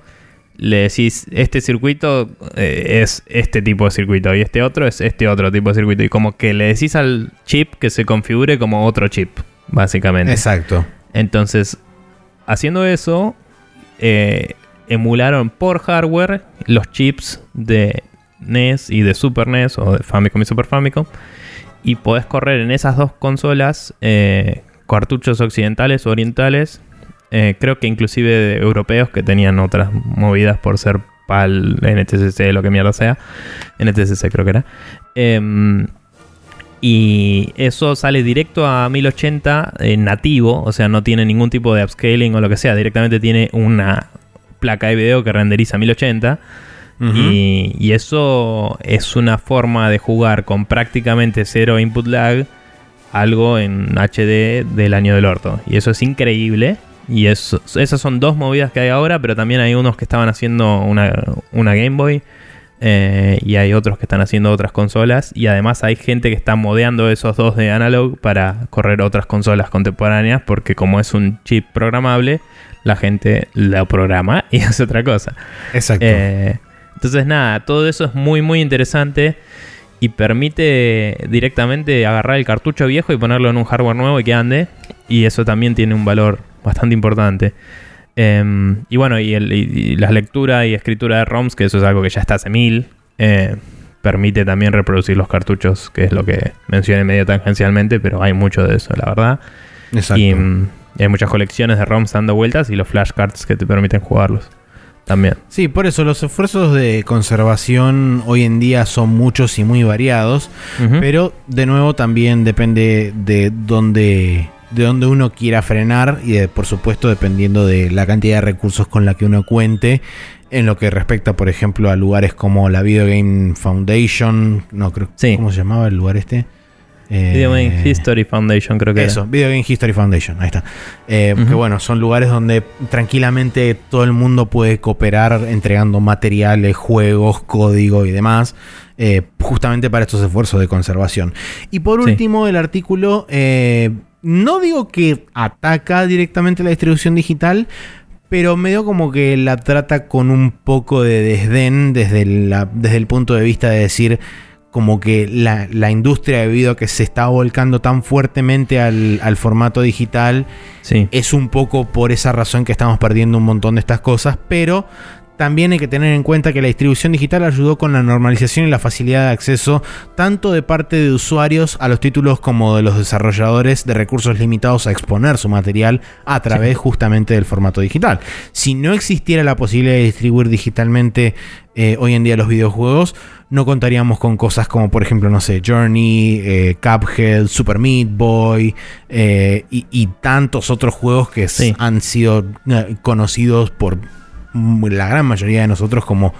A: le decís, este circuito eh, es este tipo de circuito y este otro es este otro tipo de circuito. Y como que le decís al chip que se configure como otro chip, básicamente.
B: Exacto.
A: Entonces, haciendo eso, eh, emularon por hardware los chips de NES y de Super NES o de Famicom y Super Famicom. Y podés correr en esas dos consolas eh, cartuchos occidentales o orientales. Eh, creo que inclusive de europeos que tenían otras movidas por ser PAL, NTCC, lo que mierda sea. NTCC creo que era. Em, y eso sale directo a 1080 eh, nativo, o sea, no tiene ningún tipo de upscaling o lo que sea, directamente tiene una placa de video que renderiza 1080. y, y eso es una forma de jugar con prácticamente cero input lag algo en HD del año del orto. Y eso es increíble. Y eso, esas son dos movidas que hay ahora, pero también hay unos que estaban haciendo una, una Game Boy. eh, y hay otros que están haciendo otras consolas. Y además hay gente que está modeando esos dos de analog para correr otras consolas contemporáneas. Porque como es un chip programable, la gente lo programa (laughs) y hace otra cosa.
B: Exacto.
A: Eh, entonces, nada, todo eso es muy, muy interesante y permite directamente agarrar el cartucho viejo y ponerlo en un hardware nuevo y que ande. Y eso también tiene un valor bastante importante. Eh, y bueno, y, el- y- y la lectura y escritura de ROMs, que eso es algo que ya está hace mil, eh, permite también reproducir los cartuchos, que es lo que mencioné medio tangencialmente, pero hay mucho de eso, la verdad.
B: Exacto.
A: Y mm, hay muchas colecciones de ROMs dando vueltas y los flashcards que te permiten jugarlos también.
B: Sí, por eso los esfuerzos de conservación hoy en día son muchos y muy variados, pero de nuevo también depende de dónde, de dónde uno quiera frenar y de- por supuesto dependiendo de la cantidad de recursos con la que uno cuente. En lo que respecta, por ejemplo, a lugares como la Video Game Foundation, no creo,
A: Sí.
B: ¿cómo se llamaba el lugar este? Eh,
A: Video Game History Foundation creo que
B: Eso, Video Game History Foundation, ahí está. Eh. Que bueno, son lugares donde tranquilamente todo el mundo puede cooperar entregando materiales, juegos, código y demás, eh, justamente para estos esfuerzos de conservación. Y por
A: Sí.
B: último, el artículo, no digo que ataca directamente la distribución digital, pero medio como que la trata con un poco de desdén desde, la- desde el punto de vista de decir como que la, la industria debido a que se está volcando tan fuertemente al, al formato digital
A: Sí.
B: es un poco por esa razón que estamos perdiendo un montón de estas cosas, pero también hay que tener en cuenta que la distribución digital ayudó con la normalización y la facilidad de acceso tanto de parte de usuarios a los títulos como de los desarrolladores de recursos limitados a exponer su material a través justamente del formato digital. Si no existiera la posibilidad de distribuir digitalmente eh, hoy en día los videojuegos, no contaríamos con cosas como por ejemplo, no sé, Journey, eh, Cuphead, Super Meat Boy eh, y, y tantos otros juegos que
A: Sí.
B: han sido eh, conocidos por la gran mayoría de nosotros como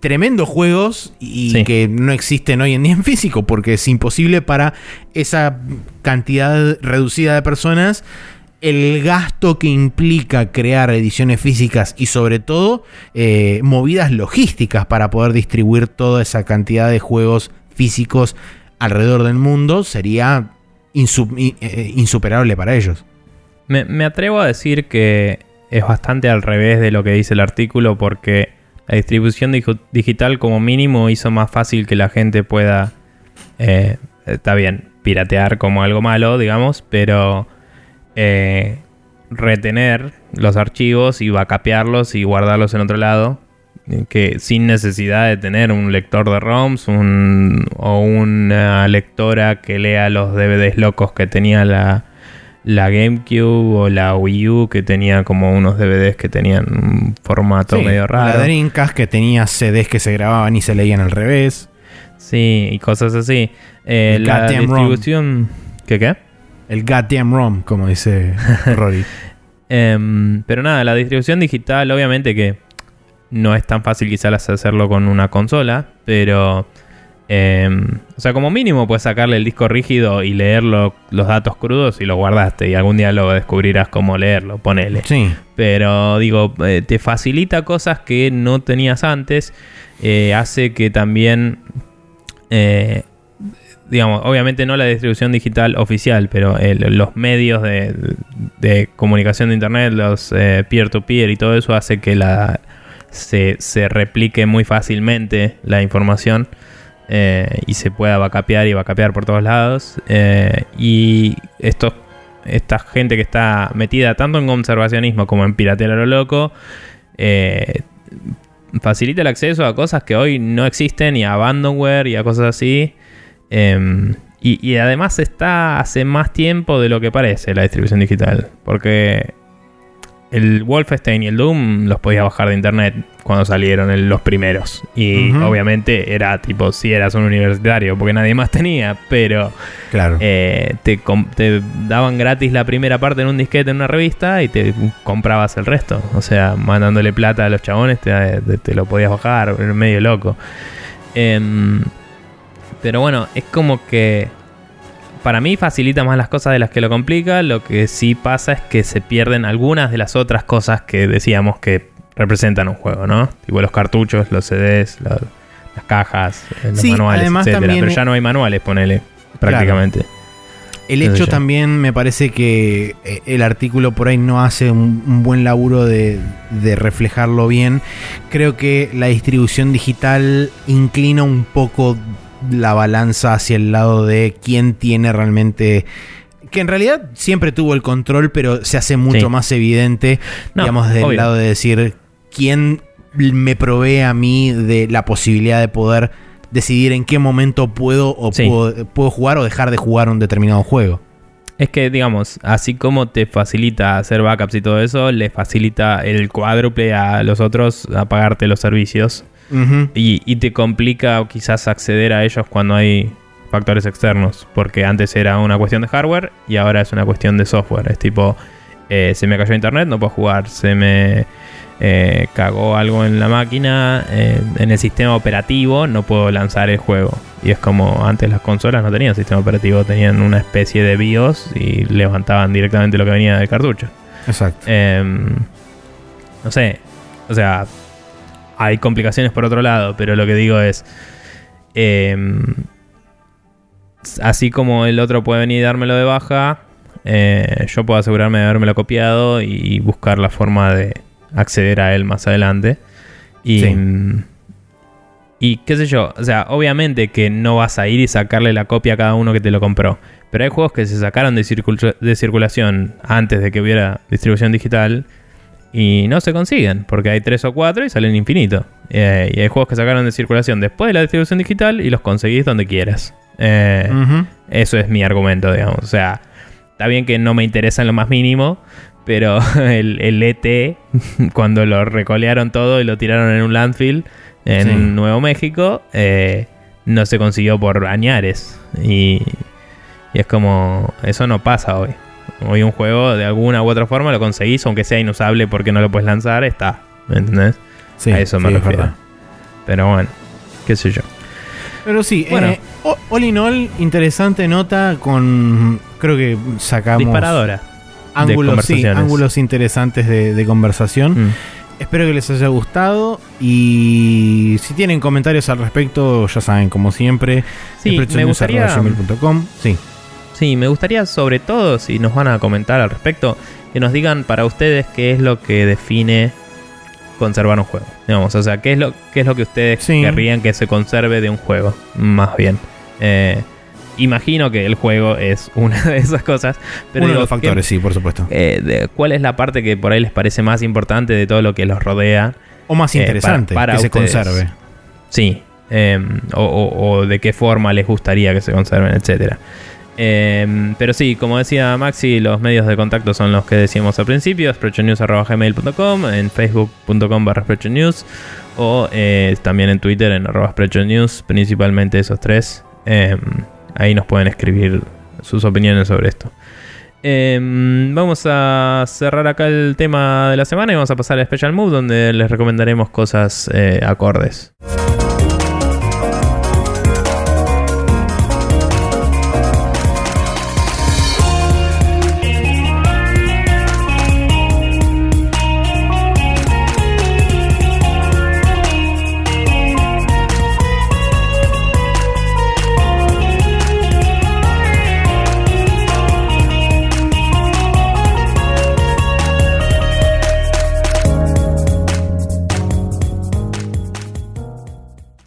B: tremendos juegos y
A: Sí.
B: que no existen hoy en día en físico porque es imposible para esa cantidad reducida de personas el gasto que implica crear ediciones físicas y sobre todo eh, movidas logísticas para poder distribuir toda esa cantidad de juegos físicos alrededor del mundo sería eh, insuperable para ellos.
A: Me, me atrevo a decir que es bastante al revés de lo que dice el artículo porque la distribución digital como mínimo hizo más fácil que la gente pueda, eh, está bien, piratear como algo malo, digamos, pero eh, retener los archivos y backupearlos y guardarlos en otro lado. eh, Que sin necesidad de tener un lector de ROMs un- o una lectora que lea los DVDs locos que tenía la, la GameCube o la Wii U que tenía como unos DVDs que tenían un formato
B: Sí,
A: medio raro.
B: La Dreamcast que tenía CDs que se grababan y se leían al revés.
A: Sí, y cosas así. Eh,
B: El
A: la
B: ROM.
A: distribución... ¿Qué qué?
B: El goddamn ROM, como dice (laughs) Rory.
A: Em, pero nada, la distribución digital obviamente que no es tan fácil quizás hacerlo con una consola, pero... em, o sea, como mínimo puedes sacarle el disco rígido y leer lo- los datos crudos y lo guardaste y algún día lo descubrirás cómo leerlo, ponele.
B: Sí.
A: Pero digo, eh, te facilita cosas que no tenías antes. eh, hace que también, eh, digamos, obviamente no la distribución digital oficial, pero los medios de, de comunicación de Internet, los eh, peer-to-peer y todo eso hace que la, se, se replique muy fácilmente la información. Eh, y se pueda backupear y backupear por todos lados. eh, y estos esta gente que está metida tanto en conservacionismo como en piratear a lo loco, eh, facilita el acceso a cosas que hoy no existen y a abandonware y a cosas así. Em, y, y además está hace más tiempo de lo que parece la distribución digital. Porque el Wolfenstein y el Doom los podías bajar de internet cuando salieron los primeros. Y obviamente era tipo, si eras un universitario, porque nadie más tenía, pero
B: claro.
A: Eh, te, daban gratis la primera parte en un disquete en una revista y te comprabas el resto. O sea, mandándole plata a los chabones, te, te, lo podías bajar, medio loco. Em, pero bueno, es como que para mí facilita más las cosas de las que lo complica. Lo que sí pasa es que se pierden algunas de las otras cosas que decíamos que representan un juego, ¿no? Tipo los cartuchos, los CDs, las cajas, eh, los manuales, etc. Pero ya no hay manuales, ponele, prácticamente.
B: El hecho también me parece que eh, el artículo por ahí no hace un, buen laburo de, de, reflejarlo bien. Creo que la distribución digital inclina un poco la balanza hacia el lado de quién tiene realmente que en realidad siempre tuvo el control, pero se hace mucho más evidente, digamos, del lado de decir quién me provee a mí de la posibilidad de poder decidir en qué momento puedo o puedo, jugar o dejar de jugar un determinado juego.
A: Es que, digamos, así como te facilita hacer backups y todo eso, le facilita el cuádruple a los otros a pagarte los servicios y, te complica quizás acceder a ellos cuando hay factores externos, porque antes era una cuestión de hardware y ahora es una cuestión de software. Es tipo, eh, se me cayó internet, no puedo jugar, se me eh, cagó algo en la máquina, eh, en el sistema operativo, no puedo lanzar el juego. Y es como antes las consolas no tenían sistema operativo, tenían una especie de BIOS y levantaban directamente lo que venía del cartucho.
B: Exacto.
A: Em, no sé, o sea, hay complicaciones por otro lado, pero lo que digo es. Em, así como el otro puede venir y dármelo de baja, eh, yo puedo asegurarme de habérmelo copiado y buscar la forma de acceder a él más adelante. Y, y qué sé yo, o sea, obviamente que no vas a ir y sacarle la copia a cada uno que te lo compró. Pero hay juegos que se sacaron de, de circulación antes de que hubiera distribución digital y no se consiguen, porque hay tres o cuatro y salen infinito. Eh, y hay juegos que sacaron de circulación después de la distribución digital y los conseguís donde quieras. Eh, eso es mi argumento, digamos. O sea, está bien que no me interesa en lo más mínimo, pero (laughs) el, ET, (laughs) cuando lo recolearon todo y lo tiraron en un landfill en Nuevo México, eh, no se consiguió por añares. y es como, eso no pasa hoy. Hoy un juego de alguna u otra forma lo conseguís, aunque sea inusable porque no lo puedes lanzar, está. ¿Me entendés? Sí, a eso me refiero. Pero bueno, qué sé yo.
B: Pero sí, bueno, eh, all in all, interesante nota con. Creo que sacamos.
A: Disparadora.
B: Ángulos, ángulos interesantes de, conversación. Mm. Espero que les haya gustado y si tienen comentarios al respecto, ya saben, como siempre,
A: sí, me gustaría,
B: sí.
A: Sí, me gustaría sobre todo, si nos van a comentar al respecto, que nos digan para ustedes qué es lo que define conservar un juego. Digamos, o sea, qué es lo, qué es lo que ustedes querrían que se conserve de un juego, más bien. Eh, imagino que el juego es una de esas cosas. Pero
B: Uno de los factores, sí, por supuesto.
A: Eh, ¿Cuál es la parte que por ahí les parece más importante de todo lo que los rodea?
B: O más eh, interesante para, que se conserve.
A: Sí. Em, o, de qué forma les gustaría que se conserven, etcétera. Em, pero sí, como decía Maxi, los medios de contacto son los que decíamos al principio, sprechonews.gmail.com, en facebook.com barra news o eh, también en Twitter en arroba news, principalmente esos tres. Em, ahí nos pueden escribir sus opiniones sobre esto. Em, vamos a cerrar acá el tema de la semana y vamos a pasar al Special Move donde les recomendaremos cosas eh, acordes.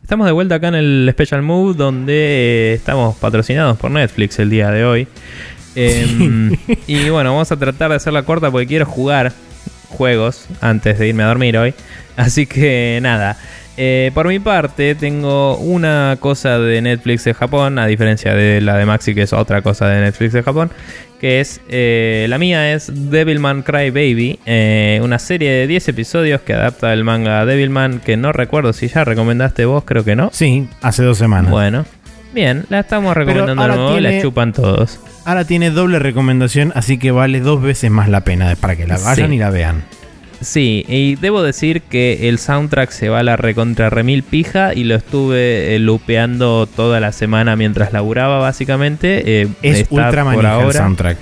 A: Estamos de vuelta acá en el Special Move donde eh, estamos patrocinados por Netflix el día de hoy. Em, y bueno, vamos a tratar de hacerla corta porque quiero jugar juegos antes de irme a dormir hoy. Así que nada. Eh, por mi parte, tengo una cosa de Netflix de Japón, a diferencia de la de Maxi, que es otra cosa de Netflix de Japón, que es, eh, la mía es Devilman Cry Baby, eh, una serie de 10 episodios que adapta el manga Devilman, que no recuerdo si ya recomendaste vos, creo que no.
B: Sí, hace dos semanas.
A: Bueno, bien, la estamos recomendando de nuevo, la chupan todos.
B: Ahora tiene doble recomendación, así que vale dos veces más la pena para que la vayan y la vean.
A: Sí, y debo decir que el soundtrack se va a la recontra remil pija y lo estuve eh, lupeando toda la semana mientras laburaba, básicamente.
B: Eh, es ultra por ahora, el soundtrack.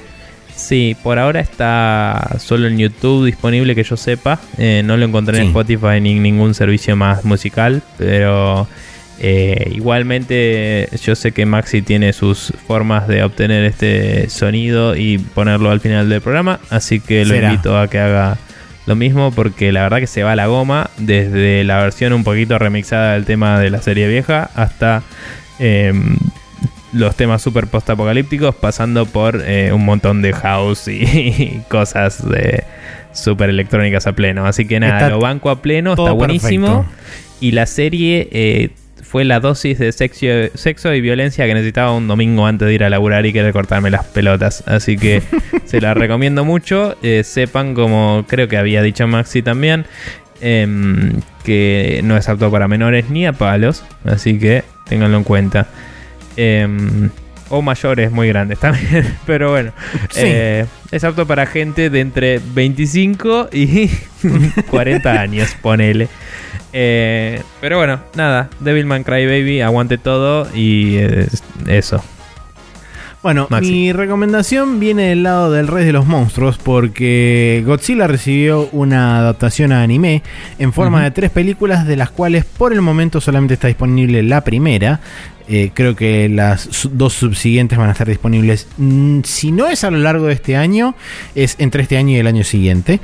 A: Sí, por ahora está solo en YouTube disponible que yo sepa. Eh, no lo encontré en Spotify ni en ningún servicio más musical, pero igualmente yo sé que Maxi tiene sus formas de obtener este sonido y ponerlo al final del programa, así que lo invito a que haga lo mismo porque la verdad que se va la goma desde la versión un poquito remixada del tema de la serie vieja hasta em, los temas super post-apocalípticos pasando por eh, un montón de house y, (laughs) cosas de super electrónicas a pleno. Así que nada, lo banco a pleno, está buenísimo. Y la serie eh, fue la dosis de sexo, sexo y violencia que necesitaba un domingo antes de ir a laburar y querer cortarme las pelotas. Así que (laughs) se la recomiendo mucho. Eh, sepan, como creo que había dicho Maxi también, em, que no es apto para menores ni a palos. Así que ténganlo en cuenta. Em, o mayores muy grandes (laughs) también. Pero bueno, eh, es apto para gente de entre 25 y (laughs) 40 años, ponele. Eh, pero bueno, nada, Devilman Crybaby, aguante todo y eso.
B: Bueno, mi recomendación viene del lado del Rey de los Monstruos porque Godzilla recibió una adaptación a anime en forma de tres películas de las cuales por el momento solamente está disponible la primera. Eh, creo que las dos subsiguientes van a estar disponibles. Mm, si no es a lo largo de este año, es entre este año y el año siguiente.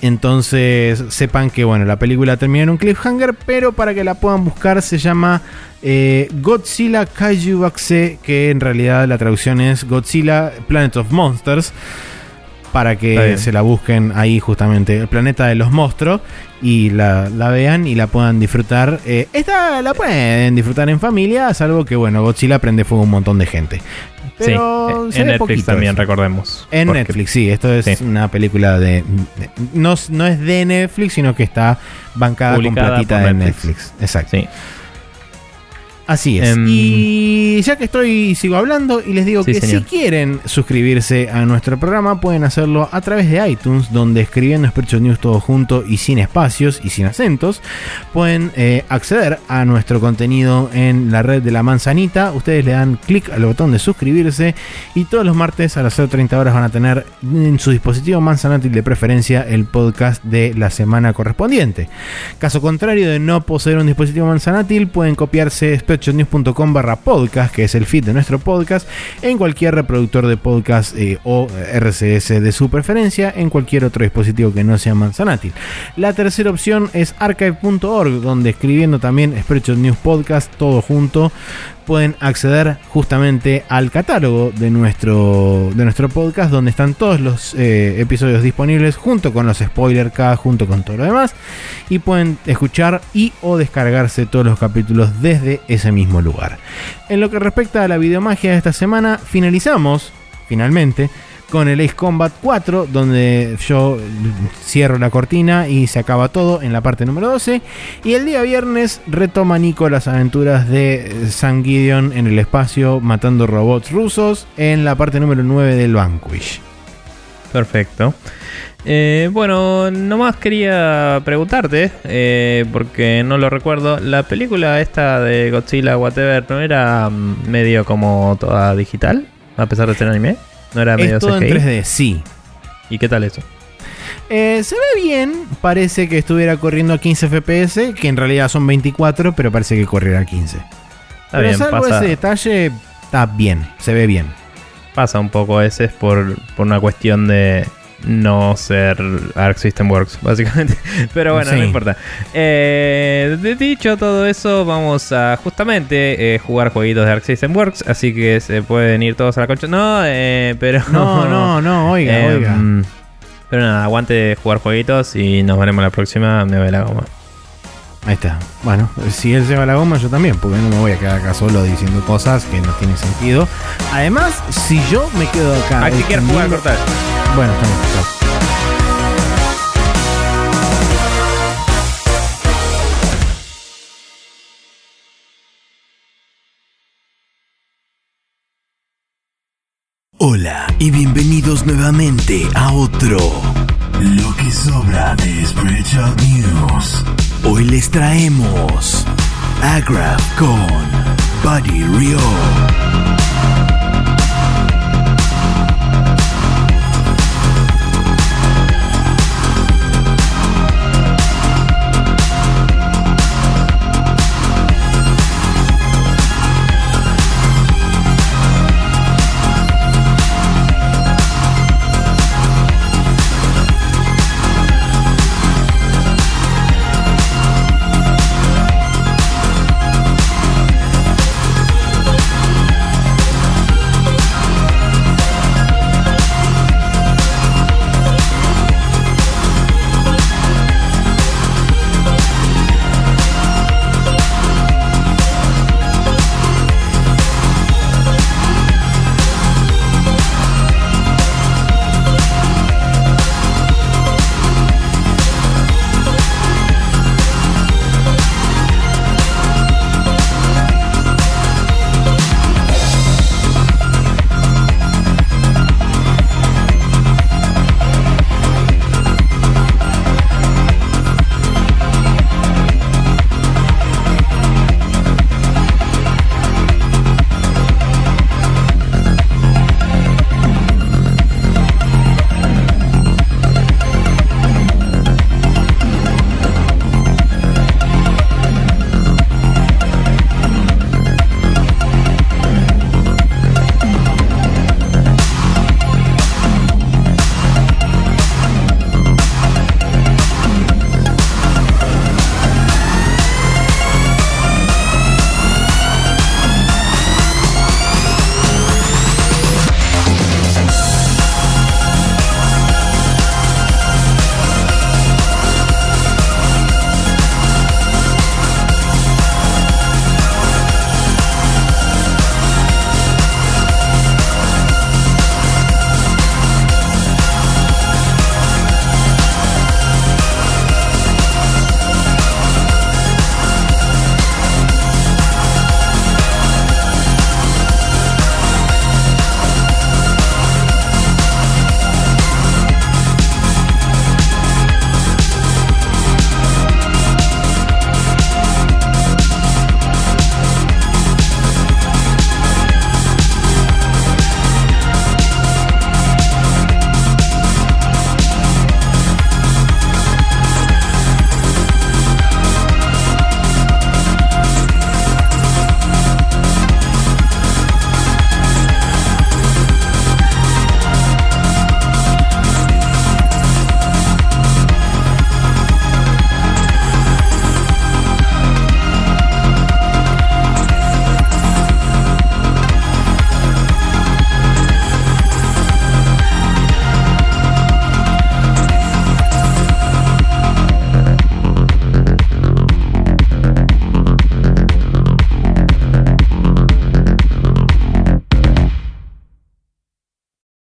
B: Entonces sepan que bueno, la película termina en un cliffhanger, pero para que la puedan buscar se llama eh, Godzilla Kaiju Bakse, que en realidad la traducción es Godzilla Planet of Monsters para que se la busquen ahí justamente, el planeta de los monstruos, y la, vean y la puedan disfrutar. Eh, esta la pueden disfrutar en familia, salvo que, bueno, Godzilla prende fuego a un montón de gente.
A: Pero en Netflix también, recordemos.
B: En Netflix, sí, esto es una película de, no, no, es de Netflix, sino que está bancada con platita de Netflix. Netflix. Exacto. Sí. Así es. Em, y ya que estoy, sigo hablando y les digo que si quieren suscribirse a nuestro programa, pueden hacerlo a través de iTunes, donde escribiendo Spreadshot News todo junto y sin espacios y sin acentos, pueden eh, acceder a nuestro contenido en la red de la manzanita. Ustedes le dan clic al botón de suscribirse y todos los martes a las 0.30 horas van a tener en su dispositivo manzanátil de preferencia el podcast de la semana correspondiente. Caso contrario de no poseer un dispositivo manzanátil, pueden copiarse news.com barra podcast, que es el feed de nuestro podcast, en cualquier reproductor de podcast eh, o RCS de su preferencia, en cualquier otro dispositivo que no sea Manzanatil. La tercera opción es archive.org, donde escribiendo también Spreadshot News Podcast, todo junto, pueden acceder justamente al catálogo de nuestro, de nuestro podcast, donde están todos los eh, episodios disponibles, junto con los spoilers, junto con todo lo demás, y pueden escuchar y o descargarse todos los capítulos desde ese mismo lugar. En lo que respecta a la videomagia de esta semana, finalizamos, finalmente, con el Ace Combat 4, donde yo cierro la cortina y se acaba todo en la parte número 12. Y el día viernes retoma Nico las aventuras de San Gideon en el espacio matando robots rusos en la parte número 9 del Vanquish.
A: Perfecto. Eh, bueno, nomás quería preguntarte, eh, porque no lo recuerdo, la película esta de Godzilla Whatever no era mm, medio como toda digital, a pesar de ser anime.
B: No era medio es todo en 3D, sí.
A: ¿Y qué tal eso?
B: Eh, se ve bien, parece que estuviera corriendo a 15 FPS, que en realidad son 24, pero parece que corriera a 15. Está pero bien, salvo ese detalle, está bien, se ve bien.
A: Pasa un poco ese por, por una cuestión de, no ser Arc System Works, (laughs) básicamente. Pero bueno, no importa. Eh, dicho todo eso, vamos a justamente eh, jugar jueguitos de Arc System Works. Así que se pueden ir todos a la concha. No, eh, pero.
B: No, (laughs) no, no, oiga, oiga.
A: Pero nada, aguante jugar jueguitos y nos veremos la próxima. Me voy la goma.
C: Ahí está. Bueno, si él lleva la goma, yo también, porque no me voy a quedar acá solo diciendo cosas que no tienen sentido. Además, si yo me quedo acá.
A: Hay que quieres jugar cortar.
C: Bueno, está bien, chao.
B: Hola y bienvenidos nuevamente a otro Sobra de Spreadshot News. Hoy les traemos Agraf con Buddy Rio.